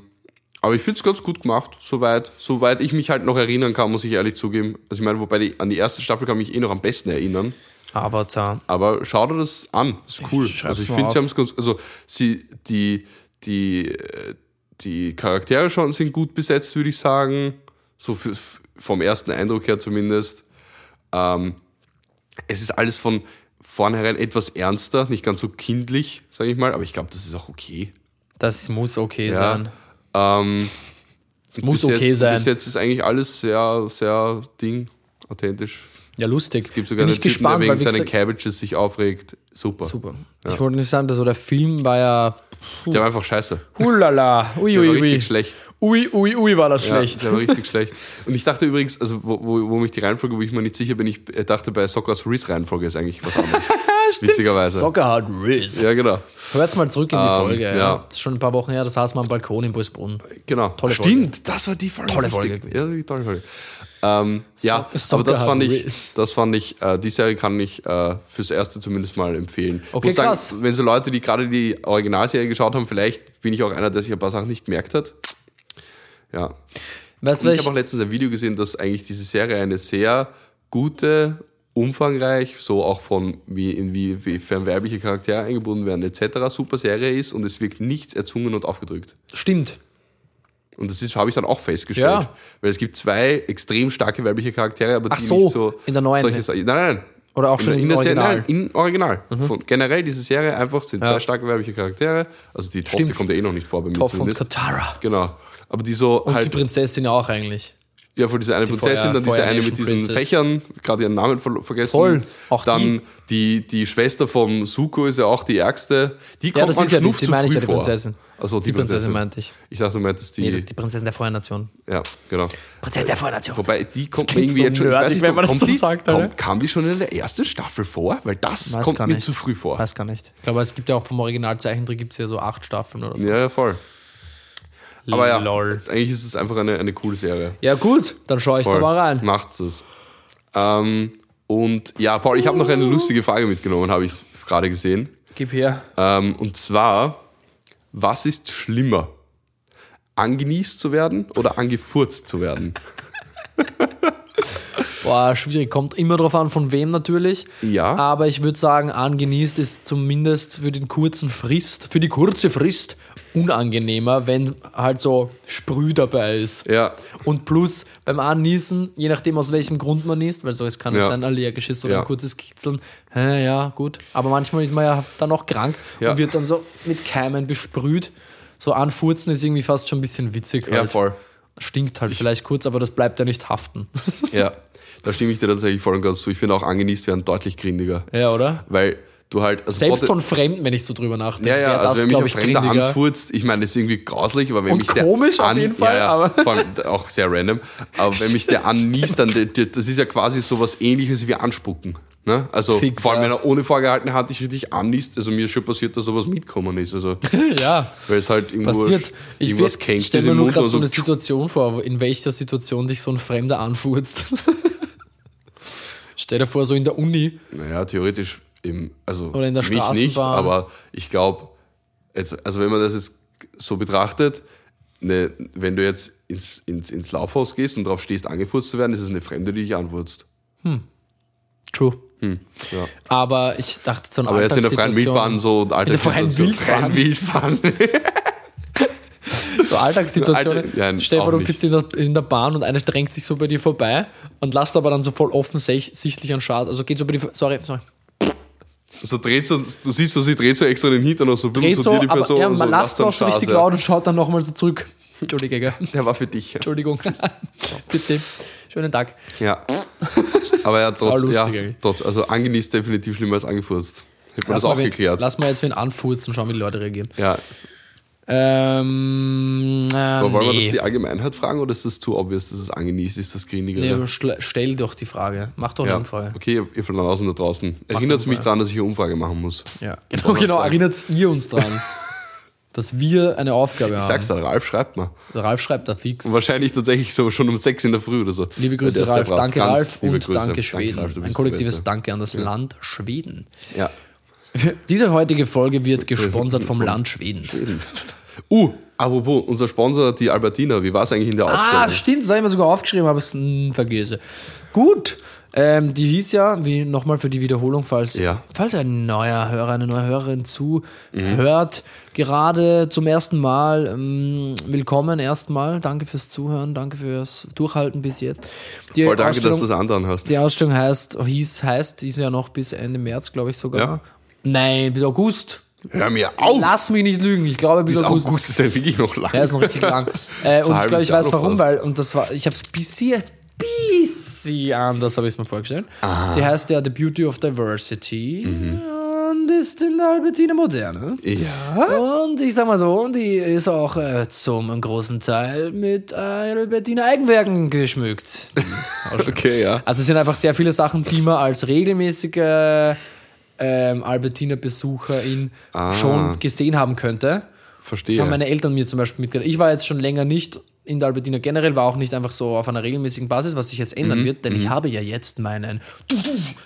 Speaker 1: aber ich finde es ganz gut gemacht, soweit, soweit ich mich halt noch erinnern kann, muss ich ehrlich zugeben. Also ich meine, wobei die, an die erste Staffel kann ich mich eh noch am besten erinnern.
Speaker 2: Avatar.
Speaker 1: Aber schau dir das an, ist cool.
Speaker 2: schreib's
Speaker 1: Also ich finde, sie haben es ganz, also sie, die, die, äh, die Charaktere schon sind gut besetzt, würde ich sagen. So für, vom ersten Eindruck her zumindest. Ähm, es ist alles von vornherein etwas ernster, nicht ganz so kindlich, sage ich mal, aber ich glaube, das ist auch okay.
Speaker 2: Das muss okay
Speaker 1: Ja.
Speaker 2: sein.
Speaker 1: Ähm,
Speaker 2: Es muss okay
Speaker 1: jetzt,
Speaker 2: sein.
Speaker 1: Bis jetzt ist eigentlich alles sehr, sehr Ding, authentisch.
Speaker 2: Ja, lustig.
Speaker 1: Es gibt sogar
Speaker 2: bin
Speaker 1: einen Typen,
Speaker 2: gespannt,
Speaker 1: der wegen seinen Cabbages sich aufregt. Super.
Speaker 2: Super. Ich wollte nicht sagen, dass so der Film war ja.
Speaker 1: Der war einfach scheiße.
Speaker 2: Hulala. Ui,
Speaker 1: Der war
Speaker 2: ui,
Speaker 1: richtig
Speaker 2: ui.
Speaker 1: schlecht.
Speaker 2: Ui, ui, ui, war das
Speaker 1: Ja,
Speaker 2: schlecht.
Speaker 1: der war richtig schlecht. Und ich dachte übrigens, also wo, wo, wo mich die Reihenfolge, wo ich mir nicht sicher bin, ich dachte bei Sockers Riz Reihenfolge ist eigentlich was anderes. <laughs> Witzigerweise.
Speaker 2: Soccer Hard Riz.
Speaker 1: Ja, genau.
Speaker 2: Hört mal zurück in die
Speaker 1: Ähm,
Speaker 2: Folge. Ja.
Speaker 1: ja.
Speaker 2: Das ist schon ein paar Wochen her, da saß man am Balkon in Busbrunn.
Speaker 1: Genau.
Speaker 2: Tolle
Speaker 1: Stimmt, das war die Folge.
Speaker 2: Tolle. Folge.
Speaker 1: Ja, die tolle Folge. Ähm, ja,
Speaker 2: So-
Speaker 1: aber das
Speaker 2: Soccer
Speaker 1: fand ich, das fand ich, äh, die Serie kann ich äh, fürs erste zumindest mal empfehlen.
Speaker 2: Okay,
Speaker 1: Muss sagen,
Speaker 2: krass.
Speaker 1: Wenn so Leute, die gerade die Originalserie geschaut haben, vielleicht bin ich auch einer, der sich ein paar Sachen nicht gemerkt hat. Ja. Und ich habe auch letztens ein Video gesehen, dass eigentlich diese Serie eine sehr gute, umfangreich, so auch von wie inwiefern weibliche Charaktere eingebunden werden etc. super Serie ist und es wirkt nichts erzwungen und aufgedrückt.
Speaker 2: Stimmt.
Speaker 1: Und das habe ich dann auch festgestellt,
Speaker 2: Ja.
Speaker 1: weil es gibt zwei extrem starke weibliche Charaktere, aber
Speaker 2: Ach
Speaker 1: die
Speaker 2: so,
Speaker 1: nicht so
Speaker 2: in der neuen.
Speaker 1: solche Nein, nein, nein.
Speaker 2: Oder auch schon
Speaker 1: in,
Speaker 2: im
Speaker 1: der Serie,
Speaker 2: Original. Mhm.
Speaker 1: nein, in Original. Von, generell diese Serie einfach sind
Speaker 2: Ja.
Speaker 1: zwei starke weibliche Charaktere. Also die Tochter kommt ja eh noch nicht vor bei mir
Speaker 2: Topf und. Katara.
Speaker 1: Genau. Aber die so
Speaker 2: Und
Speaker 1: halt
Speaker 2: die Prinzessin ja auch eigentlich.
Speaker 1: Ja, von dieser eine Prinzessin,
Speaker 2: Feuer-
Speaker 1: dann diese eine mit diesen
Speaker 2: Princess.
Speaker 1: Fächern, gerade ihren Namen ver vergessen.
Speaker 2: Voll, auch
Speaker 1: dann die. die Schwester vom Suko ist ja auch die ärgste. Die kommt
Speaker 2: Ja, das ist ja die, die meine ich ja, die. Prinzessin.
Speaker 1: Also die,
Speaker 2: Die Prinzessin meinte ich.
Speaker 1: Ich dachte, du meintest die.
Speaker 2: Nee, das ist die Prinzessin der Feuernation.
Speaker 1: ja, genau.
Speaker 2: Prinzessin der Feuernation.
Speaker 1: Wobei, die kommt mir irgendwie
Speaker 2: so
Speaker 1: jetzt schon, ich
Speaker 2: nerdig,
Speaker 1: weiß nicht,
Speaker 2: wenn man das so
Speaker 1: die,
Speaker 2: sagt,
Speaker 1: kommt, kam die schon in der ersten Staffel vor? Weil das
Speaker 2: Weiß
Speaker 1: kommt mir
Speaker 2: nicht.
Speaker 1: zu früh vor.
Speaker 2: Weiß gar nicht. Ich glaube, es gibt ja auch vom Originalzeichentrick gibt es ja so acht Staffeln oder so.
Speaker 1: Ja, ja, voll. Aber ja,
Speaker 2: Lol.
Speaker 1: eigentlich ist es einfach eine, eine coole Serie.
Speaker 2: Ja, gut, dann schaue ich da
Speaker 1: Voll.
Speaker 2: mal rein.
Speaker 1: Macht's es. Ähm, und ja, Paul, ich habe noch eine lustige Frage mitgenommen, habe ich gerade gesehen.
Speaker 2: Gib her.
Speaker 1: Ähm, und zwar, was ist schlimmer? Angenießt zu werden oder angefurzt zu werden? <laughs>
Speaker 2: Boah, schwierig. Kommt immer drauf an, von wem natürlich.
Speaker 1: Ja.
Speaker 2: Aber ich würde sagen, angenießt ist zumindest für den kurzen Frist, für die kurze Frist unangenehmer, wenn halt so Sprüh dabei ist.
Speaker 1: Ja,
Speaker 2: Und plus beim Anniesen, je nachdem aus welchem Grund man niest, weil so es kann
Speaker 1: Ja.
Speaker 2: jetzt ein allergisches oder
Speaker 1: Ja.
Speaker 2: ein kurzes Kitzeln, hä, ja, gut. Aber manchmal ist man ja dann auch krank
Speaker 1: Ja.
Speaker 2: und wird dann so mit Keimen besprüht. So anfurzen ist irgendwie fast schon ein bisschen witzig. Halt.
Speaker 1: ja, voll.
Speaker 2: Stinkt halt vielleicht kurz, aber das bleibt ja nicht haften.
Speaker 1: Ja, da stimme ich dir tatsächlich voll und ganz zu. Ich finde auch angenießt werden deutlich grindiger.
Speaker 2: ja, oder?
Speaker 1: Weil du halt. Also
Speaker 2: Selbst von Fremden, wenn ich so drüber nachdenke,
Speaker 1: Ja, ja, also
Speaker 2: das,
Speaker 1: wenn mich ein
Speaker 2: ich,
Speaker 1: Fremder
Speaker 2: grindiger.
Speaker 1: anfurzt, ich meine, das ist irgendwie grauslich, aber wenn
Speaker 2: Und
Speaker 1: mich der
Speaker 2: komisch auf jeden Fall,
Speaker 1: ja, ja,
Speaker 2: aber-
Speaker 1: vor allem auch sehr random, aber wenn mich der <laughs> anniest, dann das ist ja quasi so was ähnliches wie anspucken. Ne? Also
Speaker 2: Fix,
Speaker 1: vor allem,
Speaker 2: ja.
Speaker 1: wenn er ohne vorgehaltene Hand dich richtig anniest, also mir ist schon passiert, dass sowas mitkommen ist. Also <laughs>
Speaker 2: ja,
Speaker 1: weil es halt irgendwo
Speaker 2: passiert. Ich
Speaker 1: irgendwas kennt
Speaker 2: stelle
Speaker 1: ist
Speaker 2: mir nur gerade so eine. Situation vor, in welcher Situation dich so ein Fremder anfurzt. <laughs> Stell dir vor, so in der Uni.
Speaker 1: Naja, theoretisch im, also
Speaker 2: Oder in der
Speaker 1: mich nicht, aber ich glaube, also wenn man das jetzt so betrachtet, ne, wenn du jetzt ins, ins, ins Laufhaus gehst und drauf stehst, angefurzt zu werden, ist es eine Fremde, die dich anfurzt.
Speaker 2: True.
Speaker 1: Ja.
Speaker 2: Aber ich dachte, so eine
Speaker 1: Aber jetzt in der freien Wildbahn so
Speaker 2: In der freien Wildbahn?
Speaker 1: freien Wildbahn. <laughs>
Speaker 2: So Alltagssituationen. <laughs>
Speaker 1: Alter- ja,
Speaker 2: Stell dir vor, du bist in der, in der Bahn und einer drängt sich so bei dir vorbei und lasst aber dann so voll offensichtlich an Schaden. Also geht so bei dir. Sorry, sorry.
Speaker 1: So dreht so, du siehst so, sie dreht so extra den Hintern noch so,
Speaker 2: Dreht so,
Speaker 1: dir die
Speaker 2: aber
Speaker 1: Person
Speaker 2: ja,
Speaker 1: und
Speaker 2: man
Speaker 1: so,
Speaker 2: lasst
Speaker 1: dann
Speaker 2: auch so richtig laut und schaut dann nochmal so zurück. Entschuldige, gell?
Speaker 1: Ja. Der war für dich. Ja.
Speaker 2: Entschuldigung. <laughs> Bitte. Schönen Tag.
Speaker 1: ja. Aber <laughs> ja, trotz,
Speaker 2: lustig
Speaker 1: ja, trotz, also angenießt definitiv schlimmer als angefurzt. Hätte man das auch
Speaker 2: wen,
Speaker 1: geklärt.
Speaker 2: Lass mal jetzt wen anfurzen, schauen, wie die Leute reagieren.
Speaker 1: Ja,
Speaker 2: Ähm, äh,
Speaker 1: wollen wir
Speaker 2: nee.
Speaker 1: das die Allgemeinheit fragen oder ist das zu obvious, dass es angenießt ist, das Grindige?
Speaker 2: nee, stell doch die Frage. Mach doch eine
Speaker 1: ja.
Speaker 2: Umfrage.
Speaker 1: Okay, ihr, ihr von draußen da draußen. Erinnert es mich daran, dass ich eine Umfrage machen muss.
Speaker 2: Ja, genau, genau. Erinnert ihr uns dran, <laughs> dass wir eine Aufgabe
Speaker 1: Ich
Speaker 2: haben.
Speaker 1: sag's dir, Ralf schreibt mal.
Speaker 2: Ralf schreibt da fix.
Speaker 1: Wahrscheinlich tatsächlich so schon um sechs in der Früh oder so.
Speaker 2: Liebe Grüße, Ralf. Danke, Ralf. Und danke, Schweden.
Speaker 1: Ralf, du
Speaker 2: Ein kollektives. Danke an das Land Schweden.
Speaker 1: Ja. <laughs>
Speaker 2: Diese heutige Folge wird gesponsert vom Land Schweden.
Speaker 1: Uh, apropos, unser Sponsor, die Albertina, wie war es eigentlich in der Ausstellung?
Speaker 2: Ah, stimmt, das habe ich mir sogar aufgeschrieben, aber es hm, vergesse. Gut. Ähm, die hieß ja, wie nochmal für die Wiederholung, falls,
Speaker 1: Ja.
Speaker 2: falls ein neuer Hörer, eine neue Hörerin zuhört, gerade zum ersten Mal, ähm, willkommen erstmal. Danke fürs Zuhören, danke fürs Durchhalten bis jetzt. Die
Speaker 1: Voll danke, dass du das anderen hast.
Speaker 2: Die Ausstellung heißt, hieß, heißt, ist ja noch bis Ende März, glaube ich sogar.
Speaker 1: Ja.
Speaker 2: Nein, bis August.
Speaker 1: Hör mir auf!
Speaker 2: Lass mich nicht lügen, ich glaube bis,
Speaker 1: Bis
Speaker 2: August.
Speaker 1: August ist ja wirklich noch lang.
Speaker 2: Ja, ist noch richtig lang. <laughs> Äh, und ich glaube, ich weiß warum, weil, und das war, ich habe es bisschen, bisschen anders, habe ich es mir vorgestellt. Sie heißt ja The Beauty of Diversity und ist in der Albertina Moderne.
Speaker 1: ja.
Speaker 2: Und ich sag mal so, die ist auch äh, zum großen Teil mit äh, Albertina Eigenwerken geschmückt. <laughs>
Speaker 1: Okay, ja.
Speaker 2: Also es sind einfach sehr viele Sachen, die man als regelmäßige ähm, Albertina-Besucherin
Speaker 1: Ah.
Speaker 2: schon gesehen haben könnte.
Speaker 1: Verstehe.
Speaker 2: Das haben meine Eltern mir zum Beispiel mitgebracht. Ich war jetzt schon länger nicht in der Albertina generell, war auch nicht einfach so auf einer regelmäßigen Basis, was sich jetzt ändern
Speaker 1: Mhm.
Speaker 2: wird, denn ich habe ja jetzt meinen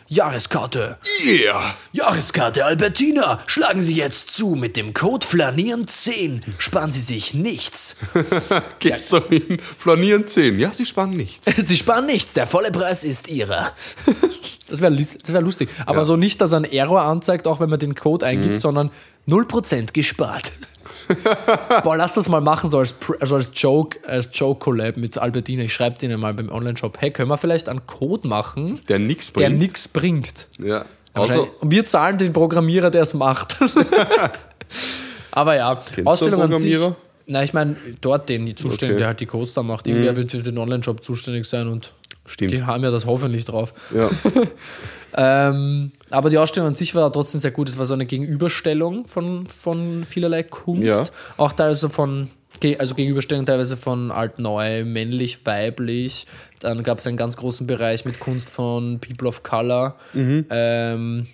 Speaker 2: Jahreskarte.
Speaker 1: yeah!
Speaker 2: Jahreskarte Albertina. Schlagen Sie jetzt zu mit dem Code Flanieren10. Sparen Sie sich nichts. <laughs>
Speaker 1: Gehst so hin, flanieren 10. Ja, sie spannen nichts. <laughs>
Speaker 2: Sie sparen nichts. Der volle Preis ist Ihrer. <laughs> Das wäre wär lustig. Aber so nicht, dass er einen Error anzeigt, auch wenn man den Code eingibt,
Speaker 1: Mhm.
Speaker 2: sondern 0% gespart. <laughs> Boah, lass das mal machen, so als, also als Joke, als Joke-Collab mit Albertina. Ich schreibe denen mal beim Online-Shop, hey, können wir vielleicht einen Code machen,
Speaker 1: Der
Speaker 2: der
Speaker 1: bringt.
Speaker 2: nichts bringt?
Speaker 1: ja. Also,
Speaker 2: Und wir zahlen den Programmierer, der es macht. <laughs> Aber ja,
Speaker 1: du
Speaker 2: Ausstellung an sich.
Speaker 1: Programmierer?
Speaker 2: Na, ich meine, dort den die Zuständigen,
Speaker 1: Okay. Mhm.
Speaker 2: der halt die Codes da macht. Irgendwer wird für den Online-Shop zuständig sein und
Speaker 1: Stimmt.
Speaker 2: die haben ja das hoffentlich drauf.
Speaker 1: ja. <laughs>
Speaker 2: Ähm, aber die Ausstellung an sich war trotzdem sehr gut. Es war so eine Gegenüberstellung von, von vielerlei Kunst.
Speaker 1: Ja.
Speaker 2: Auch teilweise von, also Gegenüberstellung teilweise von alt-neu, männlich, weiblich. Dann gab es einen ganz großen Bereich mit Kunst von People of Color.
Speaker 1: Mhm.
Speaker 2: Ähm,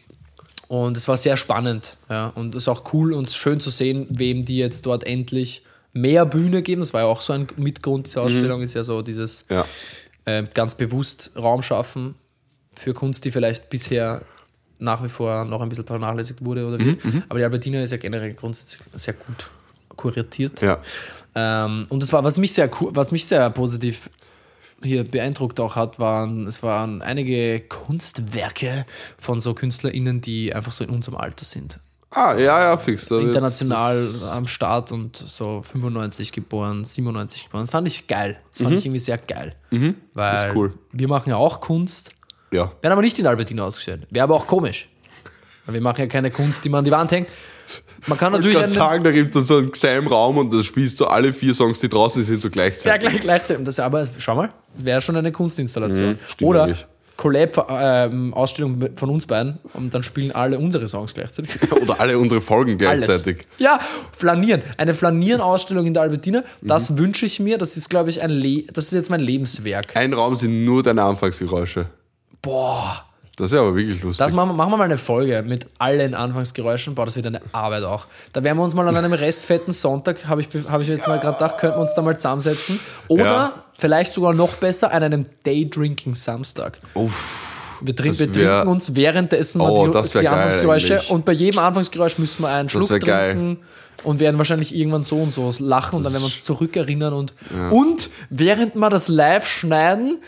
Speaker 2: und es war sehr spannend. Ja. Und es ist auch cool und schön zu sehen, wem die jetzt dort endlich mehr Bühne geben. Das war ja auch so ein Mitgrund dieser Ausstellung, ist ja so dieses
Speaker 1: ja.
Speaker 2: Äh, ganz bewusst Raum schaffen für Kunst, die vielleicht bisher nach wie vor noch ein bisschen vernachlässigt wurde oder wird.
Speaker 1: Mhm,
Speaker 2: Aber die Albertina ist ja generell grundsätzlich sehr gut kuratiert.
Speaker 1: Ja.
Speaker 2: Ähm, und das war, was mich sehr was mich sehr positiv hier beeindruckt auch hat, waren, es waren einige Kunstwerke von so KünstlerInnen, die einfach so in unserem Alter sind.
Speaker 1: Ah, ja, ja, fix.
Speaker 2: International am Start und so 95 geboren, 97 geboren. Das fand ich geil. Das fand ich irgendwie sehr geil. Weil
Speaker 1: Mhm. Das ist cool.
Speaker 2: wir machen ja auch Kunst,
Speaker 1: Ja.
Speaker 2: werden aber nicht in Albertina ausgestellt. Wäre aber auch komisch. Weil wir machen ja keine Kunst, die man an die Wand hängt. Man kann
Speaker 1: Ich
Speaker 2: natürlich
Speaker 1: kann
Speaker 2: einen,
Speaker 1: sagen, da gibt es so einen kleinen Raum und da spielst du alle vier Songs, die draußen sind, so
Speaker 2: ja,
Speaker 1: gleichzeitig.
Speaker 2: gleich, gleichzeitig. Das, aber schau mal, wäre schon eine Kunstinstallation.
Speaker 1: Mhm,
Speaker 2: Oder
Speaker 1: eigentlich.
Speaker 2: Collab-Ausstellung von uns beiden und dann spielen alle unsere Songs gleichzeitig. <laughs>
Speaker 1: Oder alle unsere Folgen
Speaker 2: Alles.
Speaker 1: gleichzeitig.
Speaker 2: Ja, flanieren. Eine Flanieren-Ausstellung in der Albertina,
Speaker 1: Mhm.
Speaker 2: das wünsche ich mir. Das ist, glaube ich, ein Le das ist jetzt mein Lebenswerk.
Speaker 1: Ein Raum sind nur deine Anfangsgeräusche.
Speaker 2: Boah,
Speaker 1: Das ist ja aber wirklich lustig.
Speaker 2: das machen, wir- machen wir mal eine Folge mit allen Anfangsgeräuschen. Boah, das wird eine Arbeit auch. Da werden wir uns mal an einem restfetten Sonntag, habe ich, hab ich jetzt mal gerade gedacht, könnten wir uns da mal zusammensetzen. Oder
Speaker 1: Ja.
Speaker 2: vielleicht sogar noch besser an einem Daydrinking-Samstag. Wir, trin
Speaker 1: Das
Speaker 2: wir
Speaker 1: wär-
Speaker 2: trinken uns währenddessen
Speaker 1: Oh,
Speaker 2: die,
Speaker 1: das
Speaker 2: die Anfangsgeräusche
Speaker 1: eigentlich.
Speaker 2: und bei jedem Anfangsgeräusch müssen wir einen Schluck
Speaker 1: wär geil.
Speaker 2: trinken und werden wahrscheinlich irgendwann so und so lachen und dann werden wir uns zurückerinnern und, und während wir das live schneiden,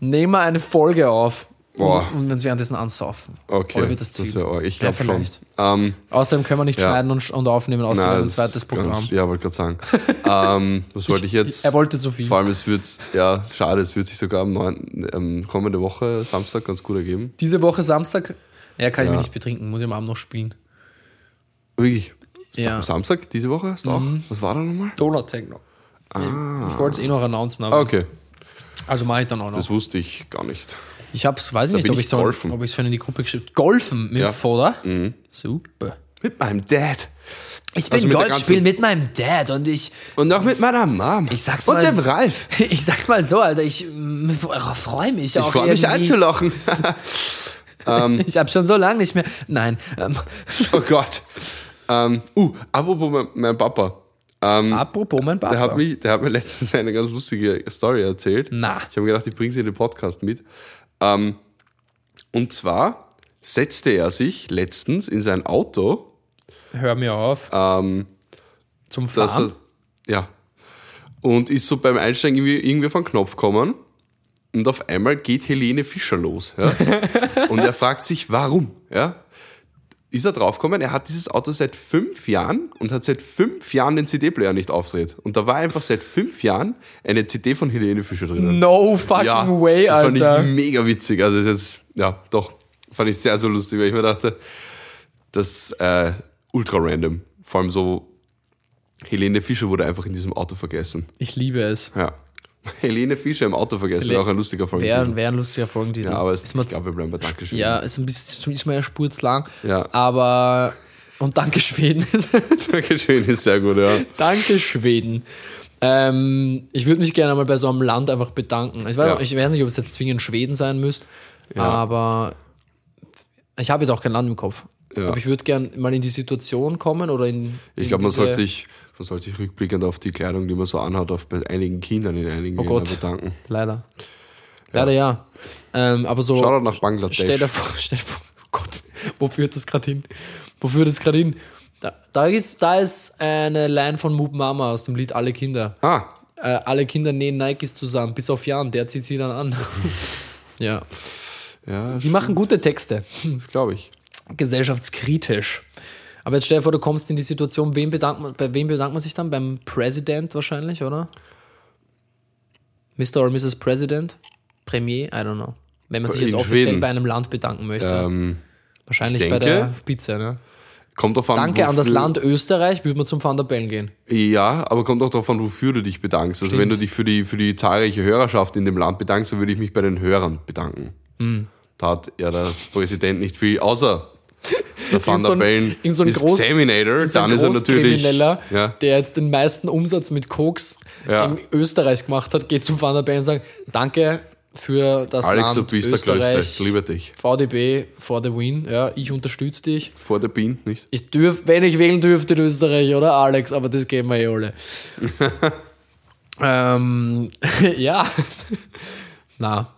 Speaker 2: nehmen wir eine Folge auf
Speaker 1: Boah.
Speaker 2: und, und uns währenddessen ansaufen.
Speaker 1: okay,
Speaker 2: Oder wird das Ziel?
Speaker 1: wäre arg. Ich
Speaker 2: Ja,
Speaker 1: glaube schon. Ähm,
Speaker 2: Außerdem können wir nicht
Speaker 1: Ja.
Speaker 2: schneiden und, und aufnehmen, außer wir haben ein
Speaker 1: das
Speaker 2: zweites Programm.
Speaker 1: Ganz, ja, wollte gerade sagen. <laughs> ähm, was wollte ich jetzt?
Speaker 2: Er wollte zu viel.
Speaker 1: Vor allem, es wird, ja, schade, es wird sich sogar am 9., ähm, kommende Woche, Samstag, ganz gut ergeben.
Speaker 2: Diese Woche Samstag, ja, kann ich
Speaker 1: Ja.
Speaker 2: mich nicht betrinken, muss ich am Abend noch spielen.
Speaker 1: Wirklich?
Speaker 2: Ja. Mhm.
Speaker 1: Sa- Samstag, diese Woche ist auch? Was war da nochmal?
Speaker 2: Donut Techno. Ich wollte es eh noch announcen, aber
Speaker 1: Ah, okay.
Speaker 2: also mache ich dann auch noch.
Speaker 1: Das wusste ich gar nicht.
Speaker 2: Ich hab's, weiß ich
Speaker 1: Da
Speaker 2: nicht,
Speaker 1: bin
Speaker 2: ob
Speaker 1: ich
Speaker 2: ich so, ob ich es schon in die Gruppe geschrieben Golfen mit
Speaker 1: Ja.
Speaker 2: Vater? Super.
Speaker 1: Mit meinem Dad.
Speaker 2: Ich bin
Speaker 1: Also mit der
Speaker 2: Golf
Speaker 1: ganzen-
Speaker 2: spielen mit meinem Dad und ich,
Speaker 1: Und auch mit meiner Mom.
Speaker 2: ich sag's
Speaker 1: Und
Speaker 2: mal.
Speaker 1: dem Ralf. <laughs>
Speaker 2: Ich sag's mal so, Alter, ich freue mich
Speaker 1: Ich
Speaker 2: auch.
Speaker 1: freue mich
Speaker 2: irgendwie.
Speaker 1: einzulachen. <laughs> <laughs>
Speaker 2: Ich habe schon so lange nicht mehr. Nein. Ähm,
Speaker 1: oh Gott. Ähm, uh, apropos mein, mein Papa. Ähm,
Speaker 2: apropos mein Papa.
Speaker 1: der, hat mich, der hat mir letztens eine ganz lustige Story erzählt.
Speaker 2: Na.
Speaker 1: Ich habe mir gedacht, ich bringe sie in den Podcast mit. Ähm, und zwar setzte er sich letztens in sein Auto,
Speaker 2: Hör mir auf.
Speaker 1: ähm,
Speaker 2: zum Fahren.
Speaker 1: er, ja, und ist so beim Einsteigen irgendwie, irgendwie auf den Knopf gekommen und auf einmal geht Helene Fischer los. Ja? <laughs> und er fragt sich, warum? Ja? Ist er draufgekommen, er hat dieses Auto seit fünf Jahren und hat seit fünf Jahren den CD-Player nicht aufgedreht. Und da war einfach seit fünf Jahren eine CD von Helene Fischer drin.
Speaker 2: No fucking way,
Speaker 1: das fand
Speaker 2: Alter.
Speaker 1: ich mega witzig. Also ist jetzt, ja, doch, fand ich sehr, so lustig, weil ich mir dachte, das äh, ultra random. Vor allem so, Helene Fischer wurde einfach in diesem Auto vergessen.
Speaker 2: Ich liebe es.
Speaker 1: Ja. <laughs> Helene Fischer im Auto vergessen, wäre auch ein lustiger Folge.
Speaker 2: Wäre wär ein lustiger Folgentitel.
Speaker 1: Ja, aber es,
Speaker 2: ist
Speaker 1: ich glaube, wir bleiben bei Dankeschön.
Speaker 2: ja, ist ein bisschen ist mir ja spurzlang.
Speaker 1: Ja.
Speaker 2: Aber. Und danke Schweden. <laughs>
Speaker 1: Dankeschön ist sehr gut, ja.
Speaker 2: danke Schweden. Ähm, ich würde mich gerne mal bei so einem Land einfach bedanken. Ich weiß,
Speaker 1: Ja.
Speaker 2: ich weiß nicht, ob es jetzt zwingend Schweden sein müsste, aber ich habe jetzt auch kein Land im Kopf.
Speaker 1: Ja.
Speaker 2: Aber ich würde gerne mal in die Situation kommen oder in.
Speaker 1: Ich
Speaker 2: in
Speaker 1: glaube, man sollte sich, man sollte sich rückblickend auf die Kleidung, die man so anhat, auf bei einigen Kindern in einigen
Speaker 2: Oh Gott.
Speaker 1: bedanken.
Speaker 2: Leider. Leider ja. Ähm, aber so.
Speaker 1: Shoutout nach Bangladesch.
Speaker 2: Stell dir vor, <laughs> stell dir vor, oh Gott, wo führt das gerade hin? Wo führt das gerade hin? Da, da, ist, da ist eine Line von Moop Mama aus dem Lied Alle Kinder.
Speaker 1: Ah,
Speaker 2: Äh, alle Kinder nähen Nikes zusammen, bis auf Jan, der zieht sie dann an. <laughs> ja.
Speaker 1: ja,
Speaker 2: Die machen gute Texte.
Speaker 1: das glaube ich.
Speaker 2: Gesellschaftskritisch. Aber jetzt stell dir vor, du kommst in die Situation, wem bedankt man, bei wem bedankt man sich dann? Beim President wahrscheinlich, oder? Mr. oder Mrs. President? Premier? I don't know. Wenn man sich
Speaker 1: In
Speaker 2: jetzt offiziell
Speaker 1: Schweden.
Speaker 2: bei einem Land bedanken möchte.
Speaker 1: Ähm,
Speaker 2: wahrscheinlich
Speaker 1: ich
Speaker 2: bei der
Speaker 1: denke-
Speaker 2: Spitze, ne?
Speaker 1: kommt drauf an,
Speaker 2: Danke an das Land Österreich, würde man zum Van der Bellen gehen.
Speaker 1: Ja, aber kommt auch darauf an, wofür du dich bedankst. Also
Speaker 2: Stimmt.
Speaker 1: wenn du dich für die, für die zahlreiche Hörerschaft in dem Land bedankst, dann würde ich mich bei den Hörern bedanken.
Speaker 2: Hm.
Speaker 1: Da hat ja der Präsident nicht viel, außer der Van der Bellen
Speaker 2: so ein Groß-
Speaker 1: Examinator,
Speaker 2: So
Speaker 1: dann ist er natürlich... Ja,
Speaker 2: der jetzt den meisten Umsatz mit Koks
Speaker 1: Ja.
Speaker 2: in Österreich gemacht hat, geht zum Van der Bellen und sagt, danke für das
Speaker 1: Alex,
Speaker 2: Land
Speaker 1: du bist der
Speaker 2: Österreich.
Speaker 1: Größte. Ich liebe dich.
Speaker 2: VDB for the win. Ja, ich unterstütze dich.
Speaker 1: Vor der Bean, nicht?
Speaker 2: Ich dürf, wenn ich wählen dürfte in Österreich, oder Alex, aber das geben wir eh alle. <laughs> ähm, <laughs> ja. Na,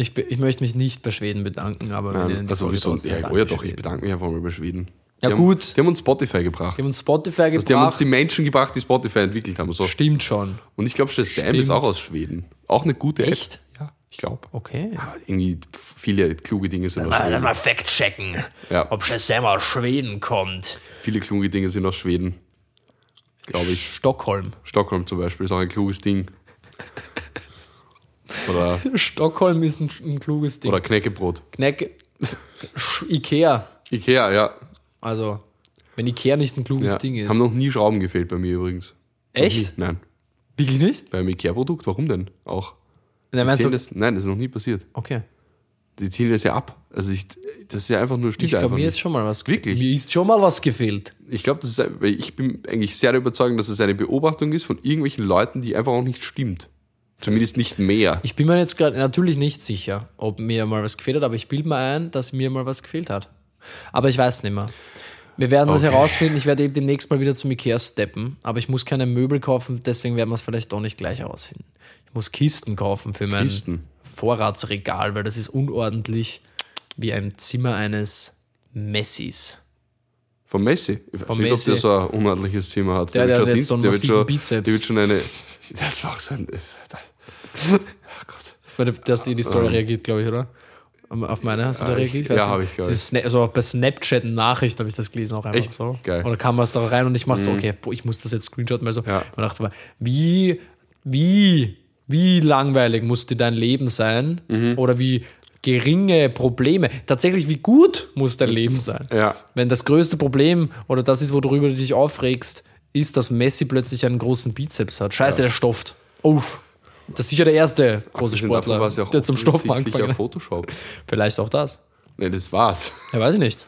Speaker 2: ich, ich möchte mich nicht bei Schweden bedanken, aber wenn
Speaker 1: Ähm, also wieso? Ja, oh ja doch, ich bedanke mich einfach mal bei Schweden.
Speaker 2: Ja,
Speaker 1: die
Speaker 2: gut.
Speaker 1: Haben, die haben uns Spotify gebracht.
Speaker 2: Die haben uns Spotify
Speaker 1: Also die haben uns
Speaker 2: gebracht.
Speaker 1: die Menschen gebracht, die Spotify entwickelt haben. So.
Speaker 2: Stimmt schon.
Speaker 1: Und ich glaube, Shazam
Speaker 2: Stimmt.
Speaker 1: ist auch aus Schweden. Auch eine gute App.
Speaker 2: Echt?
Speaker 1: Ja. Ich glaube.
Speaker 2: Okay.
Speaker 1: Irgendwie viele kluge Dinge sind aus
Speaker 2: Lass
Speaker 1: Schweden.
Speaker 2: mal fact-checken,
Speaker 1: Ja.
Speaker 2: ob Shazam aus Schweden kommt.
Speaker 1: Viele kluge Dinge sind aus Schweden. Glaube ich.
Speaker 2: Stockholm.
Speaker 1: Stockholm zum Beispiel ist auch ein kluges Ding. Oder, <laughs>
Speaker 2: Stockholm ist ein, ein kluges Ding.
Speaker 1: oder Knäckebrot.
Speaker 2: Kneck. Sch- Ikea.
Speaker 1: Ikea, ja.
Speaker 2: Also, wenn Ikea nicht ein kluges
Speaker 1: ja.
Speaker 2: Ding ist.
Speaker 1: Haben noch nie Schrauben gefehlt bei mir übrigens.
Speaker 2: Echt?
Speaker 1: Nein.
Speaker 2: Wirklich nicht?
Speaker 1: Beim Ikea-Produkt, warum denn? Auch.
Speaker 2: Nein, meinst du?
Speaker 1: das, nein, das ist noch nie passiert.
Speaker 2: Okay.
Speaker 1: Die ziehen das ja ab. Also ich, das ist ja einfach nur
Speaker 2: Ich
Speaker 1: Stille.
Speaker 2: glaube, mir
Speaker 1: nicht.
Speaker 2: ist schon mal was
Speaker 1: Wirklich?
Speaker 2: Mir ist schon mal was gefehlt.
Speaker 1: Ich glaube, das ist, weil ich bin eigentlich sehr der Überzeugung, dass es eine Beobachtung ist von irgendwelchen Leuten, die einfach auch nicht stimmt. Zumindest nicht mehr.
Speaker 2: Ich bin mir jetzt gerade natürlich nicht sicher, ob mir mal was gefehlt hat, aber ich bilde mir ein, dass mir mal was gefehlt hat. Aber ich weiß nicht mehr. Wir werden das
Speaker 1: Okay.
Speaker 2: herausfinden. Ich werde eben demnächst mal wieder zum Ikea steppen, aber ich muss keine Möbel kaufen, deswegen werden wir es vielleicht doch nicht gleich herausfinden. Ich muss Kisten kaufen für mein
Speaker 1: Kisten?
Speaker 2: Vorratsregal, weil das ist unordentlich wie ein Zimmer eines Messis.
Speaker 1: Von Messi. Ich weiß
Speaker 2: Von
Speaker 1: nicht, ob
Speaker 2: Messi.
Speaker 1: der so ein unordentliches Zimmer hat.
Speaker 2: Der- der
Speaker 1: wird
Speaker 2: hat
Speaker 1: schon
Speaker 2: jetzt so einen
Speaker 1: der wird schon,
Speaker 2: Bizeps.
Speaker 1: Der wird schon eine. <laughs> Das war auch so ein. Das, das, oh Gott.
Speaker 2: Das war dass die, die Story reagiert, glaube ich, oder? Auf meine hast du da
Speaker 1: Ähm. Ja,
Speaker 2: reagiert?
Speaker 1: Ja,
Speaker 2: nicht.
Speaker 1: hab ich, glaub
Speaker 2: Das ist Sna- Also auch bei Snapchat eine Nachricht habe ich das gelesen, auch einfach
Speaker 1: Echt?
Speaker 2: so.
Speaker 1: Geil. Mhm.
Speaker 2: Oder kam was da rein und ich mache so, okay, boah, ich muss das jetzt screenshotten, weil so.
Speaker 1: Ja.
Speaker 2: Und dachte mal, wie, wie, wie langweilig musste dein Leben sein?
Speaker 1: Mhm.
Speaker 2: Oder wie geringe Probleme. Tatsächlich, wie gut muss dein Leben sein?
Speaker 1: Ja.
Speaker 2: Wenn das größte Problem oder das ist, worüber du dich aufregst, ist, dass Messi plötzlich einen großen Bizeps hat. Scheiße, der stofft. Uff. Das ist sicher der erste große
Speaker 1: Abgesehen davon
Speaker 2: Sportler,
Speaker 1: war es ja auch
Speaker 2: der zum
Speaker 1: offensichtlich
Speaker 2: angefangen hat.
Speaker 1: Photoshop.
Speaker 2: Vielleicht auch das.
Speaker 1: Nein, das war's.
Speaker 2: Ja, weiß ich nicht.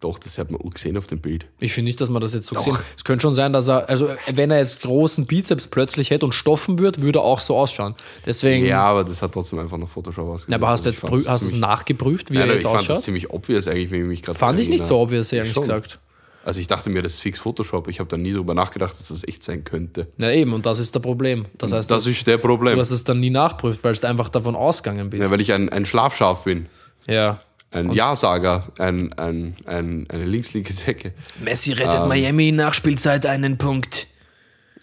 Speaker 1: Doch, das hat man auch gesehen auf dem Bild.
Speaker 2: Ich finde nicht, dass man das jetzt so gesehen Es könnte schon sein, dass er, also wenn er jetzt großen Bizeps plötzlich hätte und stoffen würde, würde er auch so ausschauen. Deswegen,
Speaker 1: Ja, aber das hat trotzdem einfach nach Photoshop ausgesehen.
Speaker 2: Ja, aber hast du jetzt
Speaker 1: ich
Speaker 2: hast es nachgeprüft, wie
Speaker 1: Nein,
Speaker 2: er jetzt
Speaker 1: ich fand das
Speaker 2: ausschaut?
Speaker 1: ziemlich obvious eigentlich, wenn ich mich gerade
Speaker 2: Fand ich nicht so obvious, ehrlich
Speaker 1: Schon.
Speaker 2: gesagt.
Speaker 1: Also ich dachte mir, das ist fix Photoshop. Ich habe da nie drüber nachgedacht, dass das echt sein könnte.
Speaker 2: Ja, eben, und das ist das Problem. Das heißt,
Speaker 1: Das ist der Problem.
Speaker 2: du hast es dann nie nachprüft, weil du einfach davon ausgegangen bist.
Speaker 1: Ja, weil ich ein, ein Schlafschaf bin.
Speaker 2: Ja.
Speaker 1: Ein Ja-Sager. Ein, ein, ein, eine links-linke Säcke.
Speaker 2: Messi rettet Miami in Nachspielzeit einen Punkt.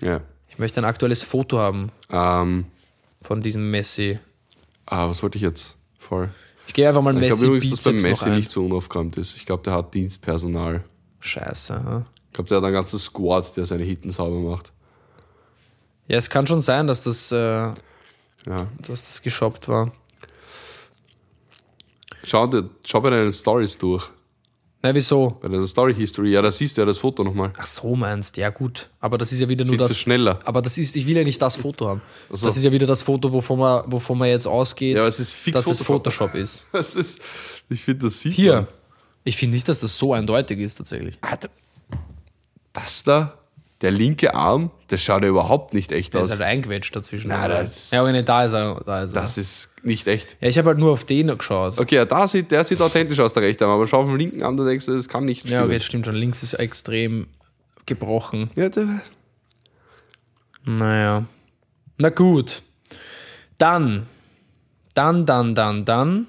Speaker 1: Ja.
Speaker 2: Ich möchte ein aktuelles Foto haben
Speaker 1: Ähm,
Speaker 2: von diesem Messi.
Speaker 1: ah, was wollte ich jetzt? Voll.
Speaker 2: Ich gehe einfach mal
Speaker 1: Ich
Speaker 2: Messi
Speaker 1: glaube übrigens, dass
Speaker 2: Bizeps noch
Speaker 1: Messi nicht so unaufgeräumt ist. Ich glaube, der hat Dienstpersonal.
Speaker 2: Scheiße. hm?
Speaker 1: Ich glaube, der hat ein ganzes Squad, der seine Hitten sauber macht.
Speaker 2: Ja, es kann schon sein, dass das, äh,
Speaker 1: Ja.
Speaker 2: dass das geshoppt war.
Speaker 1: Schau, dir- schau bei deinen Stories durch.
Speaker 2: Na, wieso?
Speaker 1: Bei deiner Story History. Ja, da siehst du ja das Foto nochmal.
Speaker 2: Ach so meinst, ja gut. Aber das ist ja wieder nur
Speaker 1: zu
Speaker 2: das.
Speaker 1: schneller.
Speaker 2: Aber das ist, ich will ja nicht das Foto haben.
Speaker 1: so.
Speaker 2: Das ist ja wieder das Foto, wovon man, wovon man jetzt ausgeht,
Speaker 1: Ja, es ist fix
Speaker 2: dass es
Speaker 1: Photoshop.
Speaker 2: Photoshop ist. <laughs>
Speaker 1: Das ist, ich finde, das sieht
Speaker 2: Hier.
Speaker 1: man.
Speaker 2: Ich finde nicht, dass das so eindeutig ist tatsächlich.
Speaker 1: Das da, der linke Arm, das schaut ja überhaupt nicht echt
Speaker 2: Der
Speaker 1: aus.
Speaker 2: ist halt eingequetscht dazwischen. Aber-
Speaker 1: das ist-
Speaker 2: ja, aber nicht, da ist er. Da ist er.
Speaker 1: Das ist nicht echt.
Speaker 2: Ja, ich habe halt nur auf den geschaut.
Speaker 1: Okay, ja, da sieht, der sieht authentisch aus, der rechte Arm, aber schau auf den linken Arm, da denkst du, das kann nicht
Speaker 2: Ja,
Speaker 1: stimmen.
Speaker 2: okay, das stimmt schon. Links ist extrem gebrochen.
Speaker 1: Ja, der,
Speaker 2: Naja. Na gut. Dann, dann, dann, dann, dann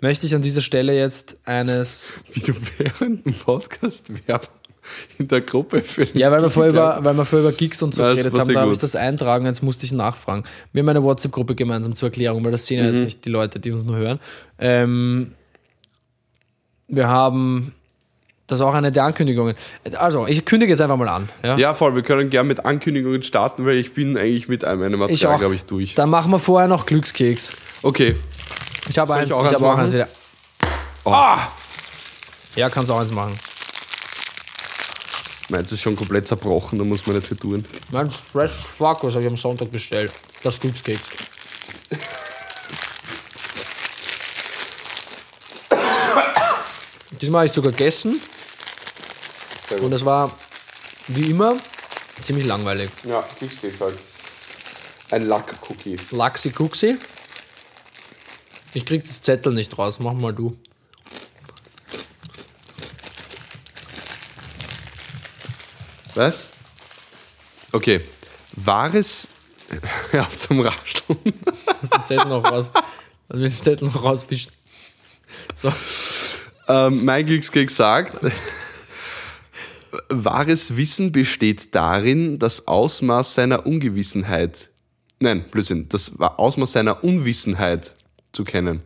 Speaker 2: möchte ich an dieser Stelle jetzt eines.
Speaker 1: wie du während dem Podcast Werbung in der Gruppe für
Speaker 2: Ja, weil wir vorher über, weil wir vorher über Gigs und so
Speaker 1: das
Speaker 2: geredet haben,
Speaker 1: ja
Speaker 2: da habe ich das eintragen, jetzt musste ich nachfragen. Wir haben eine WhatsApp-Gruppe gemeinsam zur Erklärung, weil das sehen ja
Speaker 1: Mhm.
Speaker 2: jetzt nicht die Leute, die uns nur hören. Ähm, wir haben. Das ist auch eine der Ankündigungen. Also, ich kündige jetzt einfach mal an. Ja?
Speaker 1: Ja, voll, wir können gerne mit Ankündigungen starten, weil ich bin eigentlich mit einem Material, glaube ich, durch.
Speaker 2: Dann machen wir vorher noch Glückskeks.
Speaker 1: Okay,
Speaker 2: Ich habe
Speaker 1: Soll
Speaker 2: eins,
Speaker 1: ich auch
Speaker 2: ich
Speaker 1: eins
Speaker 2: habe auch
Speaker 1: machen?
Speaker 2: eins wieder.
Speaker 1: Oh.
Speaker 2: Ah! Ja, kannst auch eins machen.
Speaker 1: meins ist schon komplett zerbrochen, da muss man nicht für tun.
Speaker 2: Mein Fresh Fuck, was habe ich am Sonntag bestellt? Das Glückskeks. Diesmal habe ich sogar gegessen
Speaker 1: Sehr gut.
Speaker 2: und es war wie immer ziemlich langweilig.
Speaker 1: Ja, Kekskeks halt. Ein Lack-Cookie.
Speaker 2: Laxi Kuxi. Ich krieg das Zettel nicht raus, mach mal du.
Speaker 1: Was? Okay. Wahres. <laughs> Hör auf zum Rascheln. <laughs>
Speaker 2: Lass den Zettel noch raus. Lass mir den Zettel noch rausfischen. So.
Speaker 1: Ähm, mein Glückskeks sagt, <laughs> wahres Wissen besteht darin, das Ausmaß seiner Ungewissenheit Nein, Blödsinn. Das Ausmaß seiner Unwissenheit zu kennen.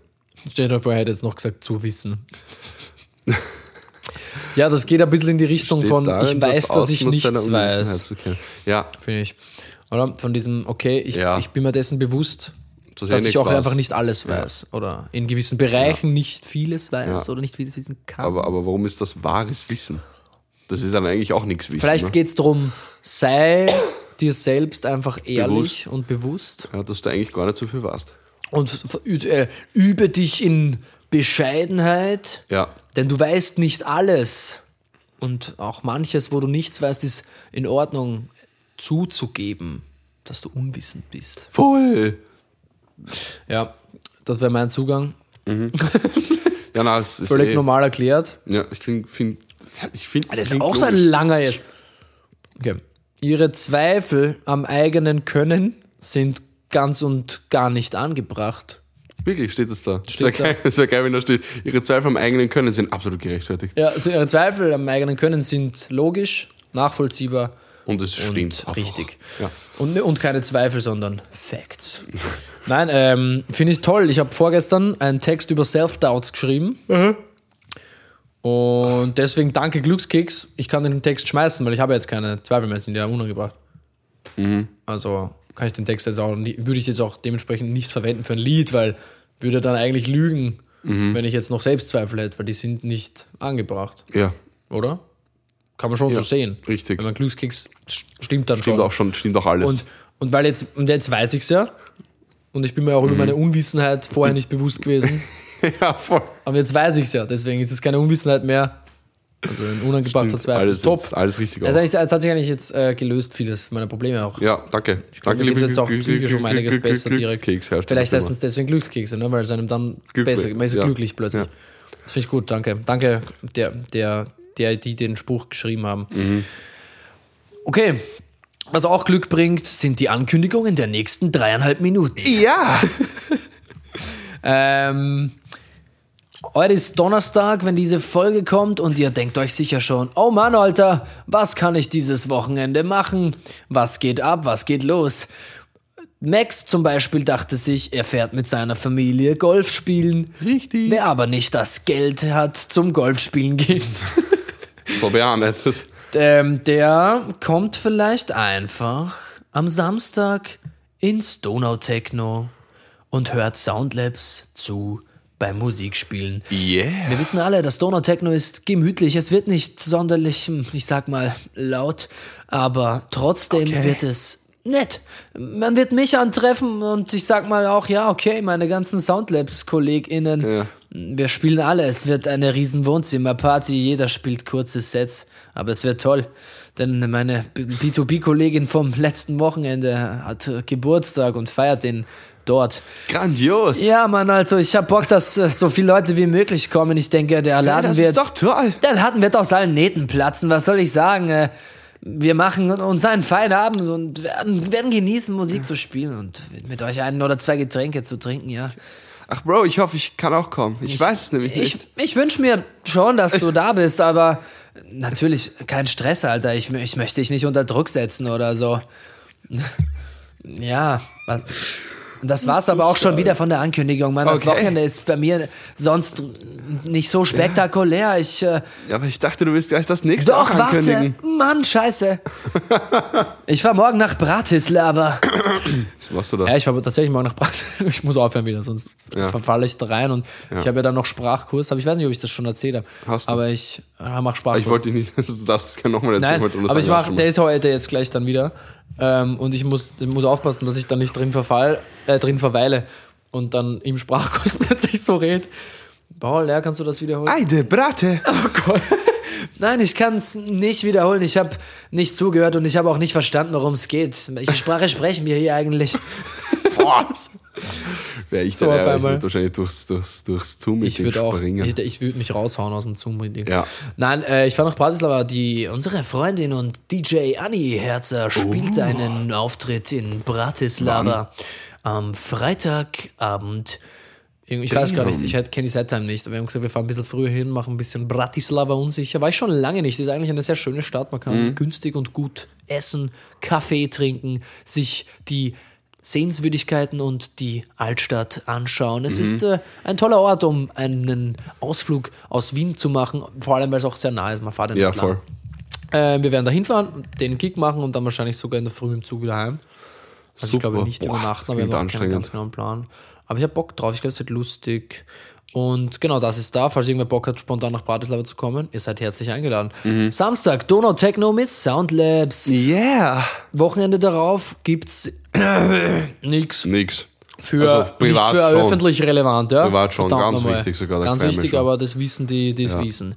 Speaker 2: Stell dir vor, er hätte jetzt noch gesagt, zu wissen. <laughs> ja, das geht ein bisschen in die Richtung
Speaker 1: Steht
Speaker 2: von,
Speaker 1: darin,
Speaker 2: ich weiß,
Speaker 1: das
Speaker 2: dass ich nichts weiß.
Speaker 1: Ja,
Speaker 2: Finde ich. Oder von diesem, okay, ich,
Speaker 1: Ja.
Speaker 2: ich bin mir dessen bewusst,
Speaker 1: dass
Speaker 2: dass ich auch
Speaker 1: weiß.
Speaker 2: einfach nicht alles weiß. Oder in gewissen Bereichen nicht vieles weiß
Speaker 1: Ja.
Speaker 2: oder nicht vieles wissen kann.
Speaker 1: Aber, aber warum ist das wahres Wissen? Das ist dann eigentlich auch nichts Wissen.
Speaker 2: Vielleicht
Speaker 1: ne?
Speaker 2: geht es darum, sei dir selbst einfach ehrlich und bewusst
Speaker 1: ja, dass du eigentlich gar nicht so viel weißt.
Speaker 2: Und äh, übe dich in Bescheidenheit,
Speaker 1: Ja,
Speaker 2: denn du weißt nicht alles. Und auch manches, wo du nichts weißt, ist in Ordnung zuzugeben, dass du unwissend bist.
Speaker 1: voll.
Speaker 2: Ja, das wäre mein Zugang. <laughs>
Speaker 1: Ja, na, es ist
Speaker 2: Völlig
Speaker 1: eh,
Speaker 2: normal erklärt.
Speaker 1: Ja, ich finde, find, ich finde,
Speaker 2: Das ist auch so ein langer jetzt. Okay. Ihre Zweifel am eigenen Können sind ganz und gar nicht angebracht.
Speaker 1: Wirklich, steht das da? Das
Speaker 2: Steht
Speaker 1: wäre geil, das wär geil, wenn da steht, ihre Zweifel am eigenen Können sind absolut gerechtfertigt.
Speaker 2: Ja, also ihre Zweifel am eigenen Können sind logisch, nachvollziehbar
Speaker 1: Und es stimmt.
Speaker 2: richtig.
Speaker 1: Ja.
Speaker 2: Und, und keine Zweifel, sondern Facts. <laughs> Nein, ähm, finde ich toll. Ich habe vorgestern einen Text über Self-Doubts geschrieben. Und deswegen danke Glückskeks. Ich kann den Text schmeißen, weil ich habe jetzt keine Zweifel mehr, sind ja unangebracht. Also kann ich den Text jetzt auch, würde ich jetzt auch dementsprechend nicht verwenden für ein Lied, weil würde dann eigentlich lügen, wenn ich jetzt noch Selbstzweifel hätte, weil die sind nicht angebracht,
Speaker 1: ja,
Speaker 2: oder? Kann man schon so sehen.
Speaker 1: richtig.
Speaker 2: Wenn man Glückskeks stimmt dann
Speaker 1: Stimmt
Speaker 2: schon.
Speaker 1: auch schon, stimmt auch alles.
Speaker 2: Und, und weil jetzt, und jetzt weiß ich es ja. Und ich bin mir auch
Speaker 1: Mhm.
Speaker 2: über meine Unwissenheit vorher nicht bewusst gewesen. <laughs>
Speaker 1: ja, voll.
Speaker 2: Aber jetzt weiß ich es ja. Deswegen ist es keine Unwissenheit mehr. Also ein unangebrachter Zweifel.
Speaker 1: alles,
Speaker 2: ist top.
Speaker 1: jetzt- alles richtig
Speaker 2: Also es hat sich eigentlich jetzt äh, gelöst, vieles meiner Probleme auch.
Speaker 1: Ja, danke. danke,
Speaker 2: Mir geht's jetzt auch psychisch um einiges besser direkt. Vielleicht heißen es deswegen Glückskekse, ne? weil es einem dann besser, man ist
Speaker 1: ja.
Speaker 2: glücklich plötzlich.
Speaker 1: Ja.
Speaker 2: Das finde ich gut, danke. Danke, der, der, der, die den Spruch geschrieben haben.
Speaker 1: Mhm.
Speaker 2: Okay. Was auch Glück bringt, sind die Ankündigungen der nächsten dreieinhalb Minuten.
Speaker 1: Ja! <laughs>
Speaker 2: Ähm, heute ist Donnerstag, wenn diese Folge kommt und ihr denkt euch sicher schon, oh Mann, Alter, was kann ich dieses Wochenende machen? Was geht ab? Was geht los? Max zum Beispiel dachte sich, er fährt mit seiner Familie Golf spielen.
Speaker 1: Richtig.
Speaker 2: Wer aber nicht das Geld hat zum Golfspielen gehen. <laughs>
Speaker 1: Das-
Speaker 2: ähm, der kommt vielleicht einfach am Samstag ins Donau Techno und hört Soundlabs zu beim Musikspielen. Wir
Speaker 1: Yeah.
Speaker 2: wissen alle, das Donau Techno ist gemütlich. Es wird nicht sonderlich, hm, ich sag mal, laut, aber trotzdem
Speaker 1: Okay.
Speaker 2: wird es nett. Man wird mich antreffen und ich sag mal auch, ja, okay, meine ganzen Soundlabs-KollegInnen,
Speaker 1: Ja.
Speaker 2: wir spielen alle. Es wird eine riesen Wohnzimmerparty. Jeder spielt kurze Sets, aber es wird toll. Denn meine B2B-Kollegin vom letzten Wochenende hat äh, Geburtstag und feiert den dort.
Speaker 1: Grandios.
Speaker 2: Ja, Mann, also ich hab Bock, dass äh, so viele Leute wie möglich kommen. Ich denke, der
Speaker 1: Ja,
Speaker 2: Laden
Speaker 1: das
Speaker 2: wird.
Speaker 1: ist doch toll.
Speaker 2: der Laden wird aus allen Nähten platzen. Was soll ich sagen? Äh, Wir machen uns einen feinen Abend und werden, werden genießen, Musik zu spielen und mit euch ein oder zwei Getränke zu trinken, ja.
Speaker 1: Ach, Bro, ich hoffe, ich kann auch kommen. Ich, weiß es nämlich
Speaker 2: Ich,
Speaker 1: nicht.
Speaker 2: ich wünsche mir schon, dass du da bist, aber natürlich kein Stress, Alter. Ich, ich möchte dich nicht unter Druck setzen oder so. <laughs> Ja, was- das war's aber auch schon wieder von der Ankündigung, Mann. Das
Speaker 1: Okay.
Speaker 2: Wochenende ist bei mir sonst nicht so spektakulär. Ich äh,
Speaker 1: Ja, aber ich dachte, du willst gleich das nächste
Speaker 2: doch
Speaker 1: auch
Speaker 2: warte,
Speaker 1: ankündigen.
Speaker 2: Mann, Scheiße. Ich fahr morgen nach Bratislava.
Speaker 1: Was machst du da?
Speaker 2: Ja, ich fahr tatsächlich morgen nach Bratislava. <laughs> Ich muss aufhören wieder, sonst
Speaker 1: Ja.
Speaker 2: verfalle ich da rein. Und ich habe ja dann noch Sprachkurs. Aber ich weiß nicht, ob ich das schon erzählt habe.
Speaker 1: Hast du?
Speaker 2: Aber ich äh, mache Sprachkurs.
Speaker 1: ich wollte nicht, also <laughs> du darfst es gerne nochmal erzählen.
Speaker 2: Nein,
Speaker 1: das
Speaker 2: aber ich mach, der ist heute jetzt gleich dann wieder. Ähm, und ich muss, ich muss aufpassen, dass ich dann nicht drin verfall, äh, drin verweile und dann im Sprachkurs <laughs> plötzlich so red. Paul, ja, kannst du das wiederholen?
Speaker 1: Eide, Brate. <laughs>
Speaker 2: Oh Gott. Nein, ich kann es nicht wiederholen. Ich habe nicht zugehört und ich habe auch nicht verstanden, worum es geht. Welche Sprache sprechen wir hier eigentlich? <laughs>
Speaker 1: Wäre ich
Speaker 2: So
Speaker 1: dann
Speaker 2: auf einmal.
Speaker 1: wahrscheinlich durchs, durchs, durchs Zoom
Speaker 2: Ich würde auch,
Speaker 1: springen.
Speaker 2: ich, ich würde mich raushauen aus dem Zoom-Meeting.
Speaker 1: Ja.
Speaker 2: Nein, äh, ich fahre nach Bratislava. Die, unsere Freundin und DJ Anni Herzer spielt
Speaker 1: Oh.
Speaker 2: einen Auftritt in Bratislava am Freitagabend. Ich weiß gar nicht, ich kenne die Settime nicht. Aber wir haben gesagt, wir fahren ein bisschen früher hin, machen ein bisschen Bratislava unsicher. War ich schon lange nicht. Das ist eigentlich eine sehr schöne Stadt. Man kann
Speaker 1: Mhm.
Speaker 2: günstig und gut essen, Kaffee trinken, sich die Sehenswürdigkeiten und die Altstadt anschauen.
Speaker 1: Mhm.
Speaker 2: Es ist äh, ein toller Ort, um einen Ausflug aus Wien zu machen, vor allem weil es auch sehr nah ist. Man fährt ja nicht
Speaker 1: Ja,
Speaker 2: lang.
Speaker 1: voll.
Speaker 2: Äh, wir werden da hinfahren, den Kick machen und dann wahrscheinlich sogar in der Früh im Zug wieder heim. Also ich
Speaker 1: Super.
Speaker 2: glaube nicht
Speaker 1: Boah,
Speaker 2: übernachten, aber wir haben auch keinen ganz genauen Plan. Aber ich habe Bock drauf, ich glaube, es wird lustig. Und genau, das ist da. Falls irgendwer Bock hat, spontan nach Bratislava zu kommen, ihr seid herzlich eingeladen.
Speaker 1: Mhm.
Speaker 2: Samstag, Donau Techno mit Soundlabs.
Speaker 1: Yeah.
Speaker 2: Wochenende darauf gibt's <coughs> nix
Speaker 1: Nix.
Speaker 2: für
Speaker 1: Also privat
Speaker 2: nicht für
Speaker 1: schon.
Speaker 2: öffentlich relevant, ja.
Speaker 1: Privat schon,
Speaker 2: Verdammt
Speaker 1: ganz
Speaker 2: nochmal.
Speaker 1: wichtig sogar,
Speaker 2: Ganz wichtig,
Speaker 1: schon.
Speaker 2: aber das wissen die, die es wissen.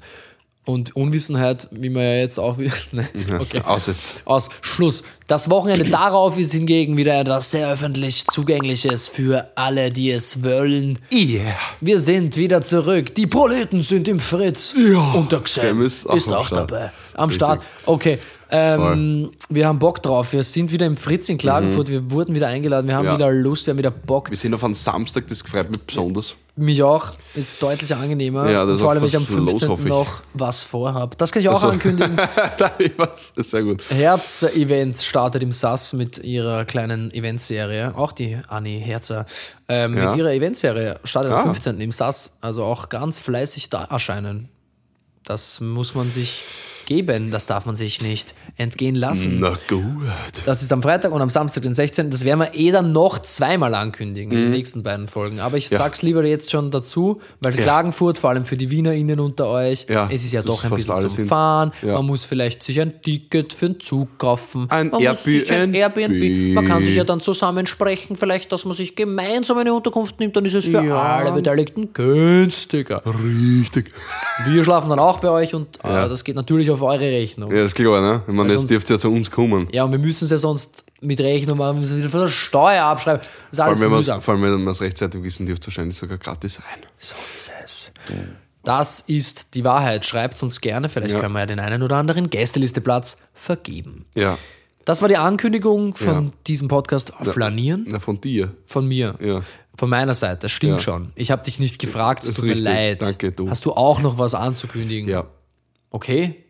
Speaker 2: Und Unwissenheit, wie man ja jetzt auch wieder. <laughs> ne, okay.
Speaker 1: Aus jetzt.
Speaker 2: Aus Schluss. Das Wochenende darauf ist hingegen wieder etwas sehr öffentlich Zugängliches für alle, die es wollen.
Speaker 1: Yeah.
Speaker 2: Wir sind wieder zurück. Die Proleten sind im Fritz. Ja. Und der Xem ist
Speaker 1: ist
Speaker 2: auch,
Speaker 1: auch am Start.
Speaker 2: dabei. Am
Speaker 1: Richtig.
Speaker 2: Start. Okay. Ähm, wir haben Bock drauf. Wir sind wieder im Fritz in Klagenfurt. Wir wurden wieder eingeladen. Wir haben
Speaker 1: Mhm. Ja.
Speaker 2: wieder Lust. Wir haben wieder Bock.
Speaker 1: Wir sind auf einen Samstag, das gefreut mich besonders.
Speaker 2: Mich auch. Ist deutlich angenehmer.
Speaker 1: Ja, das
Speaker 2: Und vor allem, wenn ich am
Speaker 1: was los,
Speaker 2: 15.
Speaker 1: hoffe ich.
Speaker 2: noch was vorhabe. Das kann ich auch
Speaker 1: Also-
Speaker 2: ankündigen.
Speaker 1: da was. Das ist sehr gut.
Speaker 2: Herz-Events startet im SAS mit ihrer kleinen Eventserie. Auch die Anni Herzer. Ähm,
Speaker 1: Ja.
Speaker 2: Mit ihrer Eventserie startet am
Speaker 1: Ah.
Speaker 2: 15. im SAS. Also auch ganz fleißig da erscheinen. Das muss man sich geben. Das darf man sich nicht entgehen lassen.
Speaker 1: Na gut.
Speaker 2: Das ist am Freitag und am Samstag, den 16. Das werden wir eh dann noch zweimal ankündigen in den nächsten beiden Folgen. Aber ich
Speaker 1: Mhm. Ja.
Speaker 2: sag's lieber jetzt schon dazu, weil Klagenfurt, vor allem für die WienerInnen unter euch,
Speaker 1: Ja,
Speaker 2: es ist ja doch ein bisschen zum
Speaker 1: sind.
Speaker 2: Fahren.
Speaker 1: Ja.
Speaker 2: Man muss vielleicht sich ein Ticket für den Zug kaufen.
Speaker 1: Ein
Speaker 2: man muss sich ein
Speaker 1: Airbnb.
Speaker 2: Airbnb. Man kann sich ja dann zusammensprechen, vielleicht, dass man sich gemeinsam eine Unterkunft nimmt, dann ist es für
Speaker 1: Ja.
Speaker 2: alle Beteiligten günstiger.
Speaker 1: Richtig.
Speaker 2: Wir schlafen dann auch bei euch und äh, das geht natürlich auf eure Rechnung.
Speaker 1: Ja, ist klar, ne? Ich meine, jetzt
Speaker 2: sonst-
Speaker 1: dürft ihr ja zu uns kommen.
Speaker 2: Ja, und wir müssen es ja sonst mit Rechnung machen, wir müssen wieder von der Steuer abschreiben. Das ist
Speaker 1: Vor
Speaker 2: alles
Speaker 1: allem, wenn
Speaker 2: mühsam.
Speaker 1: vor allem, wenn man es rechtzeitig wissen dürft, wahrscheinlich sogar gratis rein.
Speaker 2: So ist es. Das ist die Wahrheit. Schreibt uns gerne, vielleicht
Speaker 1: Ja.
Speaker 2: können wir ja den einen oder anderen Gästelisteplatz vergeben.
Speaker 1: Ja.
Speaker 2: Das war die Ankündigung von
Speaker 1: Ja.
Speaker 2: diesem Podcast Flanieren
Speaker 1: Na, von dir.
Speaker 2: von mir.
Speaker 1: Ja.
Speaker 2: Von meiner Seite, stimmt
Speaker 1: Ja.
Speaker 2: schon. Ich habe dich nicht gefragt, es tut mir leid.
Speaker 1: Danke, du.
Speaker 2: Hast du auch noch was anzukündigen?
Speaker 1: Ja.
Speaker 2: Okay.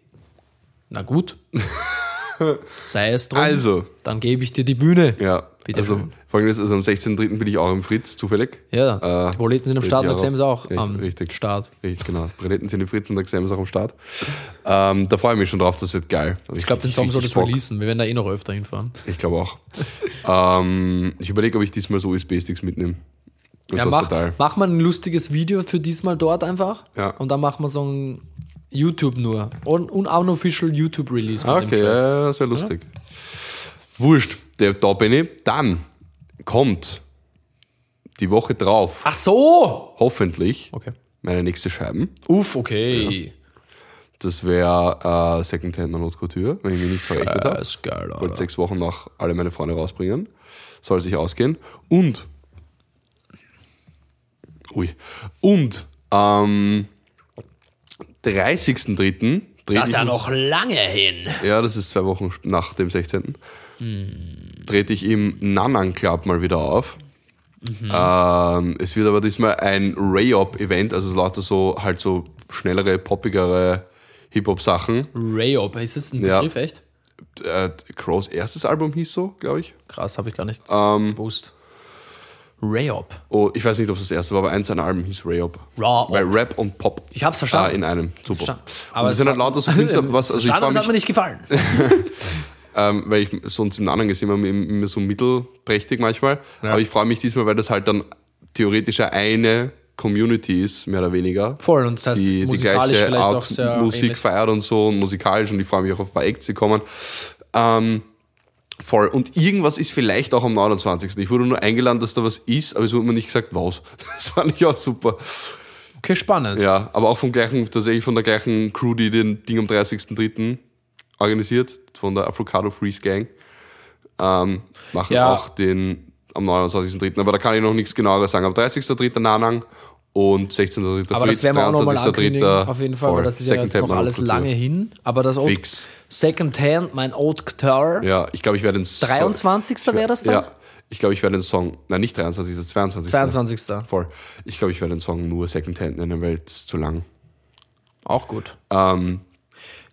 Speaker 2: Na gut. <laughs> Sei es drum.
Speaker 1: Also,
Speaker 2: Dann gebe ich dir die Bühne.
Speaker 1: ja.
Speaker 2: Bitte
Speaker 1: also,
Speaker 2: schön.
Speaker 1: folgendes, also am 16.03. bin ich auch im Fritz, zufällig.
Speaker 2: Ja,
Speaker 1: Äh,
Speaker 2: die Proleten sind am Start, und
Speaker 1: auch.
Speaker 2: Xem ist auch
Speaker 1: Richtig,
Speaker 2: am
Speaker 1: richtig.
Speaker 2: Start.
Speaker 1: Richtig, genau. Preletten sind im Fritz und der Xem ist auch am Start. Ähm, da freue ich mich schon drauf, das wird geil.
Speaker 2: Ich glaube, den Song soll das releasen. Wir werden da eh noch öfter hinfahren.
Speaker 1: Ich glaube auch. ähm, ich überlege, ob ich diesmal so USB-Sticks mitnehme. Und
Speaker 2: Ja, mach,
Speaker 1: total.
Speaker 2: mach mal ein lustiges Video für diesmal dort einfach.
Speaker 1: Ja.
Speaker 2: Und dann machen wir so ein YouTube nur. Un un unofficial YouTube-Release von
Speaker 1: Ah,
Speaker 2: dem
Speaker 1: Okay, ja, das wäre lustig. Wurscht, der, da bin ich. Dann kommt die Woche drauf,
Speaker 2: Ach so!
Speaker 1: hoffentlich,
Speaker 2: Okay.
Speaker 1: meine nächste Scheiben.
Speaker 2: Uff, okay.
Speaker 1: Das wäre äh, Secondhand Manot Couture, wenn ich mich nicht verrechnet habe.
Speaker 2: Geil,
Speaker 1: Wollte
Speaker 2: Alter.
Speaker 1: sechs Wochen nach alle meine Freunde rausbringen. Soll sich ausgehen. Und. Ui. Und am 30.03.
Speaker 2: Das ist ja noch lange hin.
Speaker 1: Ja, das ist zwei Wochen nach dem 16.
Speaker 2: Hm.
Speaker 1: Trete ich im Nanang Club mal wieder auf.
Speaker 2: Mhm.
Speaker 1: Ähm, es wird aber diesmal ein Ray-Up-Event, also lauter so halt so schnellere, poppigere Hip-Hop-Sachen.
Speaker 2: Rayop, ist das ein
Speaker 1: Ja.
Speaker 2: Begriff, echt?
Speaker 1: Äh, Crows erstes Album hieß so, glaube ich.
Speaker 2: Krass, habe ich gar nicht
Speaker 1: Ähm,
Speaker 2: gewusst. Rayop.
Speaker 1: Oh, ich weiß nicht, ob es das erste war, aber eins seiner Alben hieß Ray-Up.
Speaker 2: Raw
Speaker 1: Weil Rap und Pop.
Speaker 2: Ich hab's verstanden.
Speaker 1: Äh, in einem. Super.
Speaker 2: Verstanden.
Speaker 1: Aber es sind halt lauter so Künstler, was, <laughs> also ich
Speaker 2: das hat mir
Speaker 1: mich,
Speaker 2: nicht gefallen. <laughs> <laughs>
Speaker 1: ähm, weil ich sonst im anderen gesehen habe, immer, so mittelprächtig manchmal. Aber ich freue mich diesmal, weil das halt dann theoretisch ja eine Community ist, mehr oder weniger.
Speaker 2: Voll, und das heißt,
Speaker 1: die, die gleiche
Speaker 2: vielleicht auch
Speaker 1: Art
Speaker 2: sehr
Speaker 1: Musik
Speaker 2: ähnlich.
Speaker 1: feiert und so und musikalisch und ich freue mich auch auf ein paar Acts, die kommen. Ähm, voll. Und irgendwas ist vielleicht auch am 29. Ich wurde nur eingeladen, dass da was ist, aber es wurde mir nicht gesagt, was. <laughs> Das fand ich auch super.
Speaker 2: Okay, spannend.
Speaker 1: Ja, aber auch vom gleichen, tatsächlich von der gleichen Crew, die den Ding am 30.03. organisiert, von der Avocado Freeze Gang. Ähm, machen
Speaker 2: Ja.
Speaker 1: auch den am 29.03. Aber da kann ich noch nichts genaueres sagen. Am 30.03. Nanang und 16.03.
Speaker 2: Aber das werden wir auch nochmal ankündigen,
Speaker 1: 23.03.
Speaker 2: auf jeden Fall, weil das ist ja jetzt noch alles lange hin. Aber das Old
Speaker 1: Fix.
Speaker 2: Secondhand, mein Old Guitar,
Speaker 1: Ja, ich glaube, ich werde den Song-
Speaker 2: 23. wäre das dann?
Speaker 1: Ja, ich glaube, ich werde den Song, nein, nicht 23, das ist 22.
Speaker 2: 22.
Speaker 1: Voll. Ich glaube, ich werde den Song nur Secondhand nennen, weil das ist zu lang.
Speaker 2: Auch gut.
Speaker 1: Ähm,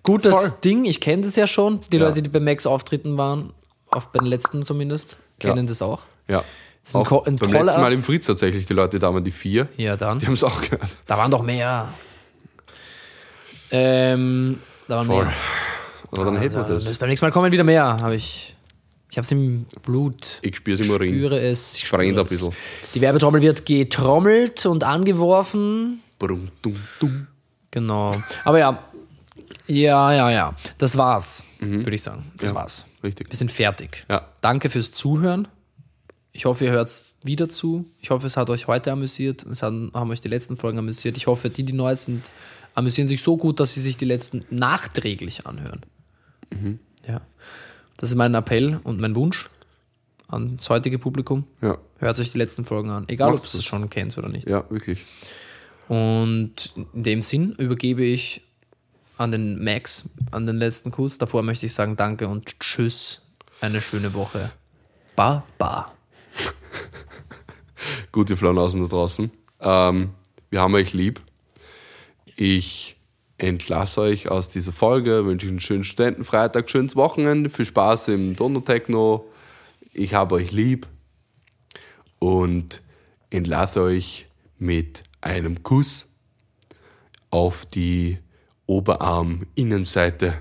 Speaker 2: Gut, das
Speaker 1: Voll.
Speaker 2: Ding, ich kenne das ja schon. Die
Speaker 1: Ja.
Speaker 2: Leute, die bei Max auftreten waren, auf, bei den letzten zumindest, kennen
Speaker 1: Ja.
Speaker 2: das auch.
Speaker 1: Ja.
Speaker 2: Ist ein ein
Speaker 1: beim
Speaker 2: toller-
Speaker 1: letzten Mal im Fritz tatsächlich, die Leute, da waren die vier,
Speaker 2: Ja, dann.
Speaker 1: die haben es auch gehört.
Speaker 2: Da waren doch mehr. Ähm, da waren
Speaker 1: Voll.
Speaker 2: mehr.
Speaker 1: Aber dann hätten wir das.
Speaker 2: beim nächsten Mal kommen wieder mehr, habe ich. Ich habe es im Blut.
Speaker 1: Ich spüre es im
Speaker 2: Ich
Speaker 1: Urin.
Speaker 2: spüre es. Ich spüre
Speaker 1: ein
Speaker 2: es.
Speaker 1: bisschen.
Speaker 2: Die Werbetrommel wird getrommelt und angeworfen.
Speaker 1: Brum, dum, dum.
Speaker 2: Genau. Aber ja. Ja, ja, ja. Das war's, würde ich sagen. Das
Speaker 1: Ja.
Speaker 2: war's.
Speaker 1: Richtig.
Speaker 2: Wir sind fertig.
Speaker 1: Ja.
Speaker 2: Danke fürs Zuhören. Ich hoffe, ihr hört wieder zu. Ich hoffe, es hat euch heute amüsiert. Es haben, haben euch die letzten Folgen amüsiert. Ich hoffe, die, die neu sind, amüsieren sich so gut, dass sie sich die letzten nachträglich anhören. Ja. Das ist mein Appell und mein Wunsch an das heutige Publikum.
Speaker 1: Ja,
Speaker 2: Hört sich die letzten Folgen an. Egal, ob ihr es schon kennt oder nicht.
Speaker 1: ja, wirklich.
Speaker 2: Und in dem Sinn übergebe ich an den Max, an den letzten Kuss. Davor möchte ich sagen Danke und Tschüss. Eine schöne Woche. Baba. <laughs>
Speaker 1: Gute Flaunasen da draußen. Ähm, wir haben euch lieb. Ich entlasse euch aus dieser Folge, wünsche euch einen schönen Studentenfreitag, schönes Wochenende, viel Spaß im Donnertechno. Ich habe euch lieb und entlasse euch mit einem Kuss auf die Oberarm-Innenseite